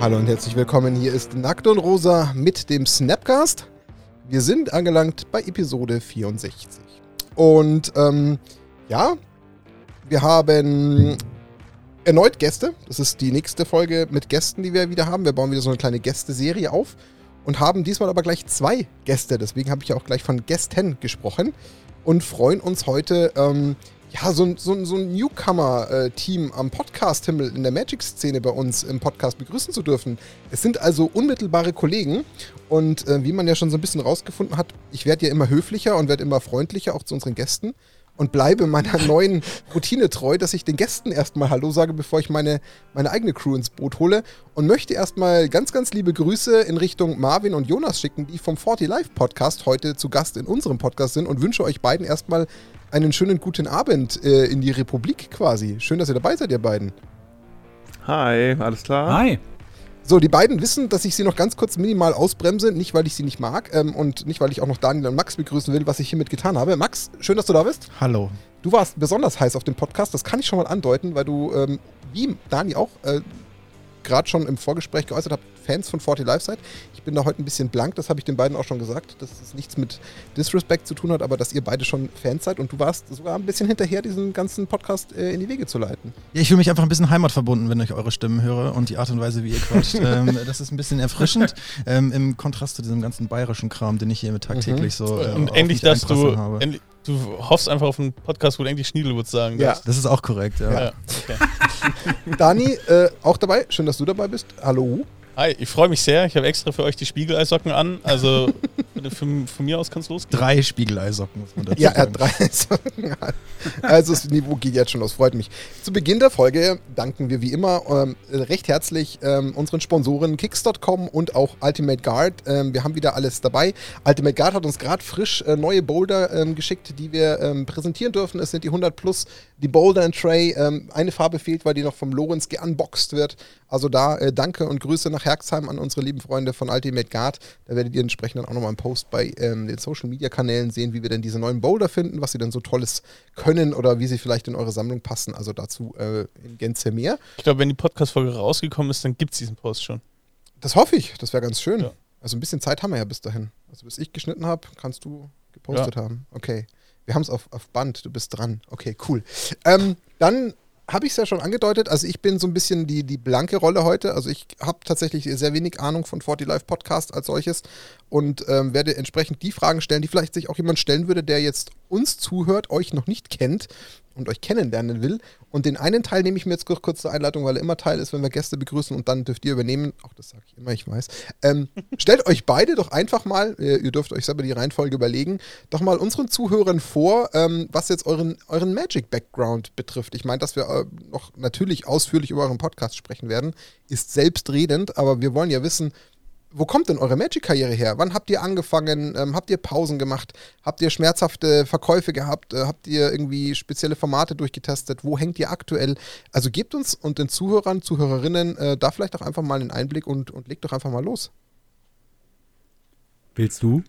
Hallo und herzlich willkommen. Hier ist Nackt und Rosa mit dem Snapcast. Wir sind angelangt bei Episode 64. Und ähm, ja, wir haben erneut Gäste. Das ist die nächste Folge mit Gästen, die wir wieder haben. Wir bauen wieder so eine kleine Gästeserie auf und haben diesmal aber gleich zwei Gäste. Deswegen habe ich ja auch gleich von Gästen gesprochen und freuen uns heute. Ähm, ja, so, so, so ein Newcomer-Team am Podcast-Himmel in der Magic-Szene bei uns im Podcast begrüßen zu dürfen. Es sind also unmittelbare Kollegen und äh, wie man ja schon so ein bisschen rausgefunden hat, ich werde ja immer höflicher und werde immer freundlicher auch zu unseren Gästen und bleibe meiner neuen Routine treu, dass ich den Gästen erstmal Hallo sage, bevor ich meine, meine eigene Crew ins Boot hole und möchte erstmal ganz, ganz liebe Grüße in Richtung Marvin und Jonas schicken, die vom 40 Live Podcast heute zu Gast in unserem Podcast sind und wünsche euch beiden erstmal einen schönen guten Abend äh, in die Republik quasi. Schön, dass ihr dabei seid, ihr beiden. Hi, alles klar? Hi. So, die beiden wissen, dass ich sie noch ganz kurz minimal ausbremse. Nicht, weil ich sie nicht mag ähm, und nicht, weil ich auch noch Daniel und Max begrüßen will, was ich hiermit getan habe. Max, schön, dass du da bist. Hallo. Du warst besonders heiß auf dem Podcast, das kann ich schon mal andeuten, weil du, ähm, wie Dani auch, äh, gerade schon im Vorgespräch geäußert habt, Fans von 40 Live seid. Ich bin da heute ein bisschen blank, das habe ich den beiden auch schon gesagt, dass es nichts mit Disrespect zu tun hat, aber dass ihr beide schon Fans seid und du warst sogar ein bisschen hinterher, diesen ganzen Podcast äh, in die Wege zu leiten. Ja, ich fühle mich einfach ein bisschen heimatverbunden, wenn ich eure Stimmen höre und die Art und Weise, wie ihr quatscht. ähm, das ist ein bisschen erfrischend ähm, im Kontrast zu diesem ganzen bayerischen Kram, den ich hier mit tagtäglich Mhm. so. Äh, Und auf endlich, mich dass du, habe. endlich, du hoffst einfach auf einen Podcast, wo du endlich Schniedelwurz sagen Ja. darfst. Das ist auch korrekt, ja. Ja. okay. Dani, äh, auch dabei. Schön, dass du dabei bist. Hallo. Hi, ich freue mich sehr. Ich habe extra für euch die Spiegeleisocken an. Also von, von mir aus kann es losgehen. Drei Spiegeleisocken, muss man dazu Ja, er sagen. hat drei Socken an. Also das Niveau geht jetzt schon los, freut mich. Zu Beginn der Folge danken wir wie immer ähm, recht herzlich ähm, unseren Sponsoren Kicks.com und auch Ultimate Guard. Ähm, wir haben wieder alles dabei. Ultimate Guard hat uns gerade frisch äh, neue Boulder ähm, geschickt, die wir ähm, präsentieren dürfen. Es sind die 100 plus, die Boulder and Tray. Ähm, eine Farbe fehlt, weil die noch vom Lorenz geunboxed wird. Also da äh, danke und Grüße nach Herxheim an unsere lieben Freunde von Ultimate Guard. Da werdet ihr entsprechend dann auch nochmal einen Post bei ähm, den Social Media Kanälen sehen, wie wir denn diese neuen Boulder finden, was sie denn so Tolles können oder wie sie vielleicht in eure Sammlung passen. Also dazu äh, in Gänze mehr. Ich glaube, wenn die Podcast-Folge rausgekommen ist, dann gibt es diesen Post schon. Das hoffe ich. Das wäre ganz schön. Ja. Also ein bisschen Zeit haben wir ja bis dahin. Also bis ich geschnitten habe, kannst du gepostet haben. Okay. Wir haben es auf, auf Band. Du bist dran. Okay, cool. Ähm, dann habe ich es ja schon angedeutet. Also ich bin so ein bisschen die, die blanke Rolle heute. Also ich habe tatsächlich sehr wenig Ahnung von 40 Live Podcast als solches und ähm, werde entsprechend die Fragen stellen, die vielleicht sich auch jemand stellen würde, der jetzt uns zuhört, euch noch nicht kennt und euch kennenlernen will. Und den einen Teil nehme ich mir jetzt kurz, kurz zur Einleitung, weil er immer Teil ist, wenn wir Gäste begrüßen und dann dürft ihr übernehmen. Auch das sage ich immer, ich weiß. Ähm, stellt euch beide doch einfach mal, äh, ihr dürft euch selber die Reihenfolge überlegen, doch mal unseren Zuhörern vor, ähm, was jetzt euren, euren Magic-Background betrifft. Ich meine, dass wir äh, noch natürlich ausführlich über euren Podcast sprechen werden, ist selbstredend, aber wir wollen ja wissen, wo kommt denn eure Magic-Karriere her? Wann habt ihr angefangen? Ähm, habt ihr Pausen gemacht? Habt ihr schmerzhafte Verkäufe gehabt? Äh, habt ihr irgendwie spezielle Formate durchgetestet? Wo hängt ihr aktuell? Also gebt uns und den Zuhörern, Zuhörerinnen äh, da vielleicht auch einfach mal einen Einblick und, und legt doch einfach mal los. Willst du?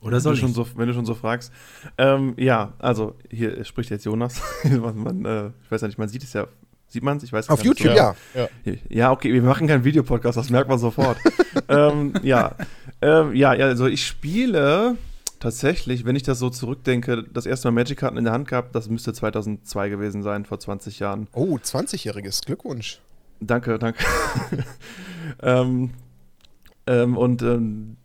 Oder soll wenn, du schon ich? so, wenn du schon so fragst. Ähm, ja, also hier spricht jetzt Jonas. man, man, äh, ich weiß ja nicht, man sieht es ja. Sieht man es? Ich weiß Auf gar nicht YouTube, so. ja. Ja. Ja, okay, wir machen keinen Videopodcast, das merkt man sofort. ähm, ja. Ähm, ja, ja, also ich spiele tatsächlich, wenn ich das so zurückdenke, das erste Mal Magic-Karten in der Hand gehabt, das müsste 2002 gewesen sein, vor 20 Jahren. Oh, 20-jähriges. Glückwunsch. Danke, danke. ähm, ähm, und ähm,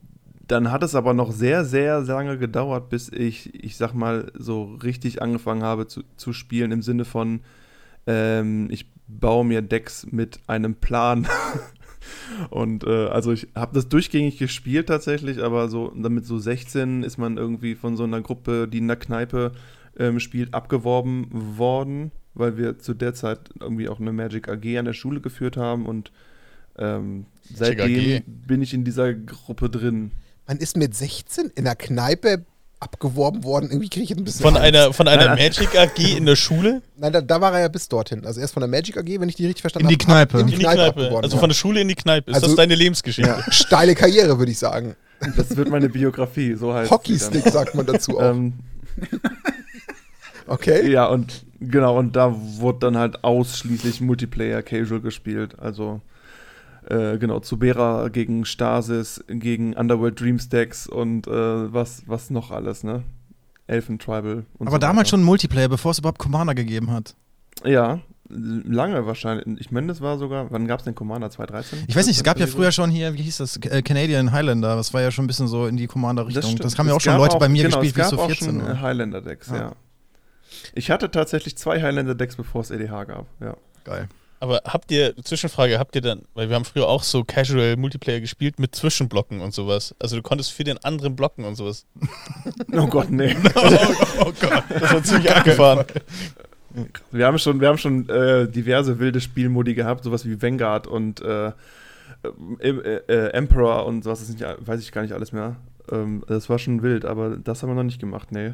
dann hat es aber noch sehr, sehr, sehr lange gedauert, bis ich, ich sag mal, so richtig angefangen habe zu, zu spielen im Sinne von, ähm, ich baue mir Decks mit einem Plan. und äh, also ich habe das durchgängig gespielt tatsächlich, aber so damit so 16 ist man irgendwie von so einer Gruppe, die in der Kneipe ähm, spielt, abgeworben worden, weil wir zu der Zeit irgendwie auch eine Magic AG an der Schule geführt haben und ähm, seitdem bin ich in dieser Gruppe drin. Man ist mit 16 in der Kneipe abgeworben worden. Irgendwie kriege ich jetzt ein bisschen Von Angst. einer, von einer Nein. Magic AG in der Schule Nein, da, da war er ja bis dorthin. Also erst von der Magic AG, wenn ich die richtig verstanden In die habe. ab- Kneipe. In die in die Kneipe, Kneipe. abgeworben. Also von der Schule in die Kneipe. Ist Also- das deine Lebensgeschichte? Ja. Steile Karriere, würde ich sagen. Das wird meine Biografie, so heißt Hockeystick sagt man dazu auch. Ähm, okay. ja, und genau, und da wurde dann halt ausschließlich Multiplayer Casual gespielt. Also äh, genau, Zubera gegen Stasis, gegen Underworld Dreams Decks und äh, was, was noch alles, ne? Elfen Tribal und Aber so damals weiter. schon Multiplayer, bevor es überhaupt Commander gegeben hat. Ja, lange wahrscheinlich. Ich meine, das war sogar, wann gab es den Commander 2013? Ich weiß nicht, es gab ja Das früher schon hier, wie hieß das, Äh, Canadian Highlander, das war ja schon ein bisschen so in die Commander-Richtung. Das, stimmt. haben ja auch schon Leute bei mir genau, gespielt, gab so auch 14 schon äh, war. Highlander-Decks, Ja. ja. Ich hatte tatsächlich zwei Highlander-Decks, bevor es EDH gab, ja. Geil. Aber habt ihr, Zwischenfrage, habt ihr dann, weil wir haben früher auch so Casual Multiplayer gespielt mit Zwischenblocken und sowas. Also du konntest für den anderen blocken und sowas. Oh Gott, nee. oh Gott, das war ziemlich abgefahren. Wir haben schon, wir haben schon äh, diverse wilde Spielmodi gehabt, sowas wie Vanguard und äh, äh, äh, Emperor und was ist nicht, weiß ich gar nicht alles mehr. Ähm, das war schon wild, aber das haben wir noch nicht gemacht, nee.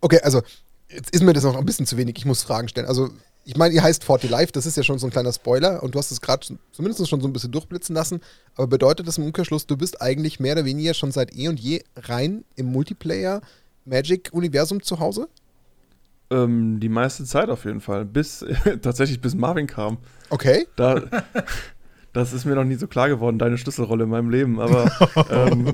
Okay, also jetzt ist mir das noch ein bisschen zu wenig. Ich muss Fragen stellen. Also, ich meine, ihr heißt 40 Live, das ist ja schon so ein kleiner Spoiler und du hast es gerade zumindest schon so ein bisschen durchblitzen lassen. Aber bedeutet das im Umkehrschluss, du bist eigentlich mehr oder weniger schon seit eh und je rein im Multiplayer Magic-Universum zu Hause? Ähm, die meiste Zeit auf jeden Fall. Bis tatsächlich bis Marvin kam. Okay. Da, das ist mir noch nie so klar geworden, deine Schlüsselrolle in meinem Leben. Aber ähm,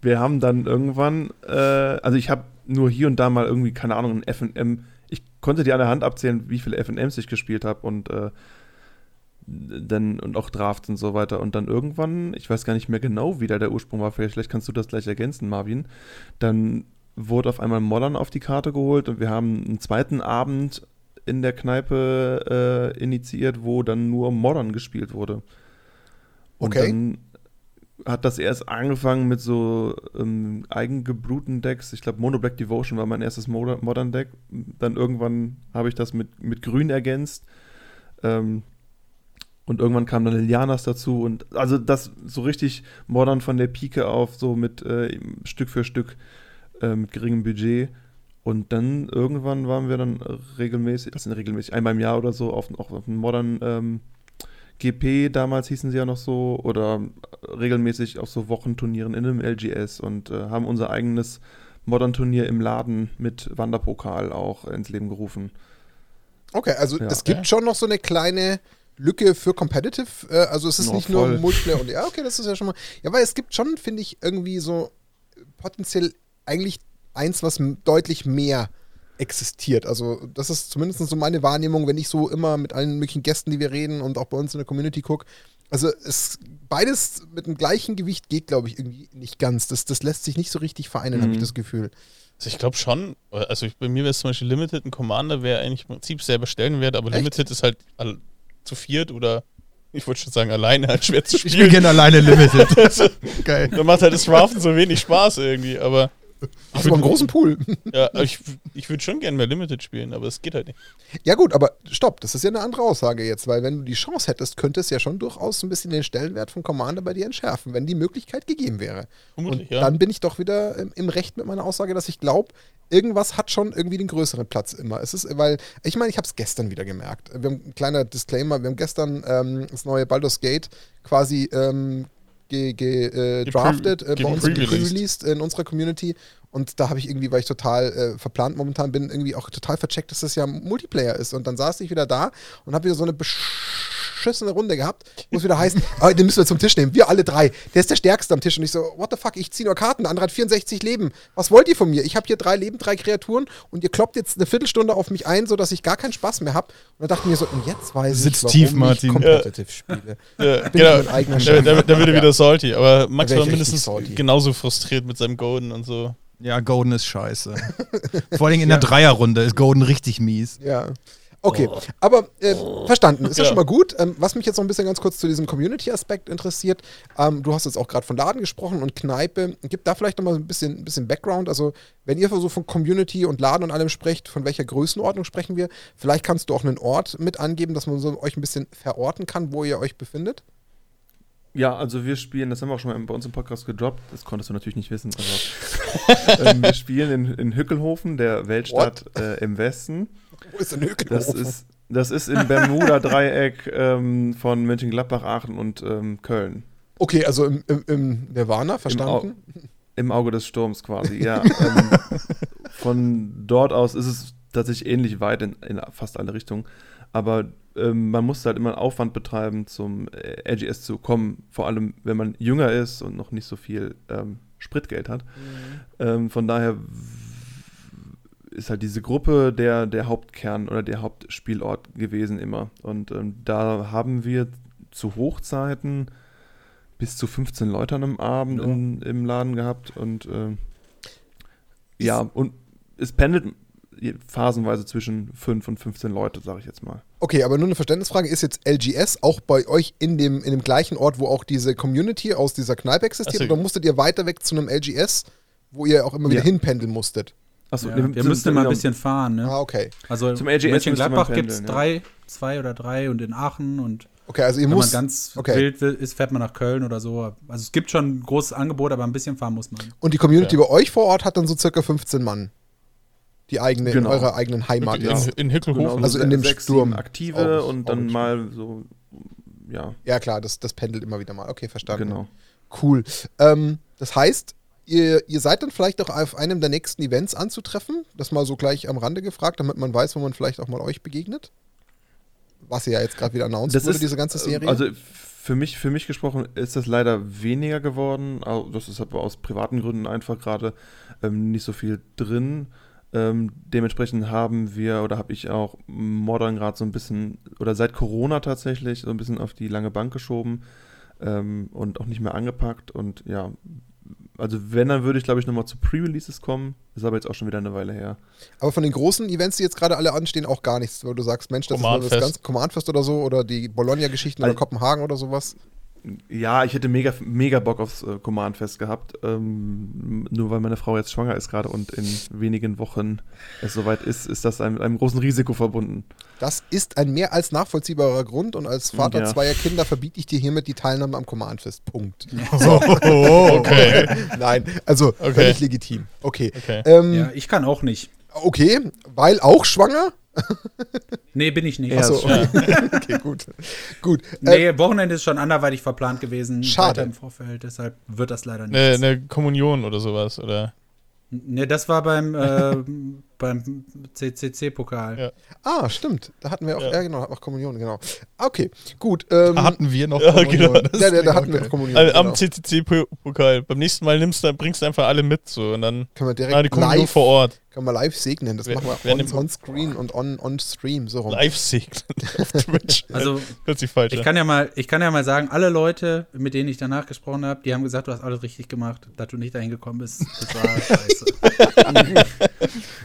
wir haben dann irgendwann, äh, also ich habe nur hier und da mal irgendwie, keine Ahnung, ein FM. Konnte dir an der Hand abzählen, wie viele FNMs ich gespielt habe und äh, dann und auch Drafts und so weiter. Und dann irgendwann, ich weiß gar nicht mehr genau, wie da der Ursprung war, vielleicht kannst du das gleich ergänzen, Marvin. Dann wurde auf einmal Modern auf die Karte geholt und wir haben einen zweiten Abend in der Kneipe äh, initiiert, wo dann nur Modern gespielt wurde. Und Okay. dann hat das erst angefangen mit so ähm, eigengebrühten Decks. Ich glaube, Mono Black Devotion war mein erstes Moder- Modern Deck. Dann irgendwann habe ich das mit, mit Grün ergänzt. Ähm, und irgendwann kam dann Lilianas dazu. Und also das so richtig Modern von der Pike auf, so mit äh, Stück für Stück äh, mit geringem Budget. Und dann irgendwann waren wir dann regelmäßig, sind regelmäßig, einmal im Jahr oder so, auf, auch auf einem Modern ähm, GP, damals hießen sie ja noch so, oder regelmäßig auf so Wochenturnieren in einem LGS und äh, haben unser eigenes Modern-Turnier im Laden mit Wanderpokal auch ins Leben gerufen. Okay, also Ja. es gibt schon noch so eine kleine Lücke für Competitive. Äh, also es ist Ja, nicht voll. nur Multiplayer und ja, okay, das ist ja schon mal. Ja, weil es gibt schon, finde ich, irgendwie so potenziell eigentlich eins, was deutlich mehr existiert. Also das ist zumindest so meine Wahrnehmung, wenn ich so immer mit allen möglichen Gästen, die wir reden und auch bei uns in der Community gucke. Also es beides mit dem gleichen Gewicht geht, glaube ich, irgendwie nicht ganz. Das, das lässt sich nicht so richtig vereinen, habe ich Mhm. das Gefühl. Also ich glaube schon, also ich, bei mir wäre es zum Beispiel Limited, ein Commander wäre eigentlich im Prinzip selber stellen wert, aber Echt? Limited ist halt zu viert oder ich wollte schon sagen alleine halt schwer zu Ich spiele spielen. gerne alleine Limited. Also, Geil. da macht halt das Draften so wenig Spaß irgendwie, aber Hast du mal einen großen Pool? ja, aber ich, ich würde schon gerne mehr Limited spielen, aber es geht halt nicht. Ja gut, aber stopp, das ist ja eine andere Aussage jetzt, weil wenn du die Chance hättest, könnte es ja schon durchaus ein bisschen den Stellenwert von Commander bei dir entschärfen, wenn die Möglichkeit gegeben wäre. Vermutlich, Und ja. dann bin ich doch wieder im, im Recht mit meiner Aussage, dass ich glaube, irgendwas hat schon irgendwie den größeren Platz immer. Es ist, weil, ich meine, ich habe es gestern wieder gemerkt. Wir haben ein kleiner Disclaimer, wir haben gestern ähm, das neue Baldur's Gate quasi ähm, ge, ge, äh, äh, bei uns pre-released in unserer Community. Und da habe ich irgendwie, weil ich total äh, verplant momentan bin, irgendwie auch total vercheckt, dass das ja Multiplayer ist. Und dann saß ich wieder da und habe wieder so eine beschissene Runde gehabt, wo es wieder heißt, ah, den müssen wir zum Tisch nehmen. Wir alle drei. Der ist der Stärkste am Tisch. Und ich so, what the fuck, ich ziehe nur Karten. Der andere hat 64 Leben. Was wollt ihr von mir? Ich habe hier drei Leben, drei Kreaturen und ihr kloppt jetzt eine Viertelstunde auf mich ein, sodass ich gar keinen Spaß mehr habe. Und dann dachte ich mir so, und jetzt weiß Sitzt ich, warum tief, ich Martin. competitive spiele. Ja, bin genau. mein eigener Da, da, da würde wieder salty, aber Max war ich mindestens genauso frustriert mit seinem Golden und so. Ja, Golden ist scheiße. Vor allem in der Dreierrunde ist Golden richtig mies. Ja. Okay, aber äh, verstanden, ist ja. Ja. schon mal gut. Ähm, was mich jetzt noch ein bisschen ganz kurz zu diesem Community-Aspekt interessiert, ähm, du hast jetzt auch gerade von Laden gesprochen und Kneipe. Gib da vielleicht noch mal ein bisschen, ein bisschen Background. Also, wenn ihr so von Community und Laden und allem sprecht, von welcher Größenordnung sprechen wir? Vielleicht kannst du auch einen Ort mit angeben, dass man so euch ein bisschen verorten kann, wo ihr euch befindet. Ja, also wir spielen, das haben wir auch schon mal bei uns im Podcast gedroppt, das konntest du natürlich nicht wissen, aber ähm, wir spielen in, in Hückelhofen, der Weltstadt äh, im Westen. Wo ist denn Das Hökelhofen? ist, das ist im Bermuda-Dreieck ähm, von Mönchengladbach, Aachen und ähm, Köln. Okay, also im, im, im Nirvana, verstanden? Im Auge des Sturms quasi, ja. ähm, von dort aus ist es tatsächlich ähnlich weit in, in fast alle Richtungen. Aber ähm, man muss halt immer einen Aufwand betreiben, zum äh, LGS zu kommen, vor allem wenn man jünger ist und noch nicht so viel ähm, Spritgeld hat. Ähm, von daher ist halt diese Gruppe der, der Hauptkern oder der Hauptspielort gewesen immer. Und ähm, da haben wir zu Hochzeiten bis zu 15 Leute an einem Abend Ja. in, im Laden gehabt und ähm, ja, und es pendelt phasenweise zwischen 5 und 15 Leute, sage ich jetzt mal. Okay, aber nur eine Verständnisfrage. Ist jetzt LGS auch bei euch in dem, in dem gleichen Ort, wo auch diese Community aus dieser Kneipe existiert? Ach so. Oder musstet ihr weiter weg zu einem LGS, wo ihr auch immer wieder Ja. hinpendeln musstet? Achso, Ja, wir müssten immer ein bisschen fahren, ne? Ah, okay. Also Zum LGS in man Mönchengladbach gibt es ja. drei, zwei oder drei und in Aachen und Okay, also ihr wenn man müsst. ganz okay. wild will- ist, fährt man nach Köln oder so. Also es gibt schon ein großes Angebot, aber ein bisschen fahren muss man. Und die Community Ja. bei euch vor Ort hat dann so circa 15 Mann. Die eigene, Genau. in eurer eigenen Heimat. in, jetzt. in Hickelhofen. Also in dem sechs, Sturm. Aktive Auch- und dann mal so, ja, Ja, klar, das, das pendelt immer wieder mal. Okay, verstanden. genau. Cool. Ähm, das heißt, ihr, ihr seid dann vielleicht auch auf einem der nächsten Events anzutreffen? Das mal so gleich am Rande gefragt, damit man weiß, wo man vielleicht auch mal euch begegnet? Was ihr ja jetzt gerade wieder announced Das wurde, ist, diese ganze äh, Serie. Also für mich, für mich gesprochen ist das leider weniger geworden. Das ist aber aus privaten Gründen einfach gerade ähm, nicht so viel drin. Ähm, dementsprechend haben wir oder habe ich auch Modern gerade so ein bisschen oder seit Corona tatsächlich so ein bisschen auf die lange Bank geschoben ähm, und auch nicht mehr angepackt. Und ja, also wenn, dann würde ich glaube ich nochmal zu Pre-Releases kommen. Ist aber jetzt auch schon wieder eine Weile her. Aber von den großen Events, die jetzt gerade alle anstehen, auch gar nichts, weil du sagst, Mensch, das ist Command mal das Fest. ganze Command-Fest oder so oder die Bologna-Geschichten oder Also- Kopenhagen oder sowas. Ja, ich hätte mega, mega Bock aufs äh, Command-Fest gehabt. Ähm, nur weil meine Frau jetzt schwanger ist gerade und in wenigen Wochen es soweit ist, ist das einem, einem großen Risiko verbunden. Das ist ein mehr als nachvollziehbarer Grund und als Vater Ja. zweier Kinder verbiete ich dir hiermit die Teilnahme am Command-Fest. Punkt. okay. Nein, also Okay. völlig legitim. Okay. Okay. Ähm, Ja, ich kann auch nicht. Okay, weil auch schwanger? Nee, bin ich nicht. Ja, Achso, Ja. okay, gut. Gut. Äh, Nee, Wochenende ist schon anderweitig verplant gewesen. Schade. weiter im Vorfeld, deshalb wird das leider nicht. Eine, eine Kommunion oder sowas, oder? Nee, das war beim, äh, beim CCC-Pokal. Ja. ah, stimmt. Da hatten wir auch, ja, Ja. genau, auch Kommunion, genau. Okay, gut. Ähm, Da hatten wir noch Ja, Kommunion. genau. Das ja, da, hatten wir auch auch Kommunion. Alle, genau. Am CCC-Pokal. Beim nächsten Mal nimmst du, bringst du einfach alle mit, so, und dann Können wir direkt ah, die Kommunion live, vor Ort. können wir live segnen. Das Wer- machen wir on, on Screen und on, on Stream, so rum. Live segnen auf Twitch. Also, Hört sich falsch ich an. kann, ja mal, ich kann ja mal sagen, alle Leute, mit denen ich danach gesprochen habe, die haben gesagt, du hast alles richtig gemacht, dass du nicht dahin gekommen bist. Das war scheiße.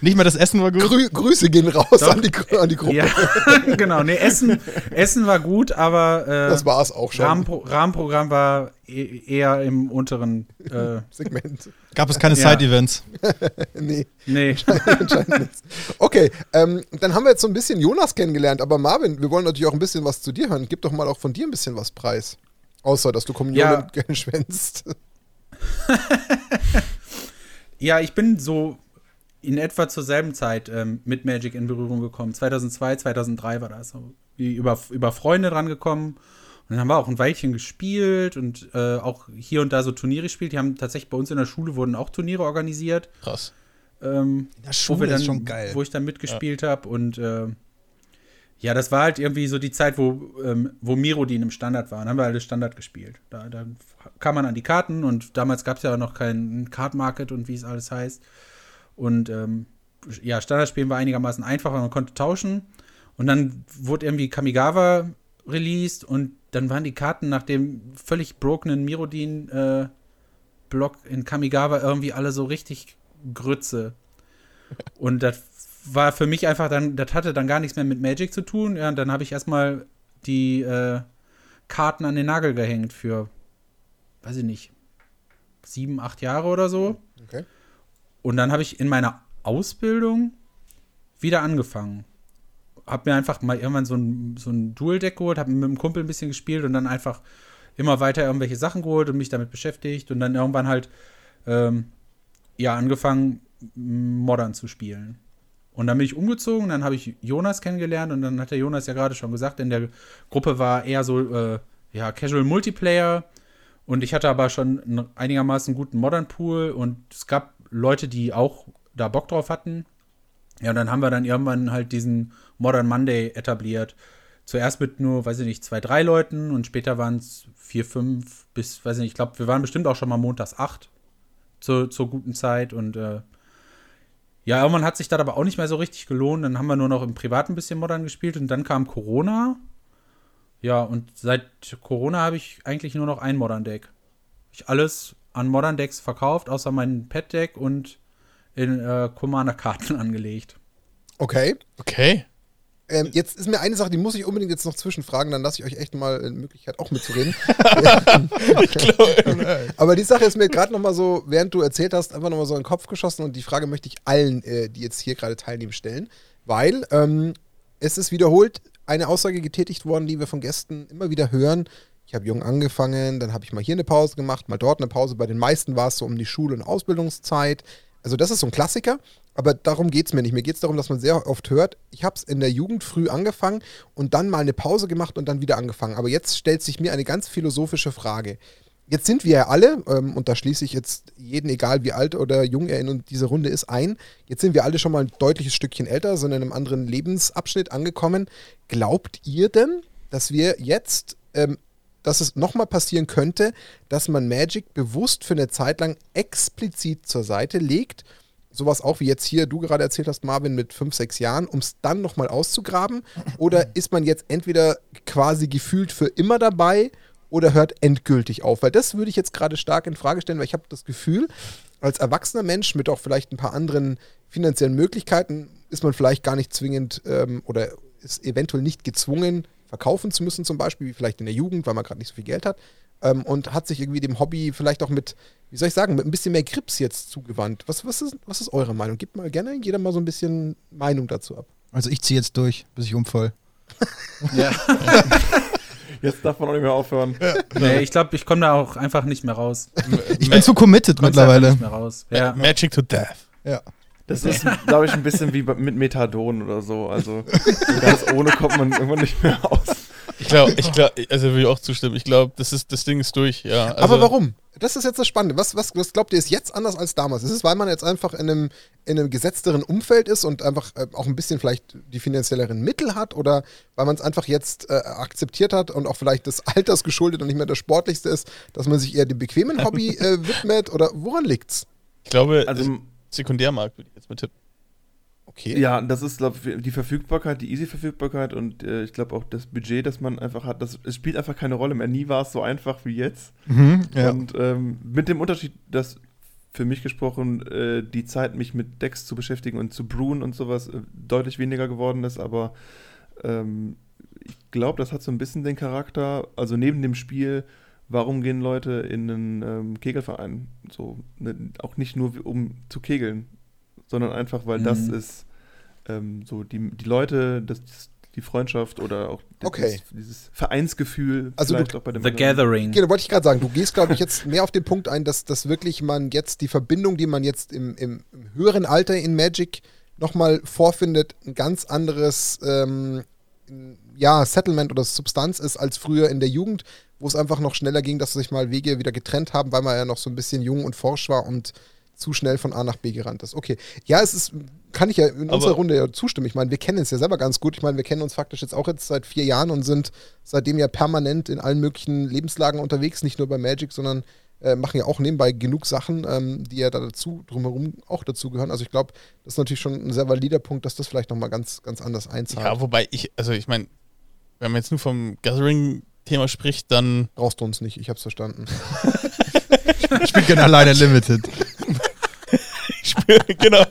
Nicht mal das Essen war gut. Grü Grüße gehen raus Doch. an die, an die Gruppe. ja, genau. Nee, Essen, Essen war gut, aber äh, Das war es auch schon. Rahmenpro Rahmenprogramm war e eher im unteren. Äh, Segment. Gab es keine Ja. Side-Events. nee, nee, anscheinend nicht. Okay, ähm, dann haben wir jetzt so ein bisschen Jonas kennengelernt, aber Marvin, wir wollen natürlich auch ein bisschen was zu dir hören. Gib doch mal auch von dir ein bisschen was preis. Außer, dass du Kommunion Ja. gerne schwänzt. Ja, ich bin so in etwa zur selben Zeit ähm, mit Magic in Berührung gekommen. 2002, 2003 war das. Über, über Freunde dran gekommen. Und dann haben wir auch ein Weilchen gespielt und äh, auch hier und da so Turniere gespielt. Die haben tatsächlich bei uns in der Schule wurden auch Turniere organisiert. Krass. Ähm, Ja, wo wir dann, schon geil. Wo ich dann mitgespielt habe und äh, ja, das war halt irgendwie so die Zeit, wo, ähm, wo Mirodin im Standard war. Dann haben wir alle Standard gespielt. Da, da kam man an die Karten und damals gab es ja auch noch kein Card Market und wie es alles heißt. Und ähm, ja, Standardspielen war einigermaßen einfacher, man konnte tauschen. Und dann wurde irgendwie Kamigawa released und dann waren die Karten nach dem völlig brokenen Mirodin-Block in Kamigawa irgendwie alle so richtig Grütze. Und das war für mich einfach dann, das hatte dann gar nichts mehr mit Magic zu tun. Ja, und dann habe ich erstmal die äh, Karten an den Nagel gehängt für, weiß ich nicht, sieben, acht Jahre oder so. Und dann habe ich in meiner Ausbildung wieder angefangen. Hab mir einfach mal irgendwann so ein, so ein Dual-Deck geholt, hab mit einem Kumpel ein bisschen gespielt und dann einfach immer weiter irgendwelche Sachen geholt und mich damit beschäftigt und dann irgendwann halt ähm, ja angefangen, Modern zu spielen. Und dann bin ich umgezogen, dann habe ich Jonas kennengelernt und dann hat der Jonas ja gerade schon gesagt, in der Gruppe war eher so äh, ja, Casual Multiplayer und ich hatte aber schon einigermaßen guten Modern Pool und es gab Leute, die auch da Bock drauf hatten. Ja, und dann haben wir dann irgendwann halt diesen Modern Monday etabliert. zuerst mit nur, weiß ich nicht, zwei, drei Leuten und später waren es vier, fünf bis, weiß ich nicht, ich glaube, wir waren bestimmt auch schon mal montags acht zur, zur guten Zeit und äh, ja, irgendwann hat sich das aber auch nicht mehr so richtig gelohnt. Dann haben wir nur noch im Privaten ein bisschen Modern gespielt und dann kam Corona. Ja, und seit Corona habe ich eigentlich nur noch ein Modern Deck. Ich alles an Modern Decks verkauft, außer mein Pet Deck und in äh, Commander-Karten angelegt. Okay. Okay. Ähm, jetzt ist mir eine Sache, die muss ich unbedingt jetzt noch zwischenfragen, dann lasse ich euch echt mal eine Möglichkeit, auch mitzureden. glaube. Aber die Sache ist mir gerade noch mal so, während du erzählt hast, einfach noch mal so in den Kopf geschossen und die Frage möchte ich allen, äh, die jetzt hier gerade teilnehmen, stellen, weil ähm, es ist wiederholt eine Aussage getätigt worden, die wir von Gästen immer wieder hören. Ich habe jung angefangen, dann habe ich mal hier eine Pause gemacht, mal dort eine Pause. Bei den meisten war es so um die Schul- und Ausbildungszeit. Also das ist so ein Klassiker, aber darum geht es mir nicht. Mir geht es darum, dass man sehr oft hört, ich habe es in der Jugend früh angefangen und dann mal eine Pause gemacht und dann wieder angefangen. Aber jetzt stellt sich mir eine ganz philosophische Frage. Jetzt sind wir ja alle, ähm, und da schließe ich jetzt jeden, egal wie alt oder jung er in dieser Runde ist, ein. Jetzt sind wir alle schon mal ein deutliches Stückchen älter, sind in einem anderen Lebensabschnitt angekommen. Glaubt ihr denn, dass wir jetzt, ähm, dass es nochmal passieren könnte, dass man Magic bewusst für eine Zeit lang explizit zur Seite legt? Sowas auch wie jetzt hier du gerade erzählt hast, Marvin, mit fünf, sechs Jahren, um es dann nochmal auszugraben? Oder ist man jetzt entweder quasi gefühlt für immer dabei oder hört endgültig auf? Weil das würde ich jetzt gerade stark in Frage stellen, weil ich habe das Gefühl, als erwachsener Mensch mit auch vielleicht ein paar anderen finanziellen Möglichkeiten ist man vielleicht gar nicht zwingend ähm, oder ist eventuell nicht gezwungen, verkaufen zu müssen, zum Beispiel, wie vielleicht in der Jugend, weil man gerade nicht so viel Geld hat. Ähm, und hat sich irgendwie dem Hobby vielleicht auch mit, wie soll ich sagen, mit ein bisschen mehr Grips jetzt zugewandt. Was, was, ist, was ist eure Meinung? Gebt mal gerne jeder mal so ein bisschen Meinung dazu ab. Also ich ziehe jetzt durch, bis ich umfall. Ja. Jetzt darf man auch nicht mehr aufhören. nee, ich glaube, ich komme da auch einfach nicht mehr raus. Ich bin zu committed mittlerweile. Nicht mehr raus. Ja. Magic to Death. Ja. Das ist, glaube ich, ein bisschen wie mit Methadon oder so. Also so ganz ohne kommt man irgendwann nicht mehr aus. Ich glaube, ich glaube, also will ich auch zustimmen. Ich glaube, das ist, das Ding ist durch, ja. Also, Aber warum? Das ist jetzt das Spannende. Was, was, was glaubt ihr, ist jetzt anders als damals? Ist es, weil man jetzt einfach in einem, in einem gesetzteren Umfeld ist und einfach äh, auch ein bisschen vielleicht die finanzielleren Mittel hat oder weil man es einfach jetzt äh, akzeptiert hat und auch vielleicht des Alters geschuldet und nicht mehr das Sportlichste ist, dass man sich eher dem bequemen Hobby äh, widmet oder woran liegt's? Ich glaube, Also also, Sekundärmarkt würde ich jetzt mit tippen. Okay. Ja, das ist glaub, ich, die Verfügbarkeit, die Easy-Verfügbarkeit und äh, ich glaube auch das Budget, das man einfach hat, das, es spielt einfach keine Rolle mehr. Nie war es so einfach wie jetzt. Mhm, ja. Und ähm, mit dem Unterschied, dass für mich gesprochen äh, die Zeit, mich mit Decks zu beschäftigen und zu brewen und sowas äh, deutlich weniger geworden ist, aber ähm, ich glaube, das hat so ein bisschen den Charakter, also neben dem Spiel, warum gehen Leute in einen ähm, Kegelverein? So, ne, auch nicht nur um zu kegeln, sondern einfach, weil das Mhm. ist ähm, so die, die Leute, das, die Freundschaft oder auch dieses, Okay. dieses Vereinsgefühl Also du- vielleicht auch bei dem The Gathering. Genau, wollte ich gerade sagen. Du gehst, glaube ich, jetzt mehr auf den Punkt ein, dass, dass wirklich man jetzt die Verbindung, die man jetzt im, im, im höheren Alter in Magic nochmal vorfindet, ein ganz anderes ähm, ja, Settlement oder Substanz ist als früher in der Jugend, wo es einfach noch schneller ging, dass sich mal Wege wieder getrennt haben, weil man ja noch so ein bisschen jung und forsch war und zu schnell von A nach B gerannt ist. Okay. Ja, es ist, kann ich ja in Aber- unserer Runde ja zustimmen. Ich meine, wir kennen es ja selber ganz gut. Ich meine, wir kennen uns faktisch jetzt auch jetzt seit vier Jahren und sind seitdem ja permanent in allen möglichen Lebenslagen unterwegs, nicht nur bei Magic, sondern äh, machen ja auch nebenbei genug Sachen, ähm, die ja da dazu, drumherum auch dazu gehören. Also ich glaube, das ist natürlich schon ein sehr valider Punkt, dass das vielleicht nochmal ganz, ganz anders einzahlt. Ja, wobei ich, also ich meine, wenn man jetzt nur vom Gathering-Thema spricht, dann Brauchst du uns nicht, ich hab's verstanden. Ich bin gerne alleine limited. ich spiele, genau,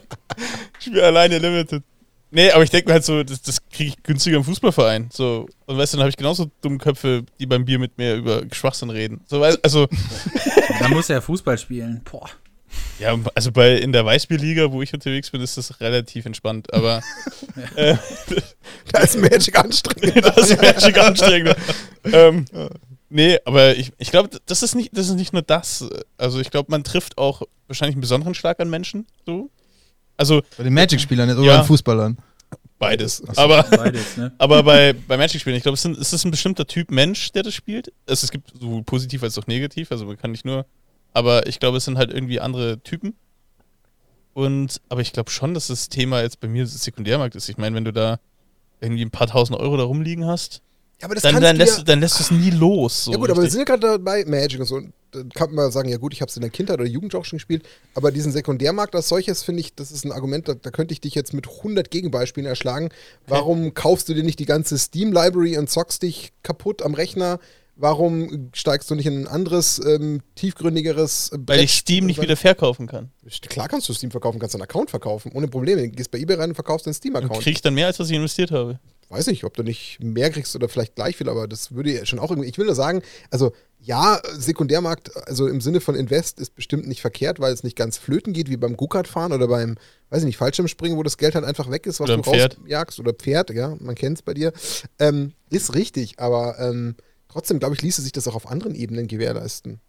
ich spiele alleine Limited. Nee, aber ich denke mir halt so, das, das kriege ich günstiger im Fußballverein. So, und weißt du, dann habe ich genauso dumme Köpfe, die beim Bier mit mir über Schwachsinn reden. So, also, Da muss er Fußball spielen. Boah. ja, also bei in der Weißbierliga, wo ich unterwegs bin, ist das relativ entspannt. Aber äh, Da ist Magic anstrengend. das ist Magic anstrengender. ähm, nee, aber ich, ich glaube, das ist nicht, das ist nicht nur das. Also ich glaube, man trifft auch wahrscheinlich einen besonderen Schlag an Menschen. So. Also Bei den Magic-Spielern oder Ja. bei den Fußballern. beides. So. Aber, Beides, ne? aber bei, bei Magic-Spielen, ich glaube, es, es ist ein bestimmter Typ Mensch, der das spielt. Es, es gibt sowohl positiv als auch negativ, also man kann nicht nur. Aber ich glaube, es sind halt irgendwie andere Typen. Und, aber ich glaube schon, dass das Thema jetzt bei mir Sekundärmarkt ist. Ich meine, wenn du da irgendwie ein paar tausend Euro da rumliegen hast, aber das dann, dann, du lässt, ja, dann lässt du es nie los. So ja gut, aber wir richtig. sind ja gerade dabei, Magic und so. Und dann kann man sagen, ja gut, ich habe es in der Kindheit oder Jugend auch schon gespielt, aber diesen Sekundärmarkt als solches finde ich, das ist ein Argument, da, da könnte ich dich jetzt mit 100 Gegenbeispielen erschlagen. Warum kaufst du dir nicht die ganze Steam-Library und zockst dich kaputt am Rechner? Warum steigst du nicht in ein anderes, ähm, tiefgründigeres äh, Weil Brett- ich Steam nicht wieder verkaufen kann. Klar kannst du Steam verkaufen, kannst einen Account verkaufen, ohne Probleme. Du gehst bei eBay rein und verkaufst deinen Dann Steam-Account. kriege ich dann mehr, als was ich investiert habe. Weiß nicht, ob du nicht mehr kriegst oder vielleicht gleich viel, aber das würde ja schon auch irgendwie. Ich will nur sagen, also ja, Sekundärmarkt, also im Sinne von Invest ist bestimmt nicht verkehrt, weil es nicht ganz flöten geht, wie beim Go-Kart-Fahren oder beim, weiß ich nicht, Fallschirmspringen, wo das Geld halt einfach weg ist, was Oder du Pferd. rausjagst oder Pferd, ja, man kennt es bei dir. Ähm, ist richtig, aber ähm, trotzdem, glaube ich, ließe sich das auch auf anderen Ebenen gewährleisten.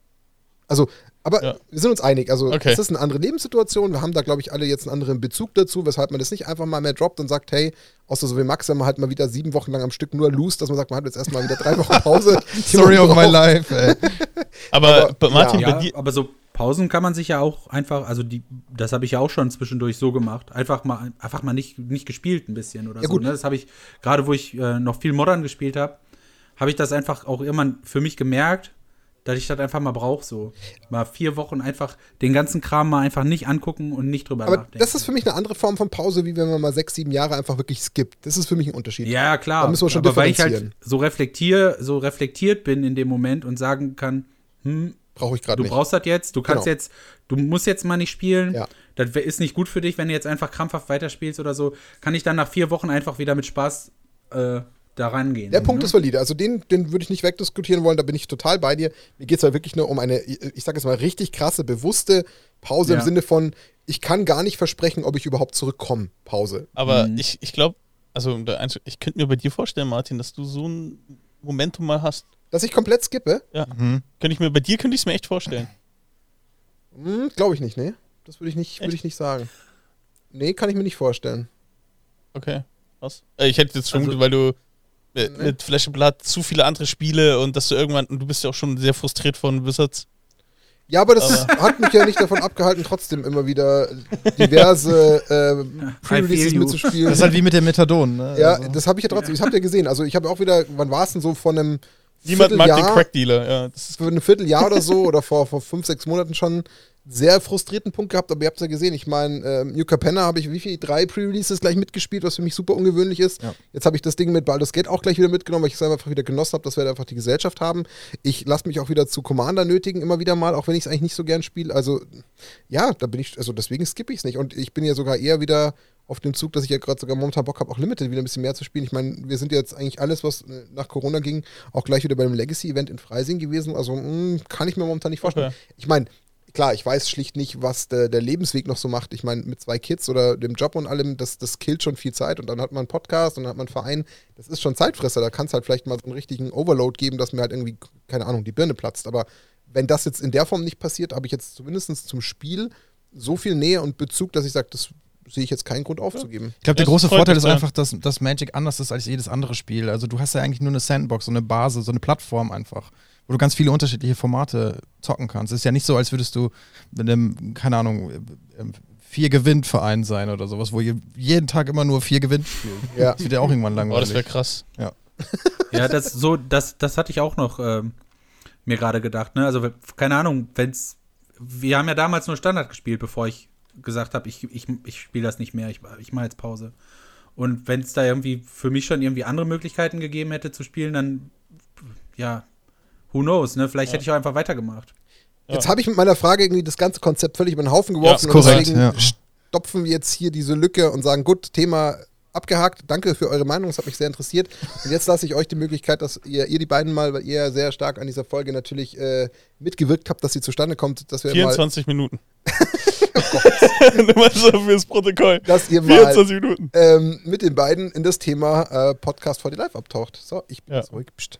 Also, aber Ja. wir sind uns einig. Also, Okay. es ist eine andere Lebenssituation. Wir haben da, glaube ich, alle jetzt einen anderen Bezug dazu, weshalb man das nicht einfach mal mehr droppt und sagt, hey, außer so wie Max, wenn man halt mal wieder sieben Wochen lang am Stück nur lost, dass man sagt, man hat jetzt erstmal wieder drei Wochen Pause. Story of my life, ey. Aber, Aber, Martin, ja. bei dir. Ja, aber so Pausen kann man sich ja auch einfach, also die, das habe ich ja auch schon zwischendurch so gemacht. Einfach mal, einfach mal nicht, nicht gespielt ein bisschen oder Ja, so. gut. Ne? Das habe ich, gerade wo ich äh, noch viel Modern gespielt habe, habe ich das einfach auch irgendwann für mich gemerkt, dass ich das einfach mal brauche. So mal vier Wochen einfach den ganzen Kram mal einfach nicht angucken und nicht drüber Aber nachdenken. das ist für mich eine andere Form von Pause, wie wenn man mal sechs, sieben Jahre einfach wirklich skippt. Das ist für mich ein Unterschied. Ja, klar. Da müssen wir schon aber weil ich halt so reflektier, so reflektiert bin in dem Moment und sagen kann, hm, Brauche ich gerade du nicht. brauchst das jetzt, du kannst Genau. jetzt, du musst jetzt mal nicht spielen. Ja. Das ist nicht gut für dich, wenn du jetzt einfach krampfhaft weiterspielst oder so. Kann ich dann nach vier Wochen einfach wieder mit Spaß äh, da rangehen. Der Punkt ne? ist valide. Also den, den würde ich nicht wegdiskutieren wollen, da bin ich total bei dir. Mir geht es halt wirklich nur um eine, ich sage jetzt mal, richtig krasse, bewusste Pause Ja. im Sinne von, ich kann gar nicht versprechen, ob ich überhaupt zurückkomme. Pause. Aber Mhm. ich, ich glaube, also ich könnte mir bei dir vorstellen, Martin, dass du so ein Momentum mal hast. Dass ich komplett skippe? Ja. Mhm. Könnte ich mir, bei dir könnte ich es mir echt vorstellen. Hm, Glaube ich nicht, nee. Das würde ich, nicht- würde Echt? ich nicht sagen. Nee, kann ich mir nicht vorstellen. Okay. Was? Äh, ich hätte jetzt schon, Also- weil du äh, Nee. mit Flash and Blood zu viele andere Spiele und dass du irgendwann, und du bist ja auch schon sehr frustriert von Wizards. Ja, aber das Aber- hat mich ja nicht davon abgehalten, trotzdem immer wieder diverse äh, Pre-Releases mitzuspielen. Das ist halt wie mit dem Methadon, ne? ja, Also- das habe ich ja trotzdem, das habt ihr gesehen. Also ich habe auch wieder, wann war es denn so, von einem Niemand mag den Crack-Dealer. Ja, das ist für ein Vierteljahr oder so oder vor, vor fünf, sechs Monaten schon sehr frustrierten Punkt gehabt, aber ihr habt es ja gesehen. Ich meine, ähm, New Capenna habe ich wie viel? Drei Pre-Releases gleich mitgespielt, was für mich super ungewöhnlich ist. Ja. Jetzt habe ich das Ding mit Baldur's Gate auch gleich wieder mitgenommen, weil ich es einfach wieder genossen habe, dass wir einfach die Gesellschaft haben. Ich lasse mich auch wieder zu Commander nötigen, immer wieder mal, auch wenn ich es eigentlich nicht so gern spiele. Also, ja, da bin ich, also deswegen skippe ich es nicht. Und ich bin ja sogar eher wieder auf dem Zug, dass ich ja gerade sogar momentan Bock habe, auch Limited wieder ein bisschen mehr zu spielen. Ich meine, wir sind jetzt eigentlich alles, was äh, nach Corona ging, auch gleich wieder beim Legacy-Event in Freising gewesen. Also mh, kann ich mir momentan nicht vorstellen. Okay. Ich meine, klar, ich weiß schlicht nicht, was der, der Lebensweg noch so macht. Ich meine, mit zwei Kids oder dem Job und allem, das, das killt schon viel Zeit. Und dann hat man einen Podcast und dann hat man einen Verein. Das ist schon Zeitfresser. Da kann es halt vielleicht mal so einen richtigen Overload geben, dass mir halt irgendwie, keine Ahnung, die Birne platzt. Aber wenn das jetzt in der Form nicht passiert, habe ich jetzt zumindest zum Spiel so viel Nähe und Bezug, dass ich sage, das sehe ich jetzt keinen Grund aufzugeben. Ich glaube, der Das große Vorteil ist einfach, dass, dass Magic anders ist als jedes andere Spiel. Also du hast ja eigentlich nur eine Sandbox, so eine Basis, so eine Plattform einfach, wo du ganz viele unterschiedliche Formate zocken kannst. Es ist ja nicht so, als würdest du mit einem, keine Ahnung, vier gewinnt Verein sein oder sowas, wo ihr jeden Tag immer nur vier gewinnt spielt. Ja. Das wird ja auch irgendwann Boah, das langweilig. wäre krass. Ja, das so, das, das hatte ich auch noch ähm, mir gerade gedacht. Ne? Also, keine Ahnung, wenn's. Wir haben ja damals nur Standard gespielt, bevor ich gesagt habe, ich, ich, ich spiele das nicht mehr, ich, ich mache jetzt Pause. Und wenn es da irgendwie für mich schon irgendwie andere Möglichkeiten gegeben hätte zu spielen, dann ja, who knows, ne? Vielleicht Ja. hätte ich auch einfach weitergemacht. Ja. Jetzt habe ich mit meiner Frage irgendwie das ganze Konzept völlig über den Haufen geworfen. ist und korrekt, deswegen ja. stopfen wir jetzt hier diese Lücke und sagen, gut, Thema abgehakt. Danke für eure Meinung, das hat mich sehr interessiert. Und jetzt lasse ich euch die Möglichkeit, dass ihr, ihr die beiden mal, weil ihr ja sehr stark an dieser Folge natürlich äh, mitgewirkt habt, dass sie zustande kommt, dass wir mal, 24 Minuten. Nur mal so fürs Protokoll. dass ihr mal 24 Minuten. ähm, mit den beiden in das Thema äh, Podcast for the Life abtaucht. So, ich bin Ja. jetzt ruhig. Psst.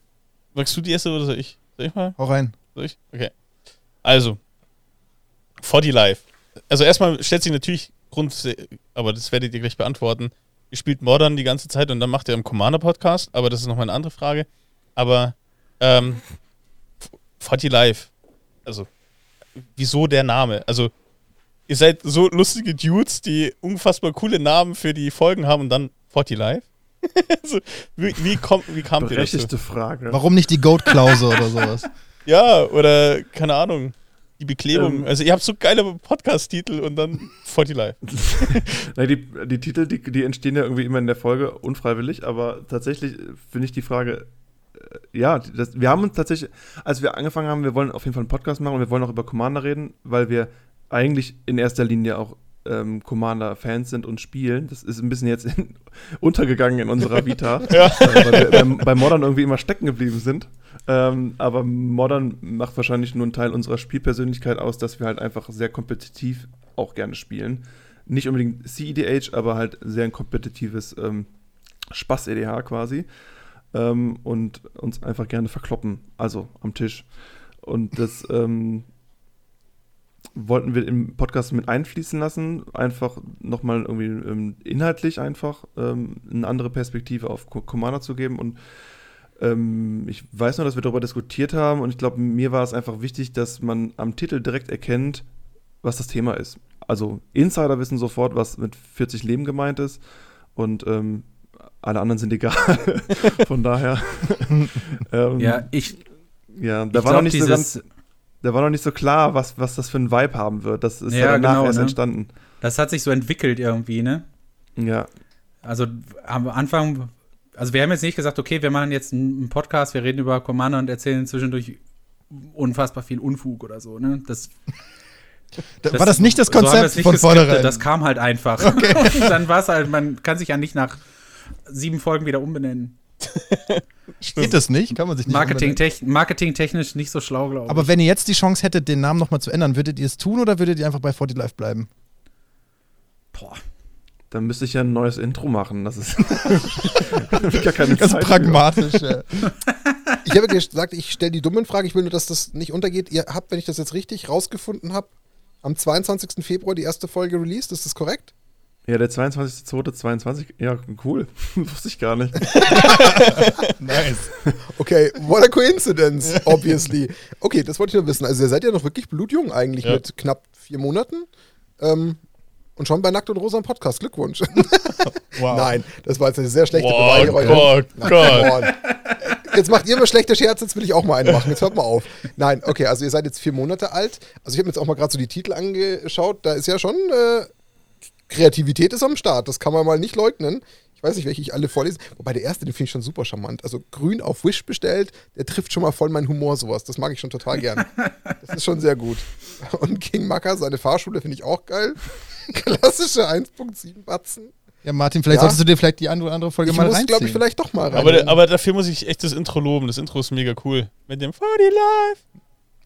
Magst du die erste oder soll ich? Soll ich mal? Hau rein. Soll ich? Okay. Also, 40 Live. Also erstmal stellt sich natürlich Grund, aber das werdet ihr gleich beantworten. Ihr spielt Modern die ganze Zeit und dann macht ihr einen Commander-Podcast, aber das ist nochmal eine andere Frage. Aber ähm, 40 Live. Also, wieso der Name? Also, ihr seid so lustige Dudes, die unfassbar coole Namen für die Folgen haben und dann 40 Live. so, wie, wie, kommt, wie kam dir das? so? Berechtigte Frage. Warum nicht die Goat-Klause oder sowas? Ja, oder keine Ahnung. Die Beklebung. Ähm. also ihr habt so geile Podcast-Titel und dann 40 Live. Nein, die, die Titel, die, die entstehen ja irgendwie immer in der Folge unfreiwillig, aber tatsächlich finde ich die Frage, äh, ja, das, wir haben uns tatsächlich, als wir angefangen haben, wir wollen auf jeden Fall einen Podcast machen und wir wollen auch über Commander reden, weil wir eigentlich in erster Linie auch ähm, Commander-Fans sind und spielen. Das ist ein bisschen jetzt in, untergegangen in unserer Vita, Ja. äh, weil wir beim, bei Modern irgendwie immer stecken geblieben sind. Ähm, aber Modern macht wahrscheinlich nur einen Teil unserer Spielpersönlichkeit aus, dass wir halt einfach sehr kompetitiv auch gerne spielen. Nicht unbedingt CEDH, aber halt sehr ein kompetitives ähm, Spaß-EDH quasi. Ähm, und uns einfach gerne verkloppen, also am Tisch. Und das ähm, wollten wir im Podcast mit einfließen lassen, einfach nochmal irgendwie ähm, inhaltlich einfach ähm, eine andere Perspektive auf Co- Commander zu geben und ähm, ich weiß nur, dass wir darüber diskutiert haben und ich glaube, mir war es einfach wichtig, dass man am Titel direkt erkennt, was das Thema ist. Also Insider wissen sofort, was mit 40 Leben gemeint ist und ähm, alle anderen sind egal. Von daher. ähm, Ja, ich, ja, da ich war noch glaube, nicht so ganz dieses, da war noch nicht so klar, was, was das für ein Vibe haben wird. Das ist ja, Ja, danach genau, erst ne? entstanden. das hat sich so entwickelt irgendwie, ne? Ja. Also am Anfang, also wir haben jetzt nicht gesagt, okay, wir machen jetzt einen Podcast, wir reden über Commander und erzählen zwischendurch unfassbar viel Unfug oder so, ne? Das, Da- war das nicht das so Konzept es nicht von vornherein? Das kam halt einfach. Und dann war es halt, man kann sich ja nicht nach sieben Folgen wieder umbenennen. Geht das nicht? Kann man sich nicht Marketing marketingtechnisch nicht so schlau, glaube ich. Aber wenn ihr jetzt die Chance hättet, den Namen nochmal zu ändern, würdet ihr es tun oder würdet ihr einfach bei 40 Live bleiben? Boah. Dann müsste ich ja ein neues Intro machen. Das ist. gar keine Ganz Zeit pragmatisch. ja. Ich habe gesagt, ich stelle die dummen Fragen. Ich will nur, dass das nicht untergeht. Ihr habt, wenn ich das jetzt richtig rausgefunden habe, am 22. Februar die erste Folge released. Ist das korrekt? Ja, der 22.02.22. Ja, cool. Wusste ich gar nicht. Nice. Okay, what a coincidence, obviously. Okay, das wollte ich nur wissen. Also ihr seid ja noch wirklich blutjung eigentlich Ja. mit knapp vier Monaten. Ähm, und schon bei Nackt und Rosa im Podcast. Glückwunsch. Wow. Nein, das war jetzt eine sehr schlechte Boah, Beweihräucherung. Gott, Na, Gott. Jetzt macht ihr immer schlechte Scherze, jetzt will ich auch mal einen machen. Jetzt hört mal auf. Nein, okay, also ihr seid jetzt vier Monate alt. Also ich habe mir jetzt auch mal gerade so die Titel angeschaut. Da ist ja schon äh, Kreativität ist am Start. Das kann man mal nicht leugnen. Ich weiß nicht, welche ich alle vorlese. Wobei der erste, den finde ich schon super charmant. Also grün auf Wish bestellt, der trifft schon mal voll meinen Humor, sowas. Das mag ich schon total gern. Das ist schon sehr gut. Und King Macker, seine Fahrschule, finde ich auch geil. Klassische 1.7 Batzen. Ja, Martin, vielleicht Ja. solltest du dir vielleicht die oder andere Folge Ich mal muss, reinziehen. glaube ich, vielleicht doch mal rein. Aber, aber dafür muss ich echt das Intro loben. Das Intro ist mega cool. Mit dem 40 Live.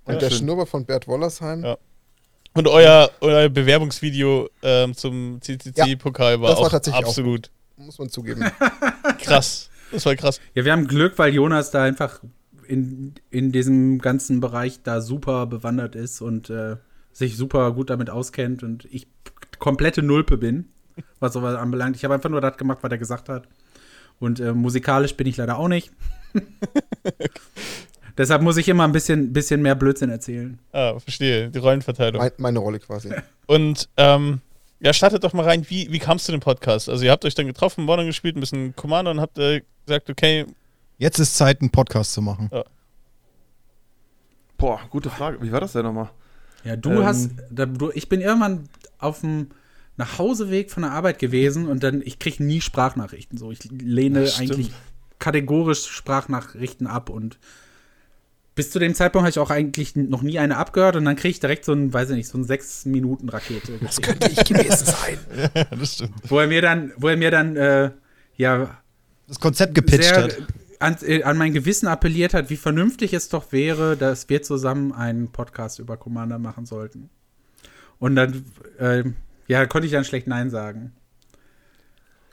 Und Ja, der schön. Schnurrbart von Bert Wollersheim. Ja. Und euer, euer Bewerbungsvideo ähm, zum CCC-Pokal war das war auch tatsächlich auch absolut Muss man zugeben. krass. Das war krass. Ja, wir haben Glück, weil Jonas da einfach in, in diesem ganzen Bereich da super bewandert ist und äh, sich super gut damit auskennt und ich komplette Nulpe bin, was sowas anbelangt. Ich habe einfach nur das gemacht, was er gesagt hat. Und äh, musikalisch bin ich leider auch nicht. Deshalb muss ich immer ein bisschen, bisschen mehr Blödsinn erzählen. Ah, verstehe. Die Rollenverteilung. Mein, meine Rolle quasi. Und ähm, ja, startet doch mal rein. Wie, wie kamst du dem Podcast? Also ihr habt euch dann getroffen, Modern gespielt, ein bisschen Commander und habt äh, gesagt, okay, Jetzt ist Zeit, einen Podcast zu machen. Boah, gute Frage. Wie war das denn nochmal? Ja, du Ähm. hast, da, du, ich bin irgendwann auf dem Nachhauseweg von der Arbeit gewesen und dann, ich kriege nie Sprachnachrichten so. Ich lehne eigentlich kategorisch Sprachnachrichten ab und bis zu dem Zeitpunkt habe ich auch eigentlich noch nie eine abgehört und dann kriege ich direkt so ein, weiß ich nicht, so ein sechs Minuten Rakete. Das könnte ich gewesen sein. Ja, das stimmt. Wo er mir dann, wo er mir dann, äh, ja, Das Konzept gepitcht sehr hat. an, äh, an mein Gewissen appelliert hat, wie vernünftig es doch wäre, dass wir zusammen einen Podcast über Commander machen sollten. Und dann, äh, ja, konnte ich dann schlecht Nein sagen.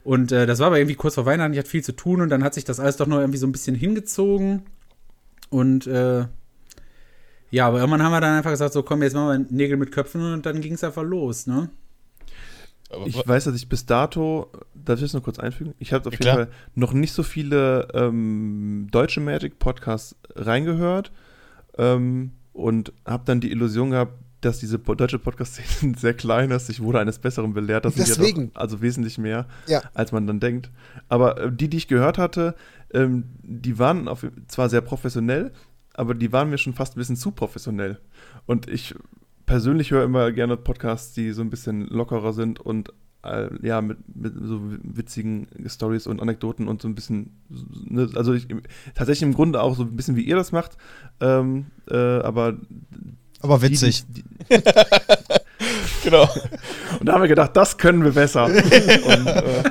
Und äh, das war aber irgendwie kurz vor Weihnachten, ich hatte viel zu tun und dann hat sich das alles doch noch irgendwie so ein bisschen hingezogen. Und äh, ja, aber irgendwann haben wir dann einfach gesagt, so komm, jetzt machen wir Nägel mit Köpfen und dann ging es einfach los, ne? aber, Ich weiß, dass ich bis dato, darf ich das nur kurz einfügen? Ich habe auf Ja, jeden klar. Fall noch nicht so viele ähm, deutsche Magic-Podcasts reingehört ähm, und habe dann die Illusion gehabt, dass diese deutsche Podcast-Szene sehr klein ist. Ich wurde eines Besseren belehrt. Das sind ja Deswegen. doch, also wesentlich mehr, Ja. als man dann denkt. Aber äh, die, die ich gehört hatte, ähm, die waren auf, zwar sehr professionell, aber die waren mir schon fast ein bisschen zu professionell. Und ich persönlich höre immer gerne Podcasts, die so ein bisschen lockerer sind und äh, ja, mit, mit so witzigen Stories und Anekdoten und so ein bisschen, ne, also ich, tatsächlich im Grunde auch so ein bisschen wie ihr das macht, ähm, äh, aber Aber witzig. Die, die, Genau. und da haben wir gedacht, das können wir besser. und, äh,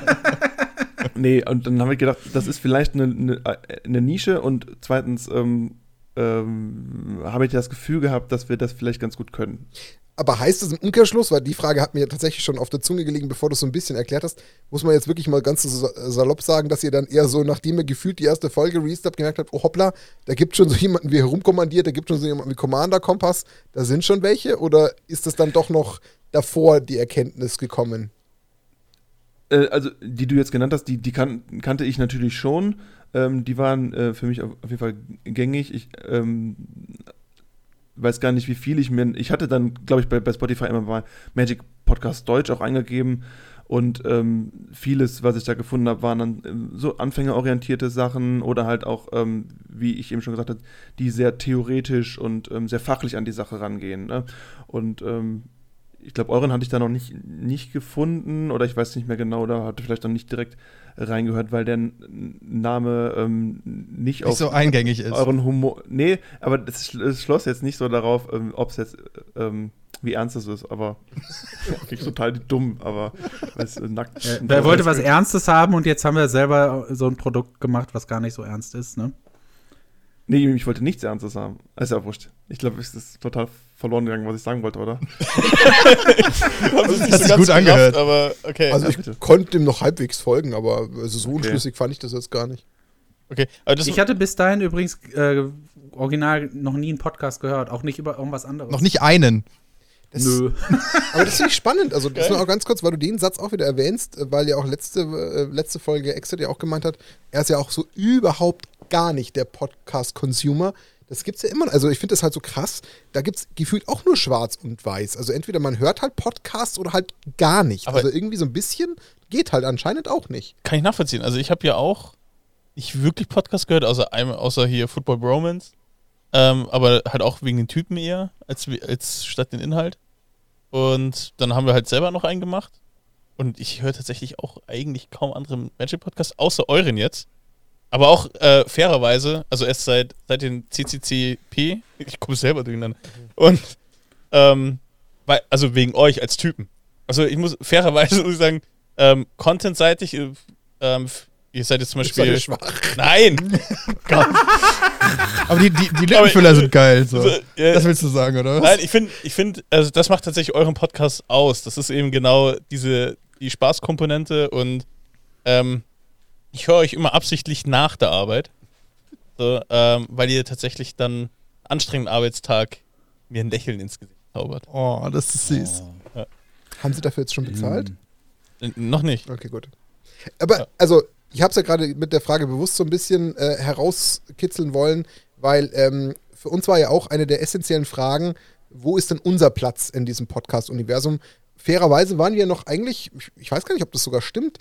nee, und dann haben wir gedacht, das ist vielleicht eine, eine, eine Nische und zweitens ähm, ähm, habe ich das Gefühl gehabt, dass wir das vielleicht ganz gut können. Aber heißt es im Umkehrschluss, weil die Frage hat mir tatsächlich schon auf der Zunge gelegen, bevor du es so ein bisschen erklärt hast, muss man jetzt wirklich mal ganz sa- salopp sagen, dass ihr dann eher so, nachdem ihr gefühlt die erste Folge Restart gemerkt habt, oh hoppla, da gibt schon so jemanden wie herumkommandiert, da gibt schon so jemanden wie Commander Kompass, da sind schon welche? Oder ist das dann doch noch davor die Erkenntnis gekommen? Äh, also, die du jetzt genannt hast, die, die kan kannte ich natürlich schon. Ähm, die waren äh, für mich auf, auf jeden Fall gängig. Ich ähm, weiß gar nicht, wie viel ich mir. Ich hatte dann, glaube ich, bei, bei Spotify immer mal Magic Podcast Deutsch auch eingegeben. Und ähm, vieles, was ich da gefunden habe, waren dann ähm, so anfängerorientierte Sachen oder halt auch, ähm, wie ich eben schon gesagt habe, die sehr theoretisch und ähm, sehr fachlich an die Sache rangehen. Ne? Und ähm, ich glaube, euren hatte ich da noch nicht, nicht gefunden oder ich weiß nicht mehr genau, da hatte vielleicht noch nicht direkt reingehört, weil der Name ähm, nicht Nicht auf so eingängig ist. euren Humor. Nee, aber das, schloss jetzt nicht so darauf, ähm, ob es jetzt, ähm, wie ernst es ist, aber klingt total dumm, aber es ist nackt. Wer wollte was Ernstes haben und jetzt haben wir selber so ein Produkt gemacht, was gar nicht so ernst ist, ne? Nee, ich wollte nichts Ernstes haben. Ist ja wurscht. Ich glaube, es ist total verloren gegangen, was ich sagen wollte, oder? Nicht Hat sich ganz gut angehört. aber okay. Also Ja, ich bitte. konnte dem noch halbwegs folgen, aber also so Okay. unschlüssig fand ich das jetzt gar nicht. okay. Aber das Ich hatte bis dahin übrigens äh, original noch nie einen Podcast gehört, auch nicht über irgendwas anderes. Noch nicht einen. Das, Nö. Aber das finde ich spannend. Also, das Geil. nur auch ganz kurz, weil du den Satz auch wieder erwähnst, äh, weil ja auch letzte, äh, letzte Folge Exit ja auch gemeint hat, er ist ja auch so überhaupt gar nicht der Podcast-Consumer. Das gibt's ja immer. Also, ich finde das halt so krass. Da gibt's gefühlt auch nur schwarz und weiß. Also, entweder man hört halt Podcasts oder halt gar nicht. Aber- also, irgendwie so ein bisschen geht halt anscheinend auch nicht. kann ich nachvollziehen. Also ich habe ja auch nicht wirklich Podcast gehört, außer, außer hier Football Bromance. Ähm, aber halt auch wegen den Typen eher, als, als statt den Inhalt. Und dann haben wir halt selber noch einen gemacht. Und ich höre tatsächlich auch eigentlich kaum andere Magic-Podcasts, außer euren jetzt. Aber auch äh, fairerweise, also erst seit, seit den CCCP, ich komme selber durcheinander. Und, ähm, weil, also wegen euch als Typen. Also ich muss fairerweise muss ich sagen, ähm, contentseitig, äh, ähm, ihr seid jetzt zum Beispiel. nicht schwach. Nein! Aber die, die, die Lippenfüller sind geil. So. Also, äh, Das willst du sagen, oder was? Nein, ich finde, ich find, also das macht tatsächlich euren Podcast aus. Das ist eben genau diese, die Spaßkomponente und ähm, ich höre euch immer absichtlich nach der Arbeit. So, ähm, weil ihr tatsächlich dann anstrengenden Arbeitstag mir ein Lächeln ins Gesicht zaubert. Oh, das ist süß. Haben sie dafür jetzt schon bezahlt? Äh, noch nicht. Okay, gut. Aber, Ja. also, ich habe es ja gerade mit der Frage bewusst so ein bisschen äh, herauskitzeln wollen, weil ähm, für uns war ja auch eine der essentiellen Fragen, wo ist denn unser Platz in diesem Podcast-Universum? Fairerweise waren wir noch eigentlich, ich, ich weiß gar nicht, ob das sogar stimmt,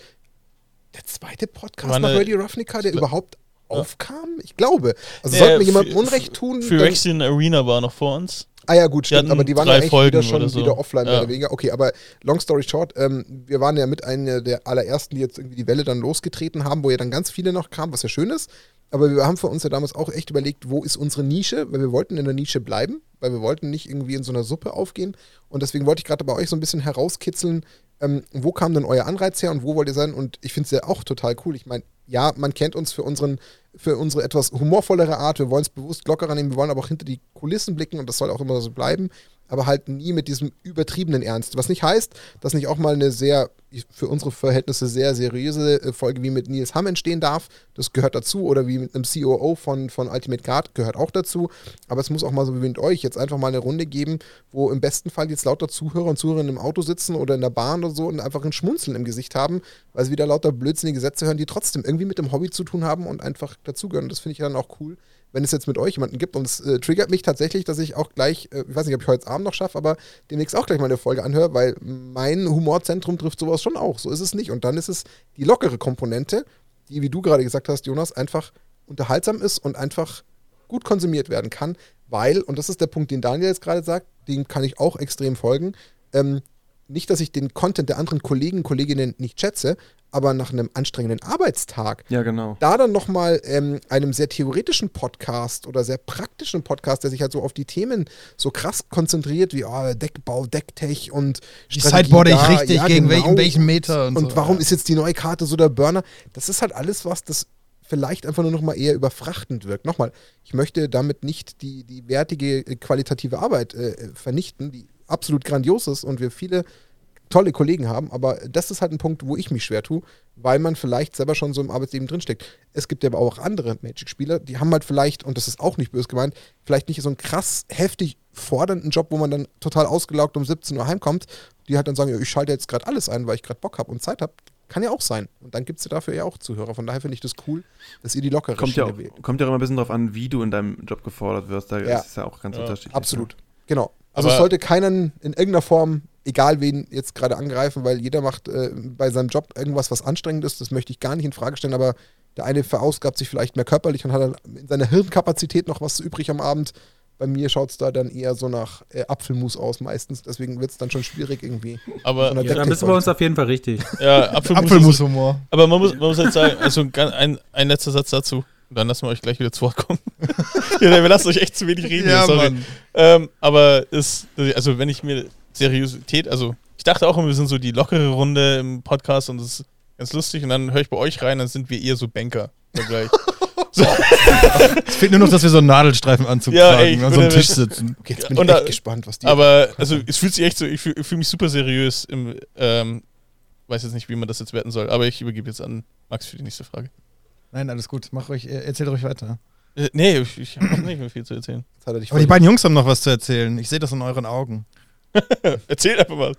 der zweite Podcast nach Radio Ravnica, der überhaupt aufkam? Ich glaube. Also Ja, sollten wir jemandem für- Unrecht tun. Für Rexian Arena war noch vor uns. Ah ja, gut, Die stimmt, aber die waren ja eigentlich Folgen wieder schon so. wieder offline, mehr Ja. oder weniger. Okay, aber long story short, ähm, wir waren ja mit einer der allerersten, die jetzt irgendwie die Welle dann losgetreten haben, wo ja dann ganz viele noch kamen, was ja schön ist. Aber wir haben für uns ja damals auch echt überlegt, wo ist unsere Nische, weil wir wollten in der Nische bleiben, weil wir wollten nicht irgendwie in so einer Suppe aufgehen. Und deswegen wollte ich gerade bei euch so ein bisschen herauskitzeln, ähm, wo kam denn euer Anreiz her und wo wollt ihr sein? Und ich finde es ja auch total cool. Ich meine, ja, man kennt uns für unseren, für unsere etwas humorvollere Art. Wir wollen es bewusst lockerer nehmen, wir wollen aber auch hinter die Kulissen blicken und das soll auch immer so bleiben, aber halt nie mit diesem übertriebenen Ernst. Was nicht heißt, dass nicht auch mal eine sehr, für unsere Verhältnisse sehr seriöse äh, Folge wie mit Nils Hamm entstehen darf. Das gehört dazu. Oder wie mit einem COO von, von Ultimate Guard gehört auch dazu. Aber es muss auch mal so wie mit euch jetzt einfach mal eine Runde geben, wo im besten Fall jetzt lauter Zuhörer und Zuhörerinnen im Auto sitzen oder in der Bahn oder so und einfach ein Schmunzeln im Gesicht haben, weil sie wieder lauter blödsinnige Sätze hören, die trotzdem irgendwie mit dem Hobby zu tun haben und einfach dazugehören. Das finde ich dann auch cool, wenn es jetzt mit euch jemanden gibt und es äh, triggert mich tatsächlich, dass ich auch gleich, äh, ich weiß nicht, ob ich heute Abend noch schaffe, aber demnächst auch gleich mal eine Folge anhöre, weil mein Humorzentrum trifft sowas schon auch. So ist es nicht. Und dann ist es die lockere Komponente, die, wie du gerade gesagt hast, Jonas, einfach unterhaltsam ist und einfach gut konsumiert werden kann, weil, und das ist der Punkt, den Daniel jetzt gerade sagt, dem kann ich auch extrem folgen, ähm, nicht, dass ich den Content der anderen Kollegen, Kolleginnen nicht schätze, aber nach einem anstrengenden Arbeitstag, Ja, genau. da dann nochmal ähm, einem sehr theoretischen Podcast oder sehr praktischen Podcast, der sich halt so auf die Themen so krass konzentriert, wie oh, Deckbau, Decktech und Wie sideboarde ich da, richtig, ja, gegen genau. welchen, welchen Meter und, Und so. warum ja. ist jetzt die neue Karte so der Burner? Das ist halt alles was, das vielleicht einfach nur noch mal eher überfrachtend wirkt. Nochmal, ich möchte damit nicht die, die wertige, äh, qualitative Arbeit äh, vernichten, die absolut grandios ist und wir viele tolle Kollegen haben, aber das ist halt ein Punkt, wo ich mich schwer tue, weil man vielleicht selber schon so im Arbeitsleben drinsteckt. Es gibt ja aber auch andere Magic-Spieler, die haben halt vielleicht, und das ist auch nicht böse gemeint, vielleicht nicht so einen krass heftig fordernden Job, wo man dann total ausgelaugt um 17 Uhr heimkommt, die halt dann sagen, ja, ich schalte jetzt gerade alles ein, weil ich gerade Bock habe und Zeit habe. Kann ja auch sein. Und dann gibt es ja dafür ja auch Zuhörer. Von daher finde ich das cool, dass ihr die lockere Kommt ja, Schiene auch, wählt. kommt ja auch immer ein bisschen drauf an, wie du in deinem Job gefordert wirst. Da Ja. ist es ja auch ganz Ja, unterschiedlich. Absolut. Genau. Also es sollte keinen in irgendeiner Form, egal wen, jetzt gerade angreifen, weil jeder macht äh, bei seinem Job irgendwas, was anstrengend ist. Das möchte ich gar nicht in Frage stellen, aber der eine verausgabt sich vielleicht mehr körperlich und hat dann in seiner Hirnkapazität noch was übrig am Abend. Bei mir schaut es da dann eher so nach äh, Apfelmus aus meistens. Deswegen wird es dann schon schwierig irgendwie. Aber Ja, dann du bei uns auf jeden Fall richtig. ja, Apfelmus. Apfelmushumor. Aber man muss, man muss halt sagen, also ein, ein letzter Satz dazu. Dann lassen wir euch gleich wieder zu Wort kommen. ja, wir lassen euch echt zu wenig reden. hier, sorry. Ähm, aber ist, also wenn ich mir Seriosität, also ich dachte auch immer, wir sind so die lockere Runde im Podcast und das ist ganz lustig und dann höre ich bei euch rein, dann sind wir eher so Banker. So Es fehlt nur noch, dass wir so einen Nadelstreifenanzug Ja, tragen ey, und an so einem Tisch sitzen. Okay, jetzt bin Und ich echt da- gespannt, was die. aber also es fühlt sich echt so, ich fühle fühl mich super seriös im, ähm, weiß jetzt nicht, wie man das jetzt werten soll, aber ich übergebe jetzt an Max für die nächste Frage. Nein, alles gut. Mach ruhig, äh, erzählt ruhig weiter. Äh, nee, ich, ich habe noch nicht mehr viel zu erzählen. Er Aber die beiden Jungs haben noch was zu erzählen. Ich sehe das in euren Augen. Erzählt einfach mal.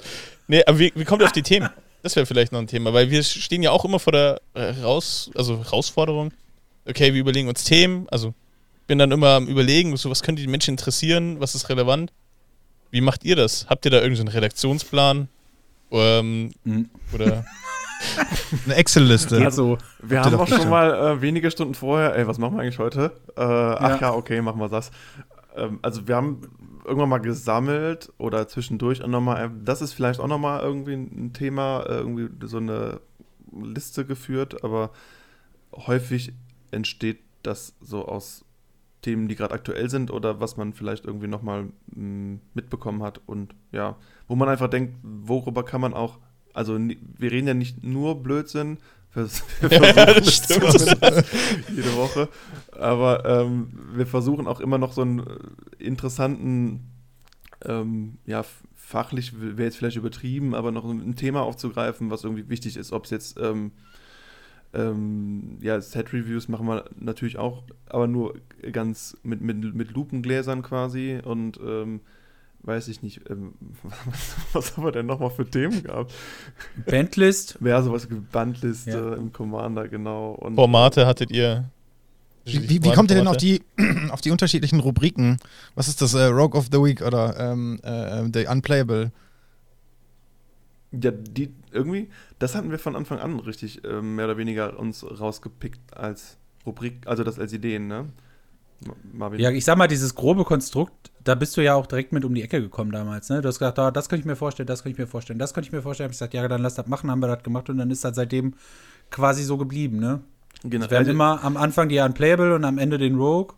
Nee, aber wie, wie kommt ihr auf die Themen? Das wäre vielleicht noch ein Thema, weil wir stehen ja auch immer vor der äh, raus, also Herausforderung. Okay, wir überlegen uns Themen, also bin dann immer am überlegen, so was könnte die Menschen interessieren, was ist relevant. Wie macht ihr das? Habt ihr da irgendeinen Redaktionsplan? Ähm, Mhm. oder Eine Excel-Liste. Geht so. Wir haben auch schon mal äh, wenige Stunden vorher, ey, was machen wir eigentlich heute? Äh, ach Ja. ja. okay, machen wir das. Ähm, also wir haben irgendwann mal gesammelt oder zwischendurch auch nochmal, das ist vielleicht auch nochmal irgendwie ein Thema, äh, irgendwie so eine Liste geführt, aber häufig entsteht das so aus Themen, die gerade aktuell sind oder was man vielleicht irgendwie nochmal mitbekommen hat und ja, wo man einfach denkt, worüber kann man auch, also wir reden ja nicht nur Blödsinn, wir wir Ja, versuchen das stimmt. jede Woche, aber ähm, wir versuchen auch immer noch so einen äh, interessanten, ähm, ja, fachlich wäre jetzt vielleicht übertrieben, aber noch ein Thema aufzugreifen, was irgendwie wichtig ist, ob es jetzt ähm, ähm, ja, Set-Reviews machen wir natürlich auch, aber nur ganz mit, mit, mit Lupengläsern quasi und ähm, weiß ich nicht, ähm, was, was haben wir denn nochmal für Themen gehabt? Bandlist. Ja, sowas wie Bandliste Ja. im Commander, genau. Und, Formate hattet ihr? Wie, wie, wie kommt ihr denn auf die, auf die unterschiedlichen Rubriken? Was ist das? Äh, Rogue of the Week oder ähm, äh, The Unplayable? Ja, die irgendwie, das hatten wir von Anfang an richtig äh, mehr oder weniger uns rausgepickt als Rubrik, also das als Ideen, ne? Ma- Marvin. Ja, ich sag mal, dieses grobe Konstrukt, da bist du ja auch direkt mit um die Ecke gekommen damals. Ne? Du hast gesagt, ah, das könnte ich mir vorstellen, das könnte ich mir vorstellen, das könnte ich mir vorstellen. Hab ich gesagt, ja, dann lass das machen, haben wir das gemacht und dann ist das seitdem quasi so geblieben. Ne? genau, Wir haben immer am Anfang die Unplayable und am Ende den Rogue.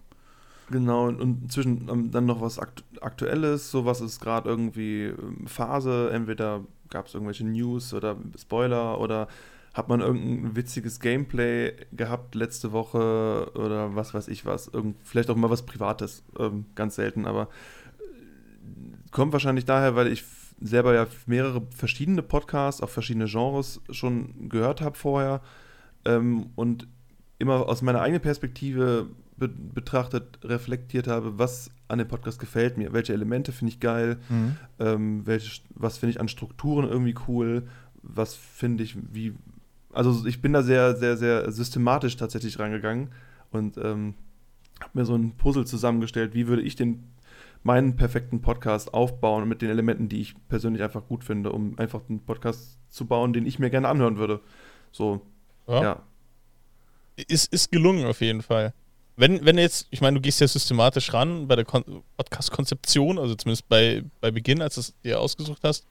Genau, und, und zwischen ähm, dann noch was Akt Aktuelles, so was ist gerade irgendwie ähm, Phase, entweder gab es irgendwelche News oder Spoiler oder hat man irgendein witziges Gameplay gehabt letzte Woche oder was weiß ich was, irgend, vielleicht auch mal was Privates, ähm, ganz selten, aber äh, kommt wahrscheinlich daher, weil ich selber ja mehrere verschiedene Podcasts, auch verschiedene Genres schon gehört habe vorher ähm, und immer aus meiner eigenen Perspektive be betrachtet, reflektiert habe, was an dem Podcast gefällt mir, welche Elemente finde ich geil, Mhm. ähm, welche, was finde ich an Strukturen irgendwie cool, was finde ich wie, also ich bin da sehr, sehr, sehr systematisch tatsächlich rangegangen und ähm, habe mir so ein Puzzle zusammengestellt, wie würde ich den meinen perfekten Podcast aufbauen mit den Elementen, die ich persönlich einfach gut finde, um einfach einen Podcast zu bauen, den ich mir gerne anhören würde. So, Ja. ja. Ist, ist gelungen auf jeden Fall. Wenn, wenn jetzt, ich meine, du gehst ja systematisch ran bei der Kon Podcast-Konzeption, also zumindest bei, bei Beginn, als du es dir ausgesucht hast.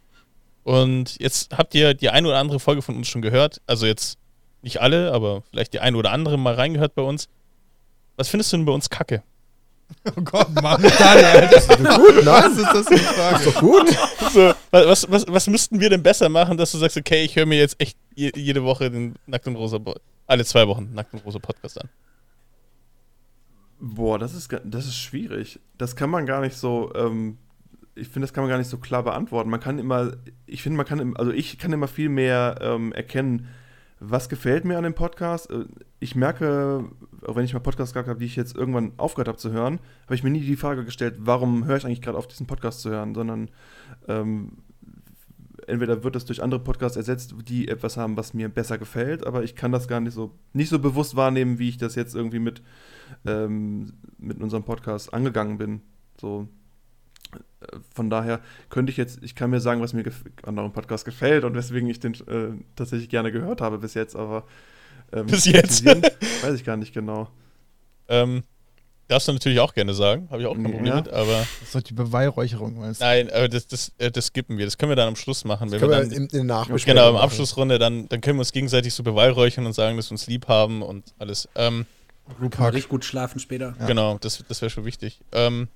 Und jetzt habt ihr die eine oder andere Folge von uns schon gehört. Also jetzt nicht alle, aber vielleicht die eine oder andere mal reingehört bei uns. Was findest du denn bei uns kacke? Oh Gott, Mann, Daniel, Alter. Gut, Was nice. ist das für eine Frage? Ist doch gut. So, wa- was, was, was müssten wir denn besser machen, dass du sagst, okay, ich höre mir jetzt echt je, jede Woche den Nackt und Rosa, alle zwei Wochen Nackt und Rosa Podcast an? Boah, das ist, das ist schwierig. Das kann man gar nicht so, ähm, ich finde, das kann man gar nicht so klar beantworten. Man kann immer, ich finde, man kann, also ich kann immer viel mehr ähm, erkennen, was gefällt mir an dem Podcast. Äh, Ich merke, auch wenn ich mal Podcasts gehabt habe, die ich jetzt irgendwann aufgehört habe zu hören, habe ich mir nie die Frage gestellt, warum höre ich eigentlich gerade auf, diesen Podcast zu hören, sondern ähm, entweder wird das durch andere Podcasts ersetzt, die etwas haben, was mir besser gefällt, aber ich kann das gar nicht so, nicht so bewusst wahrnehmen, wie ich das jetzt irgendwie mit, ähm, mit unserem Podcast angegangen bin. So. Äh, Von daher könnte ich jetzt, ich kann mir sagen, was mir gef- an eurem Podcast gefällt und weswegen ich den äh, tatsächlich gerne gehört habe bis jetzt, aber ähm, Bis jetzt? weiß ich gar nicht genau. Ähm, darfst du natürlich auch gerne sagen, habe ich auch kein Ja. Problem mit, aber Das ist doch die Beweihräucherung, meinst du? nein, aber das, das, äh, das skippen wir. Das können wir dann am Schluss machen. Wenn Können wir dann, in, in genau, im. Abschlussrunde, dann, dann können wir uns gegenseitig so beweihräuchern und sagen, dass wir uns lieb haben und alles. Ähm, Hug. richtig gut schlafen später. Ja. Genau, das, das wäre schon wichtig. Ähm,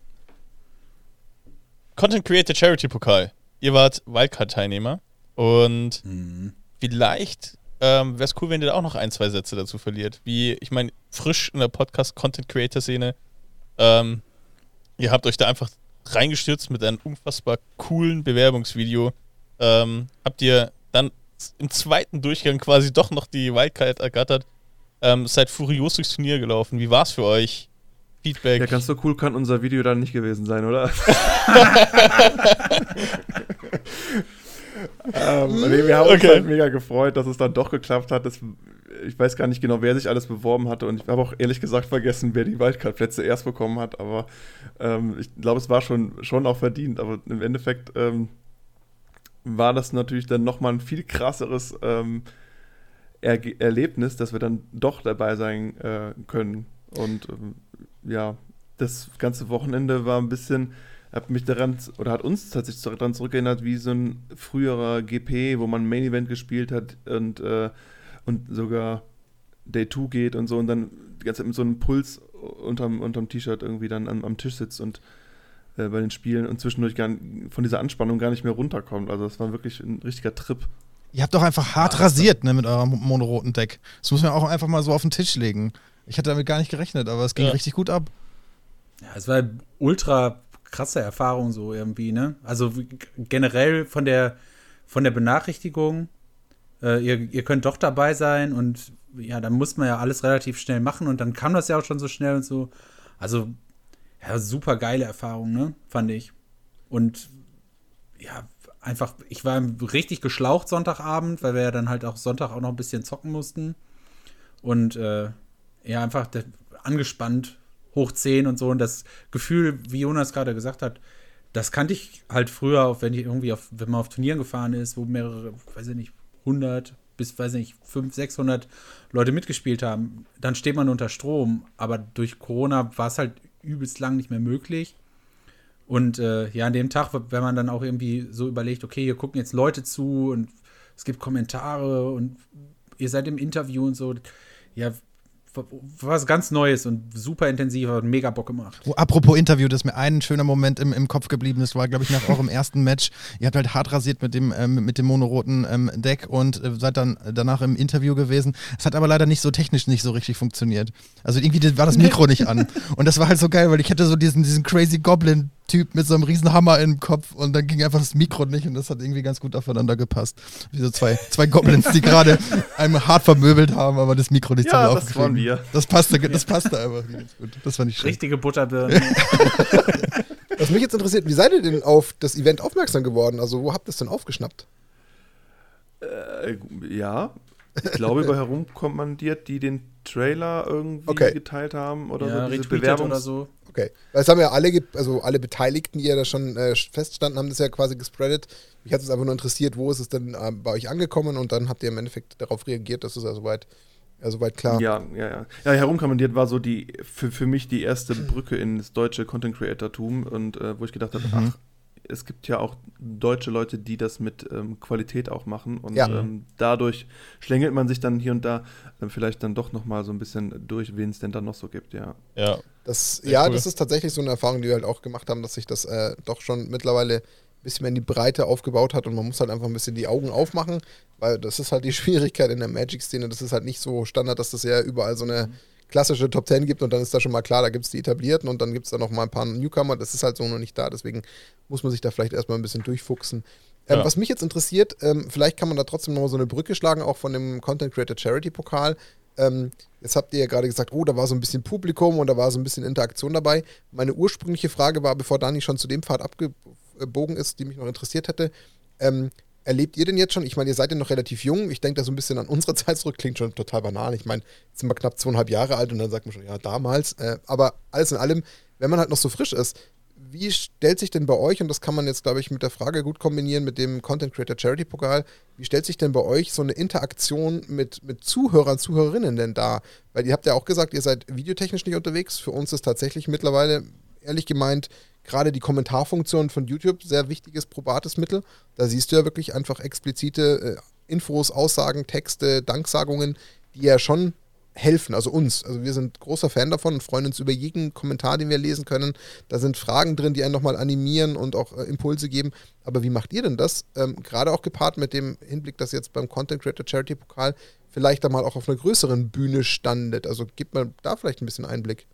Content Creator Charity Pokal. Ihr wart Wildcard-Teilnehmer und Mhm. vielleicht ähm, wäre es cool, wenn ihr da auch noch ein, zwei Sätze dazu verliert. Wie, ich meine, frisch in der Podcast-Content-Creator-Szene. Ähm, ihr habt euch da einfach reingestürzt mit einem unfassbar coolen Bewerbungsvideo. Ähm, habt ihr dann im zweiten Durchgang quasi doch noch die Wildcard ergattert. Ähm, seid furios durchs Turnier gelaufen. Wie war's für euch? Feedback? Ja, ganz so cool kann unser Video dann nicht gewesen sein, oder? ähm, nee, wir haben uns Okay. halt mega gefreut, dass es dann doch geklappt hat. Das, ich weiß gar nicht genau, wer sich alles beworben hatte und ich habe auch ehrlich gesagt vergessen, wer die Wildcard-Plätze erst bekommen hat, aber ähm, ich glaube, es war schon, schon auch verdient, aber im Endeffekt ähm, war das natürlich dann nochmal ein viel krasseres Erge Erlebnis, dass wir dann doch dabei sein äh, können und ähm, ja, das ganze Wochenende war ein bisschen, hat mich daran, oder hat uns tatsächlich daran zurückerinnert, wie so ein früherer GP, wo man Main Event gespielt hat und, äh, und sogar Day 2 geht und so und dann die ganze Zeit mit so einem Puls unterm, unterm T-Shirt irgendwie dann am, am Tisch sitzt und äh, bei den Spielen und zwischendurch gar, von dieser Anspannung gar nicht mehr runterkommt. Also das war wirklich ein richtiger Trip. Ihr habt doch einfach hart rasiert ne, mit eurem monoroten Deck. Das muss man auch einfach mal so auf den Tisch legen. Ich hatte damit gar nicht gerechnet, aber es ging Ja. richtig gut ab. Ja, es war ultra krasse Erfahrung so irgendwie, ne? Also generell von der von der Benachrichtigung, äh, ihr, ihr könnt doch dabei sein und ja, dann muss man ja alles relativ schnell machen und dann kam das ja auch schon so schnell und so. Also, ja, super geile Erfahrung, ne? Fand ich. Und ja, einfach, ich war richtig geschlaucht Sonntagabend, weil wir ja dann halt auch Sonntag auch noch ein bisschen zocken mussten. Und äh, ja, einfach angespannt, hoch 10 und so. Und das Gefühl, wie Jonas gerade gesagt hat, das kannte ich halt früher, wenn ich irgendwie auf, wenn man auf Turnieren gefahren ist, wo mehrere, weiß ich nicht, 100 bis, weiß ich nicht, 500, 600 Leute mitgespielt haben, dann steht man unter Strom. Aber durch Corona war es halt übelst lang nicht mehr möglich. Und äh, ja, an dem Tag, wenn man dann auch irgendwie so überlegt, okay, hier gucken jetzt Leute zu und es gibt Kommentare und ihr seid im Interview und so, ja, war was ganz Neues und super intensiv und mega Bock gemacht. Oh, apropos Interview, das ist mir ein schöner Moment im, im Kopf geblieben. Das war, glaube ich, nach eurem ersten Match. Ihr habt halt hart rasiert mit dem, ähm, mit dem monoroten ähm, Deck und äh, seid dann danach im Interview gewesen. Es hat aber leider nicht so technisch nicht so richtig funktioniert. Also irgendwie war das Mikro nicht an. Und das war halt so geil, weil ich hatte so diesen, diesen crazy Goblin Typ mit so einem riesen Hammer im Kopf und dann ging einfach das Mikro nicht und das hat irgendwie ganz gut aufeinander gepasst. Wie so zwei, zwei Goblins, die gerade einem hart vermöbelt haben, aber das Mikro nicht Ja, zum das Laufen waren kriegen. wir. Das passte, das passte einfach ganz gut. Das fand ich schön. Richtige Butterbirnen. Was mich jetzt interessiert, wie seid ihr denn auf das Event aufmerksam geworden? Also, wo habt ihr es denn aufgeschnappt? Äh, ja, ich glaube über herumkommandiert, die den Trailer irgendwie Okay. geteilt haben oder ja, so. Diese Bewerbungs oder so. Okay. Weil es haben ja alle, also alle Beteiligten, die ja da schon äh, feststanden, haben das ja quasi gespreadet. Mich hat es einfach nur interessiert, wo ist es denn äh, bei euch angekommen und dann habt ihr im Endeffekt darauf reagiert, das ist ja soweit, ja, soweit klar. Ja, ja, ja. Ja, herumkommandiert war so die für, für mich die erste Brücke ins deutsche Content Creator-Tum und äh, wo ich gedacht habe, Mhm. ach, es gibt ja auch deutsche Leute, die das mit ähm, Qualität auch machen und Ja. ähm, dadurch schlängelt man sich dann hier und da äh, vielleicht dann doch nochmal so ein bisschen durch, wen es denn dann noch so gibt, ja. Ja. Das, Sehr ja, cool. das ist tatsächlich so eine Erfahrung, die wir halt auch gemacht haben, dass sich das äh, doch schon mittlerweile ein bisschen mehr in die Breite aufgebaut hat und man muss halt einfach ein bisschen die Augen aufmachen, weil das ist halt die Schwierigkeit in der Magic-Szene. Das ist halt nicht so Standard, dass das ja überall so eine klassische Top 10 gibt und dann ist da schon mal klar, da gibt es die etablierten und dann gibt es da noch mal ein paar Newcomer. Das ist halt so noch nicht da, deswegen muss man sich da vielleicht erstmal ein bisschen durchfuchsen. Ähm, Ja. Was mich jetzt interessiert, ähm, vielleicht kann man da trotzdem noch mal so eine Brücke schlagen, auch von dem Content Creator Charity Pokal. Ähm, jetzt habt ihr ja gerade gesagt, oh, da war so ein bisschen Publikum und da war so ein bisschen Interaktion dabei. Meine ursprüngliche Frage war, bevor Dani schon zu dem Pfad abgebogen ist, die mich noch interessiert hätte, ähm, erlebt ihr denn jetzt schon, ich meine, ihr seid ja noch relativ jung, ich denke da so ein bisschen an unsere Zeit zurück, klingt schon total banal. Ich meine, jetzt sind wir knapp zweieinhalb Jahre alt und dann sagt man schon, ja, damals. Äh, aber alles in allem, wenn man halt noch so frisch ist, wie stellt sich denn bei euch, und das kann man jetzt, glaube ich, mit der Frage gut kombinieren mit dem Content Creator Charity Pokal, wie stellt sich denn bei euch so eine Interaktion mit, mit Zuhörern, Zuhörerinnen denn da? Weil ihr habt ja auch gesagt, ihr seid videotechnisch nicht unterwegs. Für uns ist tatsächlich mittlerweile, ehrlich gemeint, gerade die Kommentarfunktion von YouTube sehr wichtiges, probates Mittel. Da siehst du ja wirklich einfach explizite äh, Infos, Aussagen, Texte, Danksagungen, die ja schon helfen, also uns. Also wir sind großer Fan davon und freuen uns über jeden Kommentar, den wir lesen können. Da sind Fragen drin, die einen nochmal animieren und auch äh, Impulse geben. Aber wie macht ihr denn das? Ähm, Gerade auch gepaart mit dem Hinblick, dass jetzt beim Content Creator Charity Pokal vielleicht einmal auch auf einer größeren Bühne standet. Also gibt man da vielleicht ein bisschen Einblick.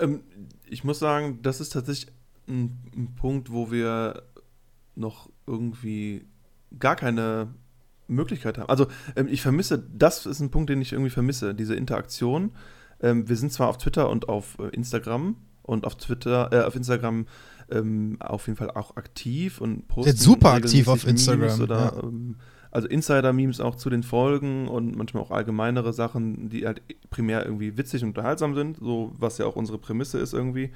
Ähm, ich muss sagen, das ist tatsächlich ein, ein Punkt, wo wir noch irgendwie gar keine Möglichkeit haben. Also ähm, ich vermisse, das ist ein Punkt, den ich irgendwie vermisse, diese Interaktion. Ähm, wir sind zwar auf Twitter und auf äh, Instagram und auf Twitter, äh, auf Instagram ähm, auf jeden Fall auch aktiv und posten super aktiv auf Memes Instagram, Oder, ja. Also Insider-Memes auch zu den Folgen und manchmal auch allgemeinere Sachen, die halt primär irgendwie witzig und unterhaltsam sind, so was ja auch unsere Prämisse ist irgendwie.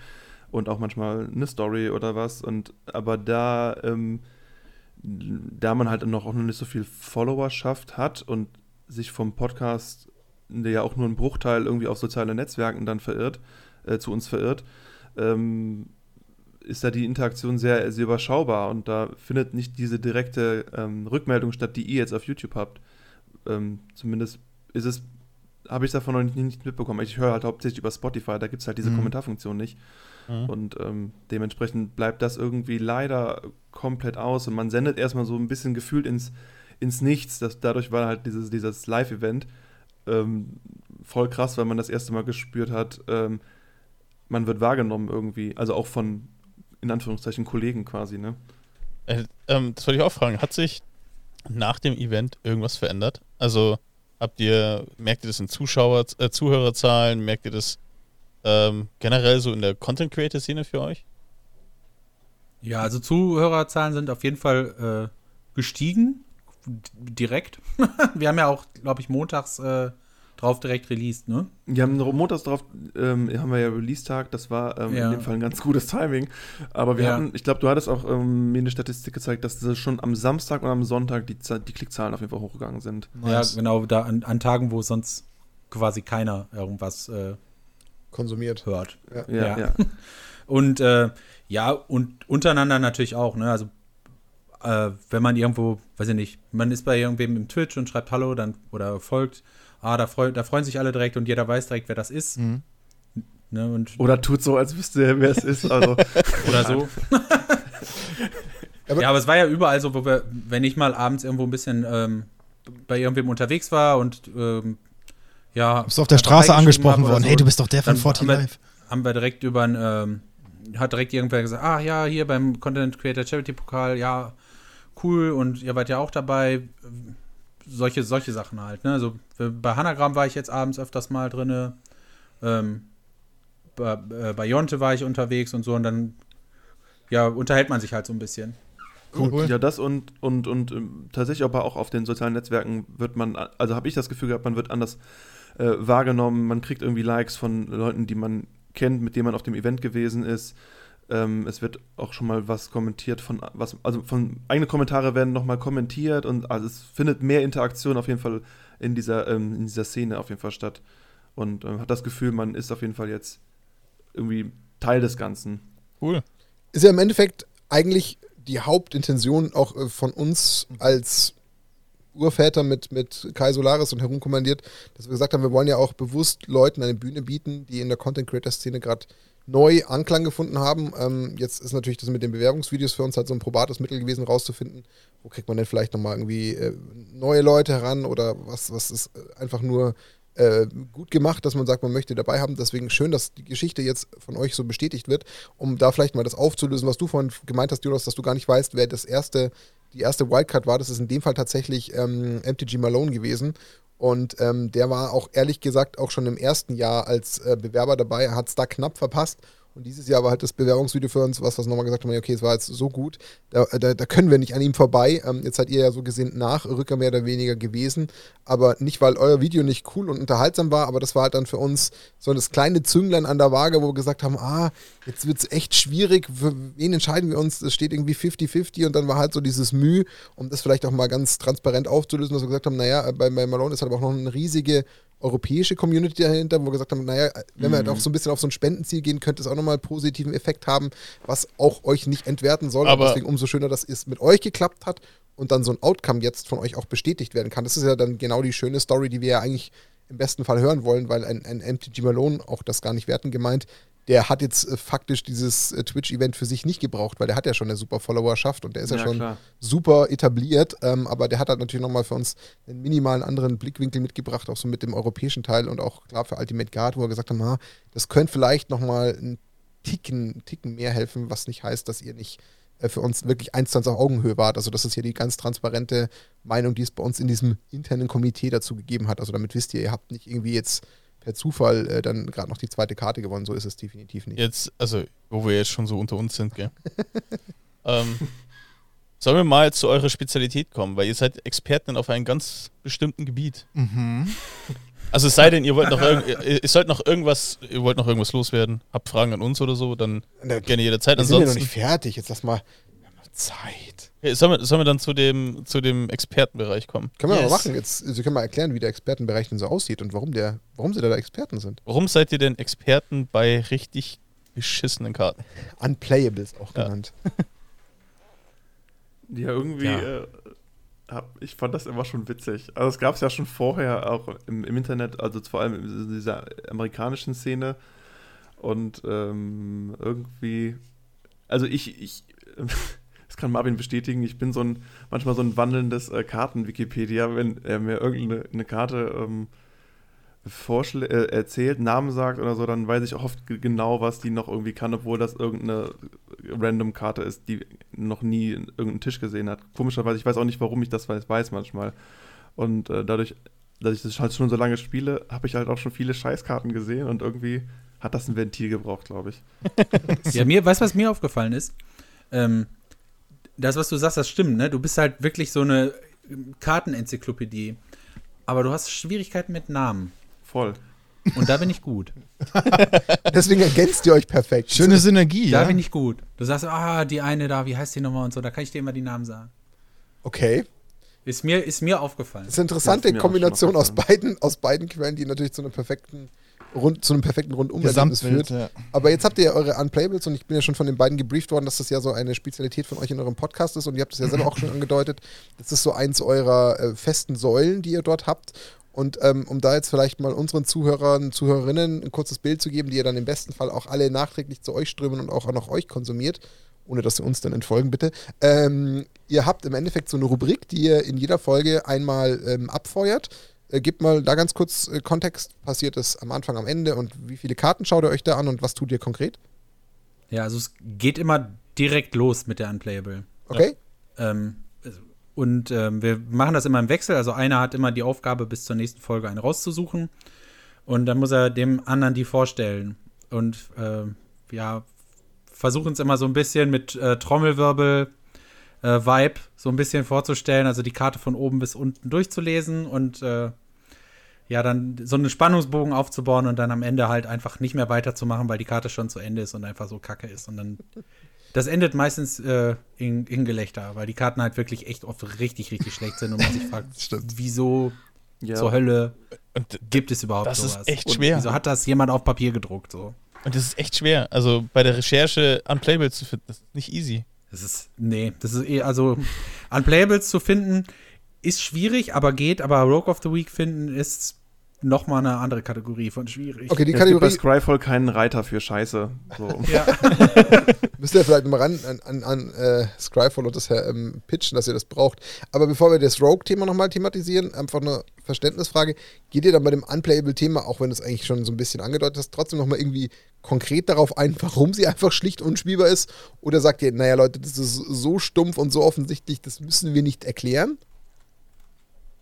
Und auch manchmal eine Story oder was. Und aber da, ähm, da man halt noch auch noch nicht so viel Followerschaft hat und sich vom Podcast, der ja auch nur ein Bruchteil irgendwie auf soziale Netzwerken dann verirrt, äh, zu uns verirrt, ähm, ist da die Interaktion sehr, sehr überschaubar und da findet nicht diese direkte ähm, Rückmeldung statt, die ihr jetzt auf YouTube habt. Ähm, zumindest ist es, habe ich davon noch nicht, nicht mitbekommen. Ich höre halt hauptsächlich über Spotify, da gibt es halt diese Mhm. Kommentarfunktion nicht. Mhm. Und ähm, dementsprechend bleibt das irgendwie leider komplett aus und man sendet erstmal so ein bisschen gefühlt ins, ins Nichts. Das, dadurch war halt dieses, dieses Live-Event ähm, voll krass, weil man das erste Mal gespürt hat, ähm, man wird wahrgenommen irgendwie. Also auch von, in Anführungszeichen, Kollegen quasi, ne? Äh, ähm, das wollte ich auch fragen. Hat sich nach dem Event irgendwas verändert? Also habt ihr, merkt ihr das in Zuschauer, äh, Zuhörerzahlen? Merkt ihr das ähm, generell so in der Content Creator Szene für euch? Ja, also Zuhörerzahlen sind auf jeden Fall äh, gestiegen. Direkt. Wir haben ja auch, glaube ich, montags äh, drauf direkt released, ne? Wir haben montags drauf, ähm, haben wir ja Release-Tag, das war ähm, Ja. in dem Fall ein ganz gutes Timing. Aber wir Ja. hatten, ich glaube, du hattest auch ähm, mir eine Statistik gezeigt, dass das schon am Samstag und am Sonntag die, die Klickzahlen auf jeden Fall hochgegangen sind. Nice. Ja, genau, da an, an Tagen, wo sonst quasi keiner irgendwas äh, Konsumiert. hört. Ja. Ja, Ja. ja. Und äh, ja, und untereinander natürlich auch, ne? Also äh, wenn man irgendwo, weiß ich nicht, man ist bei irgendwem im Twitch und schreibt Hallo dann oder folgt, ah, da, freu, da freuen sich alle direkt und jeder weiß direkt, wer das ist. Mhm. Ne? Und, Oder tut so, als wüsste er, wer es ist. Also, oder so. Aber- ja, aber es war ja überall so, wo wir, wenn ich mal abends irgendwo ein bisschen ähm, bei irgendwem unterwegs war und ähm, ja. Bist du auf der Straße angesprochen worden? so, Hey, du bist doch der von dann 40 haben wir- Live. haben wir direkt über ein, ähm, hat direkt irgendwer gesagt, ah ja, hier beim Content Creator Charity Pokal, ja, cool und ihr wart ja auch dabei. Solche, solche Sachen halt, ne? Also bei Hanagram war ich jetzt abends öfters mal drinne. Ähm, bei, äh, bei Jonte war ich unterwegs und so und dann ja, unterhält man sich halt so ein bisschen. Cool. Ja, das und, und, und ähm, tatsächlich aber auch auf den sozialen Netzwerken wird man, also habe ich das Gefühl gehabt, man wird anders äh, wahrgenommen, man kriegt irgendwie Likes von Leuten, die man kennt, mit denen man auf dem Event gewesen ist. Ähm, es wird auch schon mal was kommentiert von was, also von eigene Kommentare werden nochmal kommentiert und also es findet mehr Interaktion auf jeden Fall in dieser, ähm, in dieser Szene auf jeden Fall statt. Und ähm, hat das Gefühl, man ist auf jeden Fall jetzt irgendwie Teil des Ganzen. Cool. Ist ja im Endeffekt eigentlich die Hauptintention auch äh, von uns als Urväter mit, mit Kai Solaris und herumkommandiert, dass wir gesagt haben, wir wollen ja auch bewusst Leuten eine Bühne bieten, die in der Content Creator Szene gerade neu Anklang gefunden haben. Ähm, jetzt ist natürlich das mit den Bewerbungsvideos für uns halt so ein probates Mittel gewesen, rauszufinden, wo kriegt man denn vielleicht nochmal irgendwie äh, neue Leute heran oder was, was ist äh, einfach nur äh, gut gemacht, dass man sagt, man möchte dabei haben. Deswegen schön, dass die Geschichte jetzt von euch so bestätigt wird, um da vielleicht mal das aufzulösen, was du vorhin gemeint hast, Jonas, dass du gar nicht weißt, wer das erste, die erste Wildcard war. Das ist in dem Fall tatsächlich ähm, MTG Malone gewesen. Und ähm, der war auch ehrlich gesagt auch schon im ersten Jahr als äh, Bewerber dabei, hat es da knapp verpasst. Und dieses Jahr war halt das Bewerbungsvideo für uns, was wir nochmal gesagt haben, okay, es war jetzt so gut, da, da, da können wir nicht an ihm vorbei. Ähm, jetzt seid ihr ja so gesehen nach Rücker mehr oder weniger gewesen, aber nicht, weil euer Video nicht cool und unterhaltsam war, aber das war halt dann für uns so das kleine Zünglein an der Waage, wo wir gesagt haben, ah, jetzt wird es echt schwierig, für wen entscheiden wir uns? Es steht irgendwie 50-50 und dann war halt so dieses Mühe, um das vielleicht auch mal ganz transparent aufzulösen, dass wir gesagt haben, naja, bei, bei Malone ist halt auch noch eine riesige europäische Community dahinter, wo wir gesagt haben, naja, wenn wir halt auch so ein bisschen auf so ein Spendenziel gehen, könnte es auch nochmal einen positiven Effekt haben, was auch euch nicht entwerten soll. Aber- und deswegen umso schöner, dass es mit euch geklappt hat und dann so ein Outcome jetzt von euch auch bestätigt werden kann. Das ist ja dann genau die schöne Story, die wir ja eigentlich im besten Fall hören wollen, weil ein, ein MTG Malone, auch das gar nicht werten gemeint, der hat jetzt äh, faktisch dieses äh, Twitch-Event für sich nicht gebraucht, weil der hat ja schon eine super Followerschaft und der ist ja, Ja, schon klar. super etabliert, ähm, aber der hat halt natürlich nochmal für uns einen minimalen anderen Blickwinkel mitgebracht, auch so mit dem europäischen Teil und auch klar für Ultimate Guard, wo wir gesagt haben, ah, das könnte vielleicht nochmal einen Ticken, Ticken mehr helfen, was nicht heißt, dass ihr nicht äh, für uns wirklich eins zu eins auf Augenhöhe wart. Also das ist hier die ganz transparente Meinung, die es bei uns in diesem internen Komitee dazu gegeben hat. Also damit wisst ihr, ihr habt nicht irgendwie jetzt per Zufall äh, dann gerade noch die zweite Karte gewonnen. So ist es definitiv nicht. Jetzt, also, wo wir jetzt schon so unter uns sind, gell? ähm, sollen wir mal zu eurer Spezialität kommen, weil ihr seid Experten auf einem ganz bestimmten Gebiet. Mhm. Also es sei denn, ihr wollt noch irgend, ihr, sollt noch irgendwas, ihr wollt noch irgendwas loswerden, habt Fragen an uns oder so, dann Da- gerne jederzeit. Wir sind ja noch nicht fertig. Jetzt lass mal, Zeit. Okay, sollen, wir, sollen wir dann zu dem, zu dem Expertenbereich kommen? Können wir Yes. mal machen. Jetzt, Sie können mal erklären, wie der Expertenbereich denn so aussieht und warum, der, warum Sie da, da Experten sind. Warum seid ihr denn Experten bei richtig beschissenen Karten? Unplayables auch Ja. genannt. Ja, irgendwie, Ja. Äh, hab, ich fand das immer schon witzig. Also es gab es ja schon vorher auch im, im Internet, also vor allem in dieser amerikanischen Szene. Und ähm, irgendwie, also ich, ich, das kann Marvin bestätigen, ich bin so ein, manchmal so ein wandelndes äh, Karten-Wikipedia, wenn er mir irgendeine eine Karte ähm, vorschlä- äh, erzählt, Namen sagt oder so, dann weiß ich auch oft ge- genau, was die noch irgendwie kann, obwohl das irgendeine random Karte ist, die noch nie in irgendeinen Tisch gesehen hat. Komischerweise, ich weiß auch nicht, warum ich das weiß, weiß manchmal. Und äh, dadurch, dass ich das halt schon so lange spiele, habe ich halt auch schon viele Scheißkarten gesehen und irgendwie hat das ein Ventil gebraucht, glaube ich. Ja, mir, weißt du, was mir aufgefallen ist? Ähm, das, was du sagst, das stimmt, ne? Du bist halt wirklich so eine ähm, Kartenenzyklopädie. Aber du hast Schwierigkeiten mit Namen. Voll. Und da bin ich gut. Deswegen ergänzt ihr euch perfekt. Schöne Synergie, Da ja. bin ich gut. Du sagst, ah, die eine da, wie heißt die nochmal und so, da kann ich dir immer die Namen sagen. Okay. Ist mir, ist mir aufgefallen. Das ist eine interessante Kombination aus beiden, aus beiden Quellen, die natürlich zu einem perfekten Rund, zu einem perfekten Rundumergebnis Gesamtbild, führt. ja. Aber jetzt habt ihr ja eure Unplayables und ich bin ja schon von den beiden gebrieft worden, dass das ja so eine Spezialität von euch in eurem Podcast ist und ihr habt es ja selber auch schon angedeutet. Das ist so eins eurer äh, festen Säulen, die ihr dort habt. Und ähm, um da jetzt vielleicht mal unseren Zuhörern, Zuhörerinnen ein kurzes Bild zu geben, die ihr dann im besten Fall auch alle nachträglich zu euch strömen und auch noch euch konsumiert, ohne dass sie uns dann entfolgen, bitte. Ähm, ihr habt im Endeffekt so eine Rubrik, die ihr in jeder Folge einmal ähm, abfeuert. Äh, gebt mal da ganz kurz äh, Kontext. Passiert es am Anfang, am Ende und wie viele Karten schaut ihr euch da an und was tut ihr konkret? Ja, also es geht immer direkt los mit der Unplayable. Okay? Ähm, und ähm, wir machen das immer im Wechsel. Also einer hat immer die Aufgabe, bis zur nächsten Folge eine rauszusuchen. Und dann muss er dem anderen die vorstellen. Und ähm, ja, versuchen es immer so ein bisschen mit äh, Trommelwirbel äh, Vibe so ein bisschen vorzustellen, also die Karte von oben bis unten durchzulesen und äh, ja, dann so einen Spannungsbogen aufzubauen und dann am Ende halt einfach nicht mehr weiterzumachen, weil die Karte schon zu Ende ist und einfach so kacke ist. Und dann, das endet meistens äh, in, in Gelächter, weil die Karten halt wirklich echt oft richtig, richtig schlecht sind und man sich fragt, wieso Ja. zur Hölle Und, gibt es überhaupt Das ist sowas? echt Und schwer. Wieso hat das jemand auf Papier gedruckt? So? und das ist echt schwer. Also bei der Recherche Unplayables zu finden, das ist nicht easy. Das ist, nee, das ist eh, also Unplayables zu finden ist schwierig, aber geht, aber Rogue of the Week finden ist noch mal eine andere Kategorie von schwierig. Okay, die Ja, es gibt bei Kategorie Scryfall keinen Reiter für Scheiße. So. Ja. müsst ihr vielleicht mal ran an, an, an äh, Scryfall und das ähm, pitchen, dass ihr das braucht. Aber bevor wir das Rogue-Thema nochmal thematisieren, einfach eine Verständnisfrage. Geht ihr dann bei dem Unplayable-Thema, auch wenn du es eigentlich schon so ein bisschen angedeutet hast, trotzdem nochmal irgendwie konkret darauf ein, warum sie einfach schlicht unspielbar ist? Oder sagt ihr, naja Leute, das ist so stumpf und so offensichtlich, das müssen wir nicht erklären?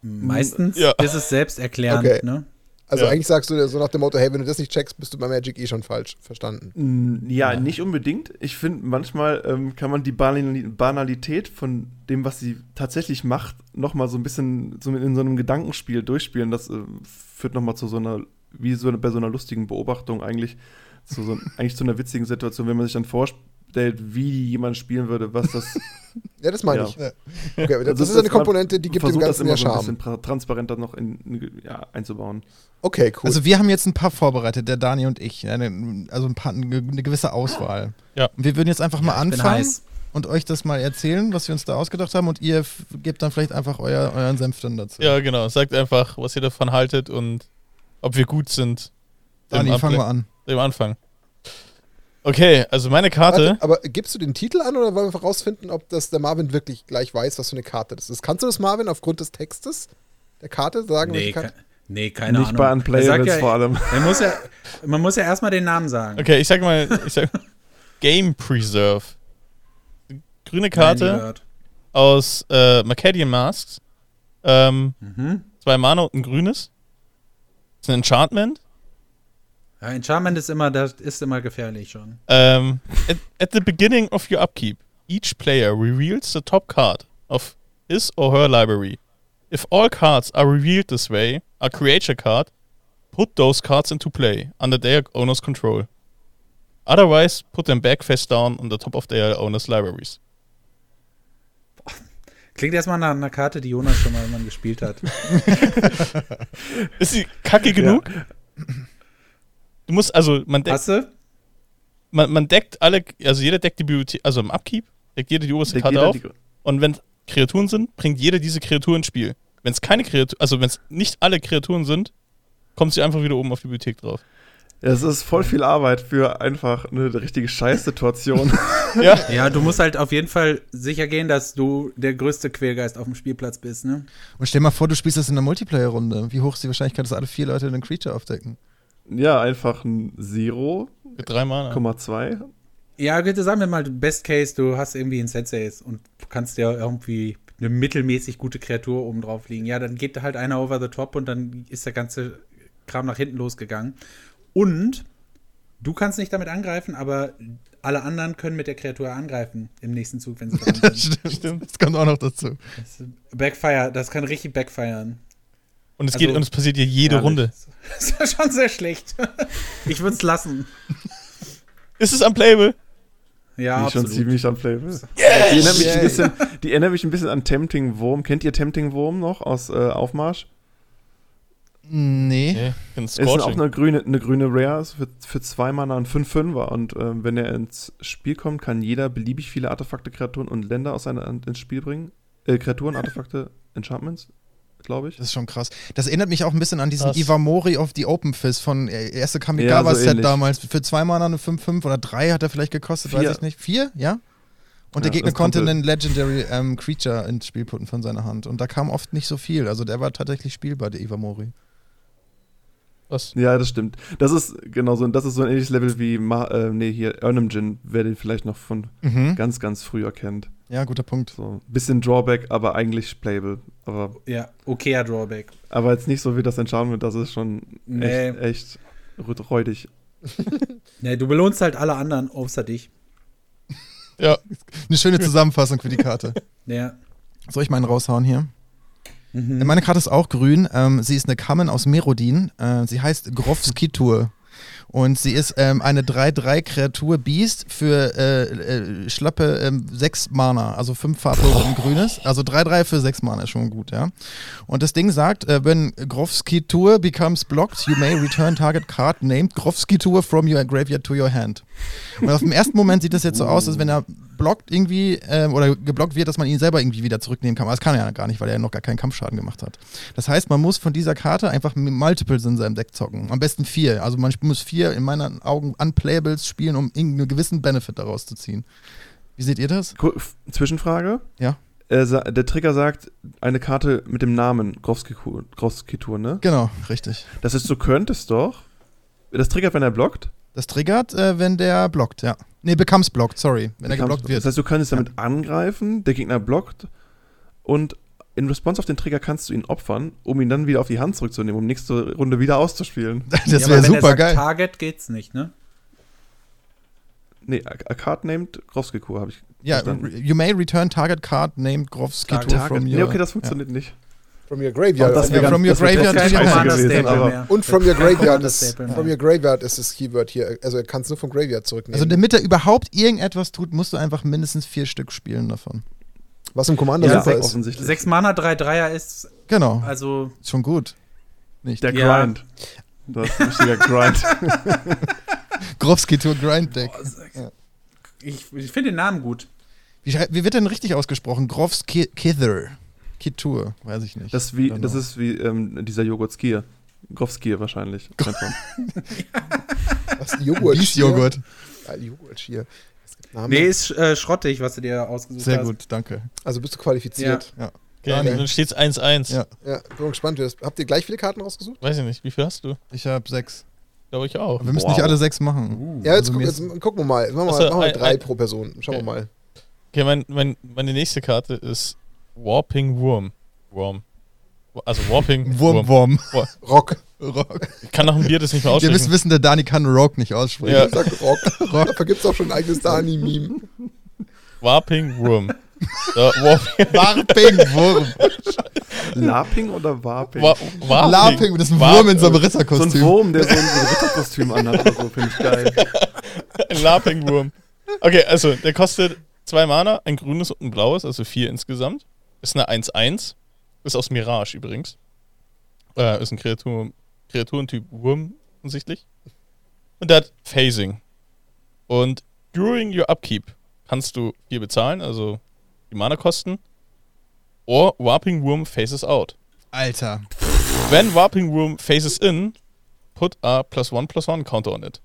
Meistens Ja. ist es selbsterklärend, Okay. ne? Also Ja. eigentlich sagst du dir so nach dem Motto, hey, wenn du das nicht checkst, bist du bei Magic eh schon falsch verstanden. Mm, Ja, nicht unbedingt. Ich finde, manchmal ähm, kann man die Banali- Banalität von dem, was sie tatsächlich macht, nochmal so ein bisschen so in so einem Gedankenspiel durchspielen. Das äh, führt nochmal zu so einer, wie so eine, bei so einer lustigen Beobachtung eigentlich, zu so, eigentlich zu einer witzigen Situation, wenn man sich dann vorstellt, wie jemand spielen würde, was das. Ja, das meine Ja. ich. Okay, aber das, Also ist eine Komponente, die gibt dem versucht, das Ganzen ja immer so ein Charme. bisschen tra- transparenter noch in, in, ja, einzubauen. Okay, cool. Also wir haben jetzt ein paar vorbereitet, der Dani und ich. Eine, also ein paar, eine, gewisse Auswahl. Ja. Und wir würden jetzt einfach mal anfangen und euch das mal erzählen, was wir uns da ausgedacht haben. Und ihr gebt dann vielleicht einfach euer, euren Senf dann dazu. Ja, genau. Sagt einfach, was ihr davon haltet und ob wir gut sind. Dani, fangen wir an. Im Anfang. Okay, also meine Karte. Warte, aber gibst du den Titel an oder wollen wir herausfinden, ob das der Marvin wirklich gleich weiß, was für eine Karte das ist? Kannst du das, Marvin, aufgrund des Textes der Karte sagen? Nee, welche ke Karte? nee, keine nicht Ahnung. bei Er Unplayables ja, vor allem. Man muss ja, man muss ja erstmal den Namen sagen. Okay, ich sag mal, ich sag Game Preserve. Grüne Karte aus äh, Macadian Masks. Ähm, Mhm. zwei Mana und ein grünes. Das ist ein Enchantment. Ja, Enchantment ist immer, das ist immer gefährlich schon. Um, at, at the beginning of your upkeep, each player reveals the top card of his or her library. If all cards are revealed this way, a creature card, put those cards into play under their owner's control. Otherwise, put them back face down on the top of their owner's libraries. Klingt erstmal nach einer Karte, die Jonas schon mal gespielt hat. Ist sie kacke genug? Du musst, also, man, deckt, Hast man, man deckt alle, also jeder deckt die Bibliothek, also im Upkeep, deckt jeder die oberste Deckt Karte auf. die- Und wenn Kreaturen sind, bringt jeder diese Kreatur ins Spiel. Wenn es keine Kreatur, also wenn es nicht alle Kreaturen sind, kommt sie einfach wieder oben auf die Bibliothek drauf. Ja, es ist voll viel Arbeit für einfach eine richtige Scheißsituation. ja. Ja, du musst halt auf jeden Fall sicher gehen, dass du der größte Quälgeist auf dem Spielplatz bist, ne? Und stell mal vor, du spielst das in einer Multiplayer-Runde. Wie hoch ist die Wahrscheinlichkeit, dass alle vier Leute einen Creature aufdecken? Ja, einfach ein Zero, Mit drei Mana. 0,2. Ja, bitte sagen wir mal, Best Case, du hast irgendwie einen Senseis und du kannst ja irgendwie eine mittelmäßig gute Kreatur oben drauf liegen. Ja, dann geht halt einer over the top und dann ist der ganze Kram nach hinten losgegangen. Und du kannst nicht damit angreifen, aber alle anderen können mit der Kreatur angreifen im nächsten Zug, wenn sie dran sind. stimmt. Das kommt auch noch dazu. Das Backfire, das kann richtig backfiren. Und es Also- geht und es passiert ja jede Herrlich. Runde. Das ist ja schon sehr schlecht. Ich würde es lassen. Ist es unplayable? Ja, die schon absolut. ziemlich unplayable. Die, erinnert mich ein bisschen, die erinnert mich ein bisschen an Tempting Wurm. Kennt ihr Tempting Wurm noch aus äh, Aufmarsch? Nee. Nee, Ist auch eine grüne, eine grüne Rare für, für zwei Mana ein 5-5er. Und ähm, wenn er ins Spiel kommt, kann jeder beliebig viele Artefakte, Kreaturen und Länder aus seiner ins Spiel bringen. Äh, Kreaturen, Artefakte, Enchantments, glaube ich. Das ist schon krass. Das erinnert mich auch ein bisschen an diesen Krass. Iwamori of the Open Fist von äh, erste Ja, Kamigawa-Set so ähnlich. damals. Für zwei Mana eine 5-5 oder drei hat er vielleicht gekostet, Vier. weiß ich nicht. Vier, ja? Und der Ja, Gegner das konnte- konnte einen Legendary ähm, Creature ins Spiel putten von seiner Hand. Und da kam oft nicht so viel. Also der war tatsächlich spielbar, der Iwamori. Was? Ja, das stimmt. Das ist genau so, das ist so ein ähnliches Level wie Ma äh, nee, hier Ernemjin, wer den vielleicht noch von Mhm. ganz, ganz früher kennt. Ja, guter Punkt. So, bisschen Drawback, aber eigentlich playable. Aber, Ja, okayer Drawback. aber jetzt nicht so wie das Enchantment, das ist schon Nee. echt, echt räudig. Nee, du belohnst halt alle anderen außer dich. Ja. Eine schöne Zusammenfassung für die Karte. Ja. Soll ich meinen raushauen hier? Mhm. Meine Karte ist auch grün. Ähm, sie ist eine Kamen aus Merodin. Äh, sie heißt Grovskitur. Und sie ist ähm, eine 3-3-Kreatur Beast für äh, äh, schlappe ähm, 6 Mana, also 5 farblose und grünes. Also 3-3 für 6 Mana ist schon gut, ja. Und das Ding sagt, äh, wenn Grovskitur becomes blocked, you may return target card named Grovskitur from your graveyard to your hand. Und auf dem ersten Moment sieht das jetzt so aus, als wenn er blockt irgendwie äh, oder geblockt wird, dass man ihn selber irgendwie wieder zurücknehmen kann. Aber das kann er ja gar nicht, weil er ja noch gar keinen Kampfschaden gemacht hat. Das heißt, man muss von dieser Karte einfach Multiples in seinem Deck zocken. Am besten vier. Also man muss vier in meinen Augen Unplayables spielen, um irgendeinen gewissen Benefit daraus zu ziehen. Wie seht ihr das? Zwischenfrage. Ja. Er der Trigger sagt eine Karte mit dem Namen Grovskitur, ne? Genau, richtig. Das ist, du könntest doch. Das triggert, wenn er blockt. Das triggert, äh, wenn der blockt, ja. Nee, becomes blocked, sorry. Wenn er geblockt wird. Das heißt, du könntest damit angreifen, der Gegner blockt und in Response auf den Trigger kannst du ihn opfern, um ihn dann wieder auf die Hand zurückzunehmen, um nächste Runde wieder auszuspielen. das Ja, wäre er super sagt geil. Target geht's nicht, ne? Nee, a, a card named Grovskikur habe ich Ja, verstanden. you may return target card named Grovskitur Target. from your... Nee, okay, das funktioniert nicht. From your graveyard. Das Ja, wär from your das graveyard hand. gewesen, aber-. Und from your graveyard ist, from your graveyard ist das Keyword hier. Also er kann es nur vom Graveyard zurücknehmen. Also damit er überhaupt irgendetwas tut, musst du einfach mindestens vier Stück spielen davon. Was im Commander Ja, super ist. offensichtlich. Sechs Mana, drei Dreier ist Genau, also schon gut. Nicht. Der Ja. Grind. Das ist ein richtiger Grind. Grovskitur Grind Deck. ich, ich finde den Namen gut. Wie, wie wird denn richtig ausgesprochen? Grovskither. Kitur, weiß ich nicht. Das, ist wie, das ist wie ähm, dieser Joghurt-Skier. Grovskier wahrscheinlich. Einfach. Was? Joghurt. Biesjoghurt. Ja, Joghurt hier. Es Namen. Nee, ist äh, schrottig, was du dir ausgesucht Sehr hast. gut, danke. Also bist du qualifiziert. Okay, Okay. dann steht's 1-1. Ja. Ja, bin gespannt. Habt ihr gleich viele Karten rausgesucht? Weiß ich nicht, wie viel hast du? Ich habe sechs. Glaube ich auch. Aber wir müssen Wow. nicht alle sechs machen. Ja, jetzt, Also guck, jetzt gucken wir mal. Machen wir, Achso, machen wir ein- drei ein- pro Person. Schauen wir mal. Okay, mein, mein, meine nächste Karte ist Warping Worm. Worm. Also Warping Wurm, Wurm. Rock. Rock. Ich kann nach dem Bier das nicht mehr Ihr müsst aussprechen. wissen, der Dani kann Rock nicht aussprechen. Ja. Ich sag Rock. Dafür gibt es auch schon ein eigenes Dani-Meme. Warping Worm. Ja, Warping. Warping, Wurm. Laping oder Warping? Wa Warping. Laping, das ist ein Warp- Wurm in so einem so ein Ritterkostüm. Wurm, der so ein, so ein Ritterkostüm anhat oder so, finde ich geil. Ein Laping-Wurm. Okay, also der kostet zwei Mana, ein grünes und ein blaues, also vier insgesamt. Ist eine 1-1. Ist aus Mirage übrigens. Äh, ist ein Kreatur, Kreaturentyp Wurm offensichtlich. Und der hat Phasing. Und during your upkeep kannst du hier bezahlen, also die Mana-Kosten. Or Warping Worm faces out. Alter. When Warping Worm faces in, put a plus one plus one counter on it.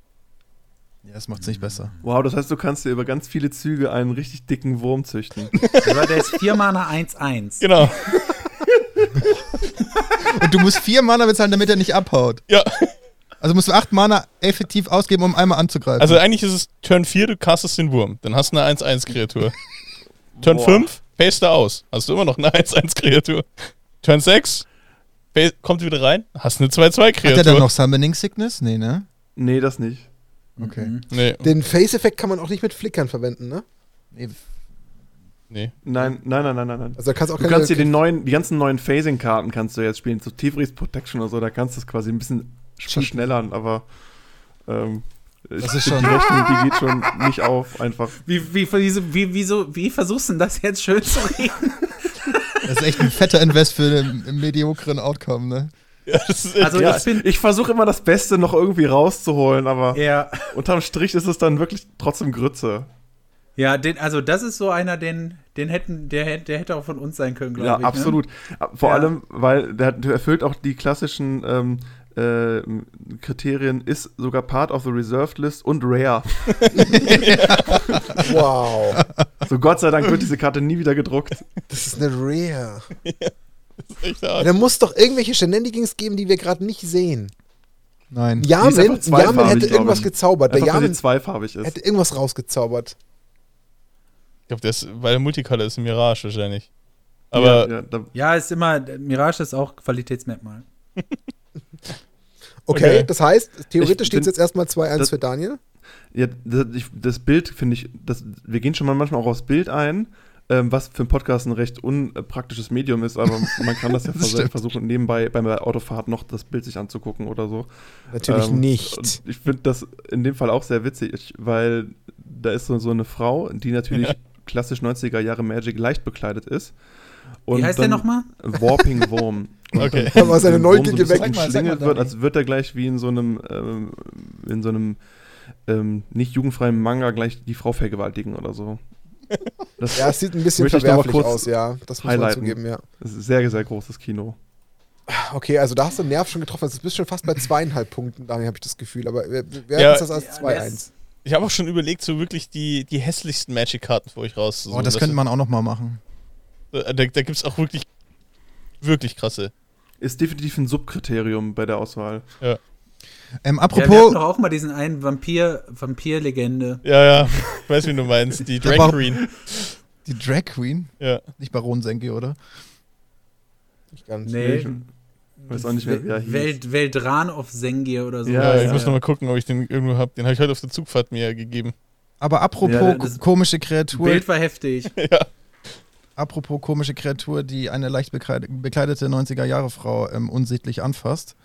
Ja, das macht's nicht besser. Wow, das heißt, du kannst dir über ganz viele Züge einen richtig dicken Wurm züchten. Aber der ist 4 Mana 1-1. Genau. Und du musst vier Mana bezahlen, damit er nicht abhaut. Ja. Also musst du acht Mana effektiv ausgeben, um einmal anzugreifen. Also eigentlich ist es Turn 4, du castest den Wurm. Dann hast du eine 1-1-Kreatur. Turn Boah. 5, paste aus. Hast du immer noch eine 1-1-Kreatur. Turn 6, pa- kommt wieder rein, hast eine Hat er dann 2-2-Kreatur. noch Summoning Sickness? Nee, ne? Nee, das nicht. Okay. Mhm. Nee, Den Face-Effekt kann man auch nicht mit Flickern verwenden, ne? Nee. Nee. Nein, nein, nein, nein, nein. nein. Also kannst du auch Du kannst dir den neuen, die ganzen neuen Phasing-Karten kannst du jetzt spielen, so Tivris Protection oder so, da kannst du es quasi ein bisschen verschnellern, aber ähm, ich Das ist schon- die Rechnung, die geht schon nicht auf, einfach. Wie, wie, wie, wie, wieso, wie versuchst du denn das jetzt schön zu reden? Das ist echt ein fetter Invest für einen mediokren Outcome, ne? Ja, das ist Also ja, ich bin. ich versuche immer das Beste noch irgendwie rauszuholen, aber Ja, unterm Strich ist es dann wirklich trotzdem Grütze. Ja den, also das ist so einer, den, den hätten, der, hätte- der hätte auch von uns sein können, glaube Ja, ich. ne? absolut. Vor Ja. allem, weil der, der erfüllt auch die klassischen ähm, äh, Kriterien, ist sogar Part of the Reserved List und Rare. Wow. So Gott sei Dank wird diese Karte nie wieder gedruckt. Das ist eine Rare. echt Ja, hart. da muss doch irgendwelche Shenanigans geben, die wir gerade nicht sehen. Nein. ist Yamin, Yamin hätte irgendwas gezaubert. Der Einfach, sie Yamin zweifarbig ist. hätte irgendwas rausgezaubert. Ich glaube, der ist, weil der Multicolor ist ein Mirage wahrscheinlich. Aber ja, ja, Ja, ist immer, Mirage ist auch Qualitätsmerkmal. Okay, Okay. das heißt, theoretisch steht es jetzt erstmal 2-1 das- für Daniel. Ja, das, ich, das Bild finde ich, das, wir gehen schon mal manchmal auch aufs Bild ein, ähm, was für einen Podcast ein recht unpraktisches Medium ist, aber man kann das ja Das vers versuchen, nebenbei bei der Autofahrt noch das Bild sich anzugucken oder so. Natürlich Ähm, nicht. Ich finde das in dem Fall auch sehr witzig, weil da ist so, so eine Frau, die natürlich Ja. Klassisch 90er Jahre Magic leicht bekleidet ist. Und Wie heißt der dann nochmal? Warping Wurm. Und Okay. Aber seine den Wurm so ein Neugier geweckt. Mal, wird, als wird er gleich wie in so einem, ähm, in so einem ähm, nicht jugendfreien Manga gleich die Frau vergewaltigen oder so. Das Ja, es sieht ein bisschen verwerflich kurz aus, ja. Das muss man zugeben, ja. ist sehr, sehr großes Kino. Okay, also da hast du den Nerv schon getroffen. Also du bist schon fast bei zweieinhalb Punkten, Daniel, habe ich das Gefühl. Aber wir, wir Ja. ja, das als Ja, 2-1. Ich habe auch schon überlegt, so wirklich die, die hässlichsten Magic-Karten für euch raus. Oh, das könnte man auch noch mal machen. Da, da gibt es auch wirklich, wirklich krasse. Ist definitiv ein Subkriterium bei der Auswahl. Ähm, Ja, wir hatten apropos, doch auch mal diesen einen Vampir, Vampir-Legende. Ja, ja, ich weiß, wie du meinst. Die Drag Queen. die Drag Queen, Ja. nicht Baron Senke, oder? Nicht ganz. Nee. Ich weiß auch nicht mehr, wie er hieß. Welt, Veldran of Sengir oder so. Ja, Ja, ich ja. muss noch mal gucken, ob ich den irgendwo habe. Den habe ich heute auf der Zugfahrt mir gegeben. Aber apropos Ja, komische Kreatur, Bild war heftig. ja. apropos komische Kreatur, die eine leicht bekleid- bekleidete 90er-Jahre-Frau ähm, unsichtlich anfasst,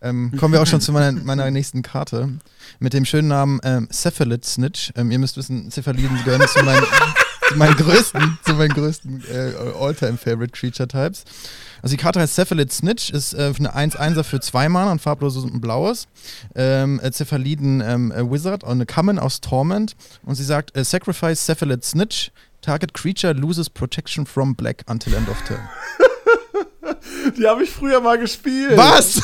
ähm, kommen wir auch schon zu meiner, meiner nächsten Karte mit dem schönen Namen ähm, Cephalid Snitch. Ähm, ihr müsst wissen, Cephaliden gehören zu meinen, zu meinen größten, zu meinen größten äh, All-Time-Favorite Creature-Types. Also die Karte heißt Cephalid Snitch, ist äh, eine 1-1er für zwei Mana, ein farbloses und ein blaues. Ähm, äh, Cephaliden ähm, äh, Wizard und eine Common aus Torment. Und sie sagt, äh, Sacrifice Cephalid Snitch, target creature loses protection from black until end of turn. Die habe ich früher mal gespielt. Was?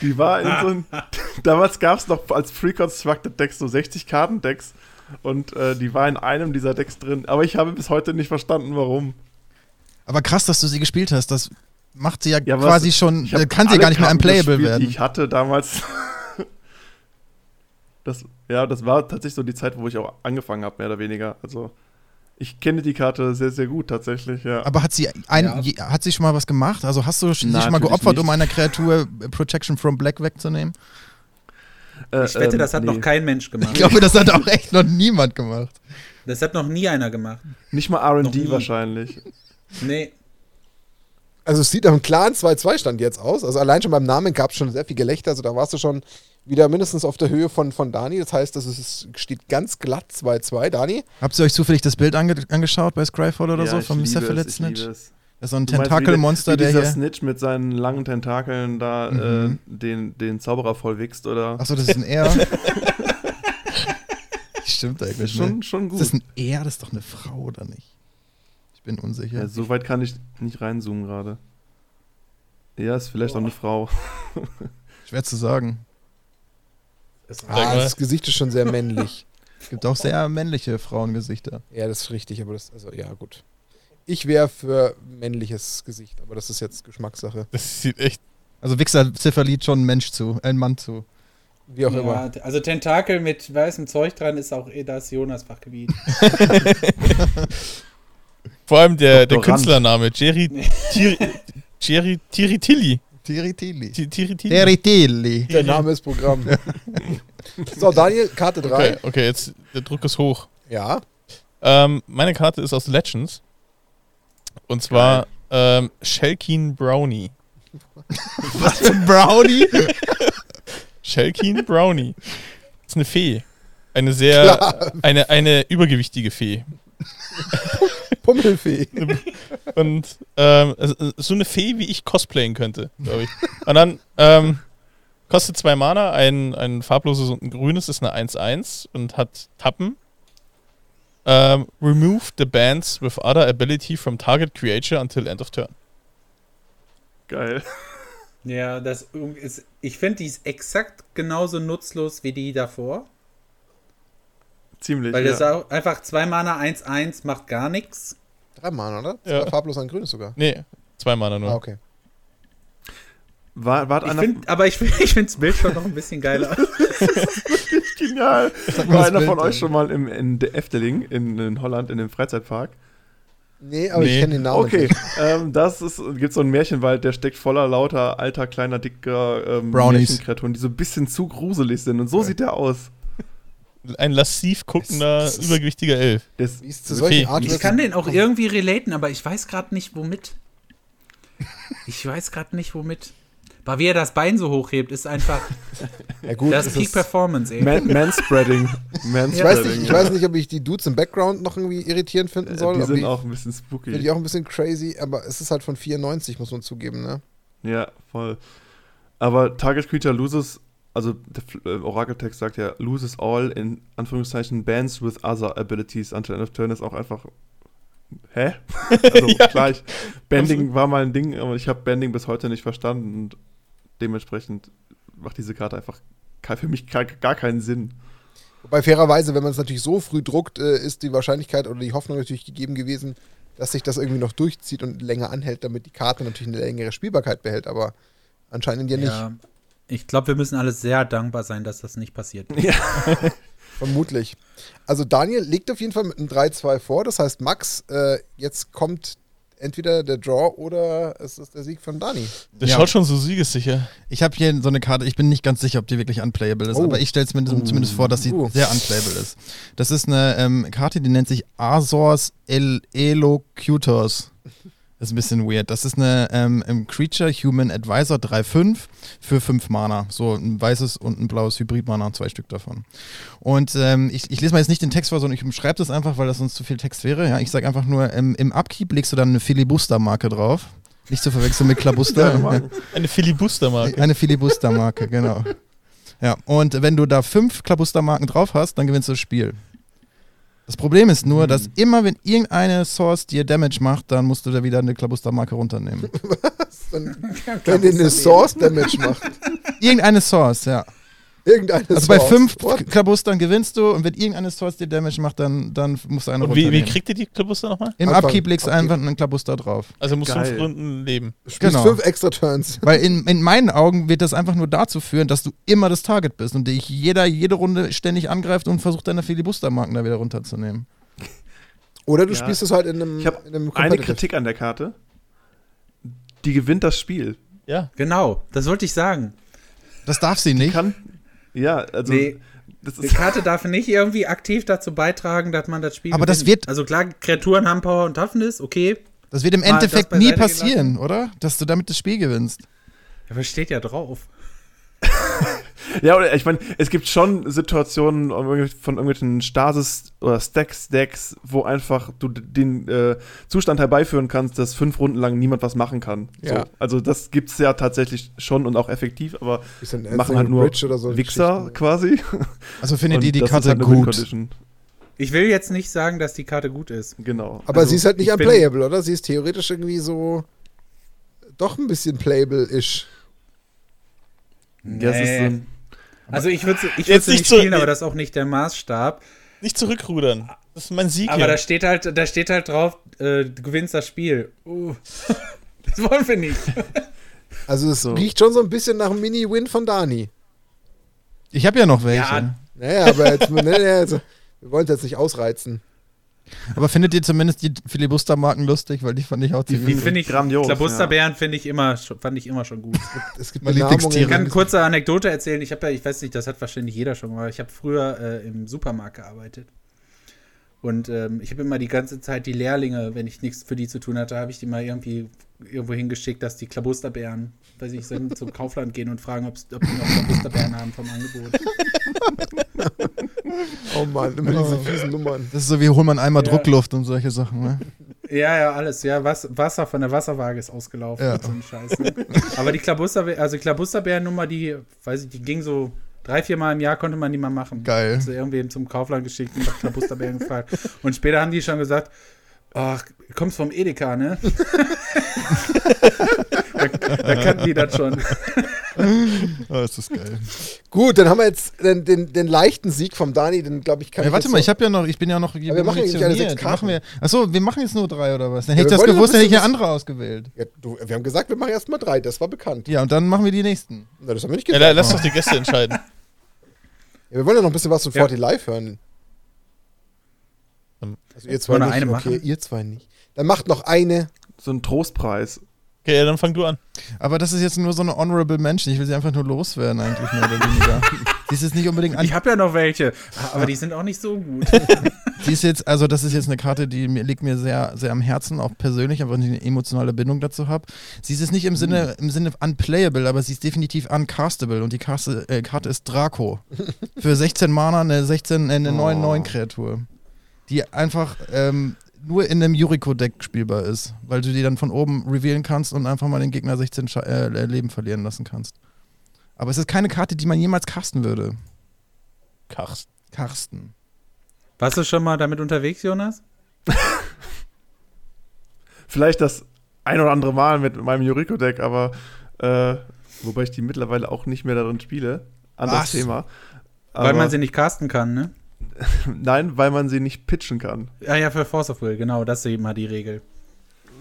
Die war in so ein. damals gab es noch als Pre-Constructed Decks so 60 Kartendecks. Und äh, die war in einem dieser Decks drin. Aber ich habe bis heute nicht verstanden, warum. Aber krass, dass du sie gespielt hast. Das macht sie ja, Ja, was- quasi schon, Ich hab äh, kann sie gar nicht mehr Karten unplayable gespielt, werden. Die ich hatte damals. das, ja, das war tatsächlich so die Zeit, wo ich auch angefangen habe, mehr oder weniger. Also, ich kenne die Karte sehr, sehr gut, tatsächlich, ja. Aber hat sie, ein, Ja. je, hat sie schon mal was gemacht? Also hast du Nein, schon mal geopfert, nicht. um einer Kreatur Protection from Black wegzunehmen? Äh, Ich wette, ähm, das hat nee. noch kein Mensch Ich gemacht. glaube, das hat auch echt noch niemand gemacht. Das hat noch nie einer gemacht. Nicht mal RD wahrscheinlich. Nee. Also es sieht nach einem klaren 2-2-Stand jetzt aus. Also allein schon beim Namen gab es schon sehr viel Gelächter. Also da warst du schon wieder mindestens auf der Höhe von, von Dani. Das heißt, das ist, steht ganz glatt 2-2. Dani? Habt ihr euch zufällig das Bild ange angeschaut bei Scryfall oder ja, so ich vom liebe Cephalid Das ist so ein Tentakelmonster, der- wie dieser hier. Snitch mit seinen langen Tentakeln da Mhm. äh, den, den Zauberer vollwichst, oder? Achso, das ist ein R. Stimmt ist eigentlich. schon, ne? schon Ist gut. das ein R? Das ist doch eine Frau, oder nicht? Ich bin unsicher. ja, so weit kann ich nicht reinzoomen gerade. Ja, ist vielleicht auch eine Frau. Schwer zu sagen. Ah, das Gesicht ist schon sehr männlich. Es gibt auch sehr männliche Frauengesichter. ja, das ist richtig, aber das, also ja, gut. Ich wäre für männliches Gesicht, aber das ist jetzt Geschmackssache. Das sieht echt. Also Wichser Zifferlied schon ein Mensch zu, ein Mann zu. Wie auch immer. Ja, also Tentakel mit weißem Zeug dran ist auch eh das Jonas Fachgebiet. Vor allem der, der. Künstlername, Jerry, Tiri, Jerry Tiritilli. Tiritilli. Tiritili. Der Name ist Programm. so, Daniel, Karte 3. Okay, okay, jetzt der Druck ist hoch. Ja. Ähm, meine Karte ist aus Legends. Und zwar ähm, Shelkin Brownie. Was für Brownie? Shelkin Brownie. Das ist eine Fee. Eine sehr, eine, eine übergewichtige Fee. Pummelfee. Und ähm, so eine Fee, wie ich cosplayen könnte, glaube ich. Und dann ähm, kostet zwei Mana, ein, ein farbloses und ein grünes ist eine 1-1 und hat Tappen. Ähm, remove the bands with other ability from target creature until end of turn. Geil. Ja, das ist, ich finde, die ist exakt genauso nutzlos wie die davor. Ziemlich. Weil ja. das auch einfach zwei Mana 1-1 macht gar nichts. Drei Mann, oder? Ja. Farblos, ein grünes sogar. Nee, zwei Mana nur. Ah, okay. War, war Ich einer find, aber ich, ich finde das Bild schon noch ein bisschen geiler. genial. War das einer Bild, von ey. euch schon mal im, in der Efteling in, in Holland in dem Freizeitpark? Nee, aber ich Nee. kenne den Namen. Okay, nicht. ähm, das ist, gibt so einen Märchenwald, der steckt voller lauter alter, kleiner, dicker ähm, Brownies. Märchenkreaturen, die so ein bisschen zu gruselig sind. Und so sieht der aus. Ein lassiv guckender, Es ist- übergewichtiger Elf. Das, Wie ist zu Okay. solchen Ich Artworks? kann den auch irgendwie relaten, aber ich weiß gerade nicht, womit. Ich weiß gerade nicht, womit. Aber wie er das Bein so hochhebt, ist einfach. ja, gut, das ist Peak Performance, ey. Man Manspreading. ich, Manspreading. weiß nicht, ich weiß nicht, ob ich die Dudes im Background noch irgendwie irritierend finden soll. Die sind die, auch ein bisschen finde spooky. ich auch ein bisschen crazy, aber es ist halt von 94, muss man zugeben, ne? Ja, voll. Aber Target Creature loses, also der äh, Orakeltext sagt ja, loses all in Anführungszeichen bands with other abilities until end of turn ist auch einfach. Hä? Also Ja. gleich. Bending war mal ein Ding, aber ich habe Bending bis heute nicht verstanden und dementsprechend macht diese Karte einfach für mich gar, gar keinen Sinn. Wobei fairerweise, wenn man es natürlich so früh druckt, äh, ist die Wahrscheinlichkeit oder die Hoffnung natürlich gegeben gewesen, dass sich das irgendwie noch durchzieht und länger anhält, damit die Karte natürlich eine längere Spielbarkeit behält, aber anscheinend ja nicht. Ja, ich glaube, wir müssen alle sehr dankbar sein, dass das nicht passiert. Vermutlich. Also Daniel legt auf jeden Fall mit einem 3-2 vor. Das heißt, Max, äh, jetzt kommt entweder der Draw oder es ist der Sieg von Dani. Der Ja. schaut schon so siegessicher. Ich habe hier so eine Karte, ich bin nicht ganz sicher, ob die wirklich unplayable ist, Oh. aber ich stelle es mir zumindest vor, dass sie Uh. sehr unplayable ist. Das ist eine ähm, Karte, die nennt sich Azors El Elocutors. Das ist ein bisschen weird. Das ist eine ähm, im Creature Human Advisor 3-5 für 5 Mana. So ein weißes und ein blaues Hybrid-Mana, zwei Stück davon. Und ähm, ich, ich lese mal jetzt nicht den Text vor, sondern ich umschreibe das einfach, weil das sonst zu viel Text wäre. Ja, ich sage einfach nur, ähm, im Upkeep legst du dann eine Filibuster-Marke drauf. Nicht zu verwechseln mit Klabuster. Eine Filibuster-Marke. Eine Filibuster-Marke, genau. Ja, und wenn du da fünf Klabuster-Marken drauf hast, dann gewinnst du das Spiel. Das Problem ist nur, dass immer, wenn irgendeine Source dir Damage macht, dann musst du da wieder eine Klabuster-Marke runternehmen. Dann, wenn ihr eine Source Damage macht. irgendeine Source, ja. Irgendeine Also bei Source. fünf What? Klabustern gewinnst du und wenn irgendeine Source dir Damage macht, dann, dann musst du eine Und wie, wie kriegt ihr die Klabuster nochmal? Im Anfang. Upkeep legst du einfach einen Klabuster drauf. Also muss Geil. fünf Runden leben. Du spielst Genau. fünf extra Turns. Weil in, in meinen Augen wird das einfach nur dazu führen, dass du immer das Target bist und dich jeder jede Runde ständig angreift und versucht, deine Filibuster-Marken da wieder runterzunehmen. Oder du Ja. spielst es halt in einem, Ich habe in einem eine. Kritik an der Karte. Die gewinnt das Spiel. Ja. Genau, das wollte ich sagen. Das darf sie nicht. Kann. Ja, also. Nee. Das Die Karte darf nicht irgendwie aktiv dazu beitragen, dass man das Spiel. Aber das gewinnt. wird- Also klar, Kreaturen haben Power und Toughness, okay. Das wird im Mal Endeffekt das nie passieren, oder? Dass du damit das Spiel gewinnst. Aber steht ja drauf. ja, oder ich meine, es gibt schon Situationen von irgendwelchen Stasis- oder Stacks-Decks, wo einfach du den äh, Zustand herbeiführen kannst, dass fünf Runden lang niemand was machen kann. Ja. So, also das gibt es ja tatsächlich schon und auch effektiv, aber machen halt nur so Wichser quasi. Also findet Und ihr die das Karte halt gut? Ich will jetzt nicht sagen, dass die Karte gut ist. Genau. Aber Also, sie ist halt nicht unplayable, oder? Sie ist theoretisch irgendwie so doch ein bisschen playable-ish. Ja, es ist so ein, Also ich würde ich Jetzt würd sie nicht spielen, aber das ist auch nicht der Maßstab. Nicht zurückrudern. Das ist mein Sieg Aber hier. da steht halt, da steht halt drauf, äh, du gewinnst das Spiel. Uh. Das wollen wir nicht. Also es So. riecht schon so ein bisschen nach einem Mini-Win von Dani. Ich habe ja noch welche. Ja. Naja, aber jetzt, ne, ne, also, wir wollen es jetzt nicht ausreizen. Aber findet ihr zumindest die Filibuster-Marken lustig? Weil die fand ich auch Die ziemlich Die finde ich, Grandios, Klabusterbären finde ich immer, schon- fand ich immer schon gut. Es gibt Meine Benamungen. Ich Lieblingstiere. kann eine kurze Anekdote erzählen. Ich habe ja, ich weiß nicht, das hat wahrscheinlich jeder schon gemacht. Ich habe früher äh, im Supermarkt gearbeitet. Und ähm, ich habe immer die ganze Zeit die Lehrlinge, wenn ich nichts für die zu tun hatte, habe ich die mal irgendwie irgendwo hingeschickt, dass die Klabusterbären, weiß ich, sind zum Kaufland gehen und fragen, ob die noch Klabusterbären haben vom Angebot. Oh Mann, immer diese fiesen Nummern. Das ist so wie hol man einmal Ja. Druckluft und solche Sachen. Ne? Ja, ja, alles. Ja, was, Wasser von der Wasserwaage ist ausgelaufen. Ja. So ein Scheiß, ne? Aber die Klabusterbären, also Klabusterbärennummer, die, weiß ich, die ging so drei, vier Mal im Jahr konnte man die mal machen. Geil. Also irgendwem zum Kaufland geschickt und nach Klabusterbären gefragt. Und später haben die schon gesagt, ach, kommst vom Edeka, ne? da, da kannten die das schon. Oh, ist das geil. Gut, dann haben wir jetzt den, den, den leichten Sieg vom Dani, den glaube ich kann Ja, ich warte jetzt mal, so- ich habe ja noch, ich bin ja noch wir machen ja alle sechs. Machen wir, achso, wir machen jetzt nur drei oder was? Dann Ja, hätte ich wir das ja gewusst, dann hätte ich ja andere ausgewählt. ja, du, wir haben gesagt, wir machen erst mal drei, das war bekannt. Ja, und dann machen wir die nächsten. Na, das haben wir nicht Ja, gesagt. la- lass doch die Gäste entscheiden. Ja, wir wollen ja noch ein bisschen was von Ja. 40 Live hören. Also ihr zwei Wollen wir nicht, eine okay, machen? ihr zwei nicht. Dann macht noch eine. so ein Trostpreis. Okay, ja, dann fang du an. Aber das ist jetzt nur so eine honorable Mention. Ich will sie einfach nur loswerden, eigentlich mehr oder weniger. sie ist jetzt nicht unbedingt an. Ich habe ja noch welche, aber die sind auch nicht so gut. Sie ist jetzt, also das ist jetzt eine Karte, die mir, liegt mir sehr, sehr am Herzen, auch persönlich, ich eine emotionale Bindung dazu habe. Sie ist jetzt nicht im Sinne, im Sinne unplayable, aber sie ist definitiv uncastable und die Karte, äh, Karte ist Draco. Für 16 Mana eine 16, äh, eine 9-9 Kreatur. Die einfach ähm, nur in einem Yuriko-Deck spielbar ist, weil du die dann von oben revealen kannst und einfach mal den Gegner 16 Scha äh, Leben verlieren lassen kannst. Aber es ist keine Karte, die man jemals casten würde. Karsten. Karsten. Warst du schon mal damit unterwegs, Jonas? Vielleicht das ein oder andere Mal mit meinem Yuriko-Deck, aber äh, wobei ich die mittlerweile auch nicht mehr darin spiele. Anderes Was? Thema. Weil Aber- man sie nicht casten kann, ne? Nein, weil man sie nicht pitchen kann. Ja, ja, für Force of Will, genau, das ist eben mal die Regel.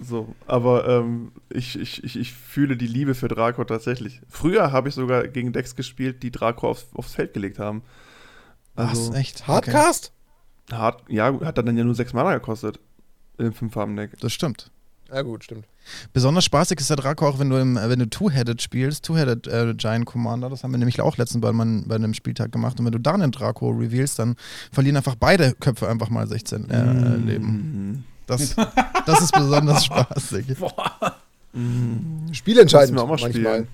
So, aber ähm, ich, ich, ich, ich fühle die Liebe für Draco tatsächlich. Früher habe ich sogar gegen Decks gespielt, die Draco aufs, aufs Feld gelegt haben. Also, Was? Echt? Okay. Hardcast? hart, ja, hat dann ja nur sechs Mana gekostet. Im Fünf-Farben-Deck. Das stimmt. Ja, gut, stimmt. Besonders spaßig ist der Draco auch, wenn du, im, äh, wenn du Two-Headed spielst, Two-Headed äh, Giant Commander, das haben wir nämlich auch letztens bei, man, bei einem Spieltag gemacht. Und wenn du da einen Draco revealst, dann verlieren einfach beide Köpfe einfach mal 16 äh, Mm. Leben. Das, das ist besonders spaßig. Spielentscheidend Müssen wir auch mal manchmal. spielen.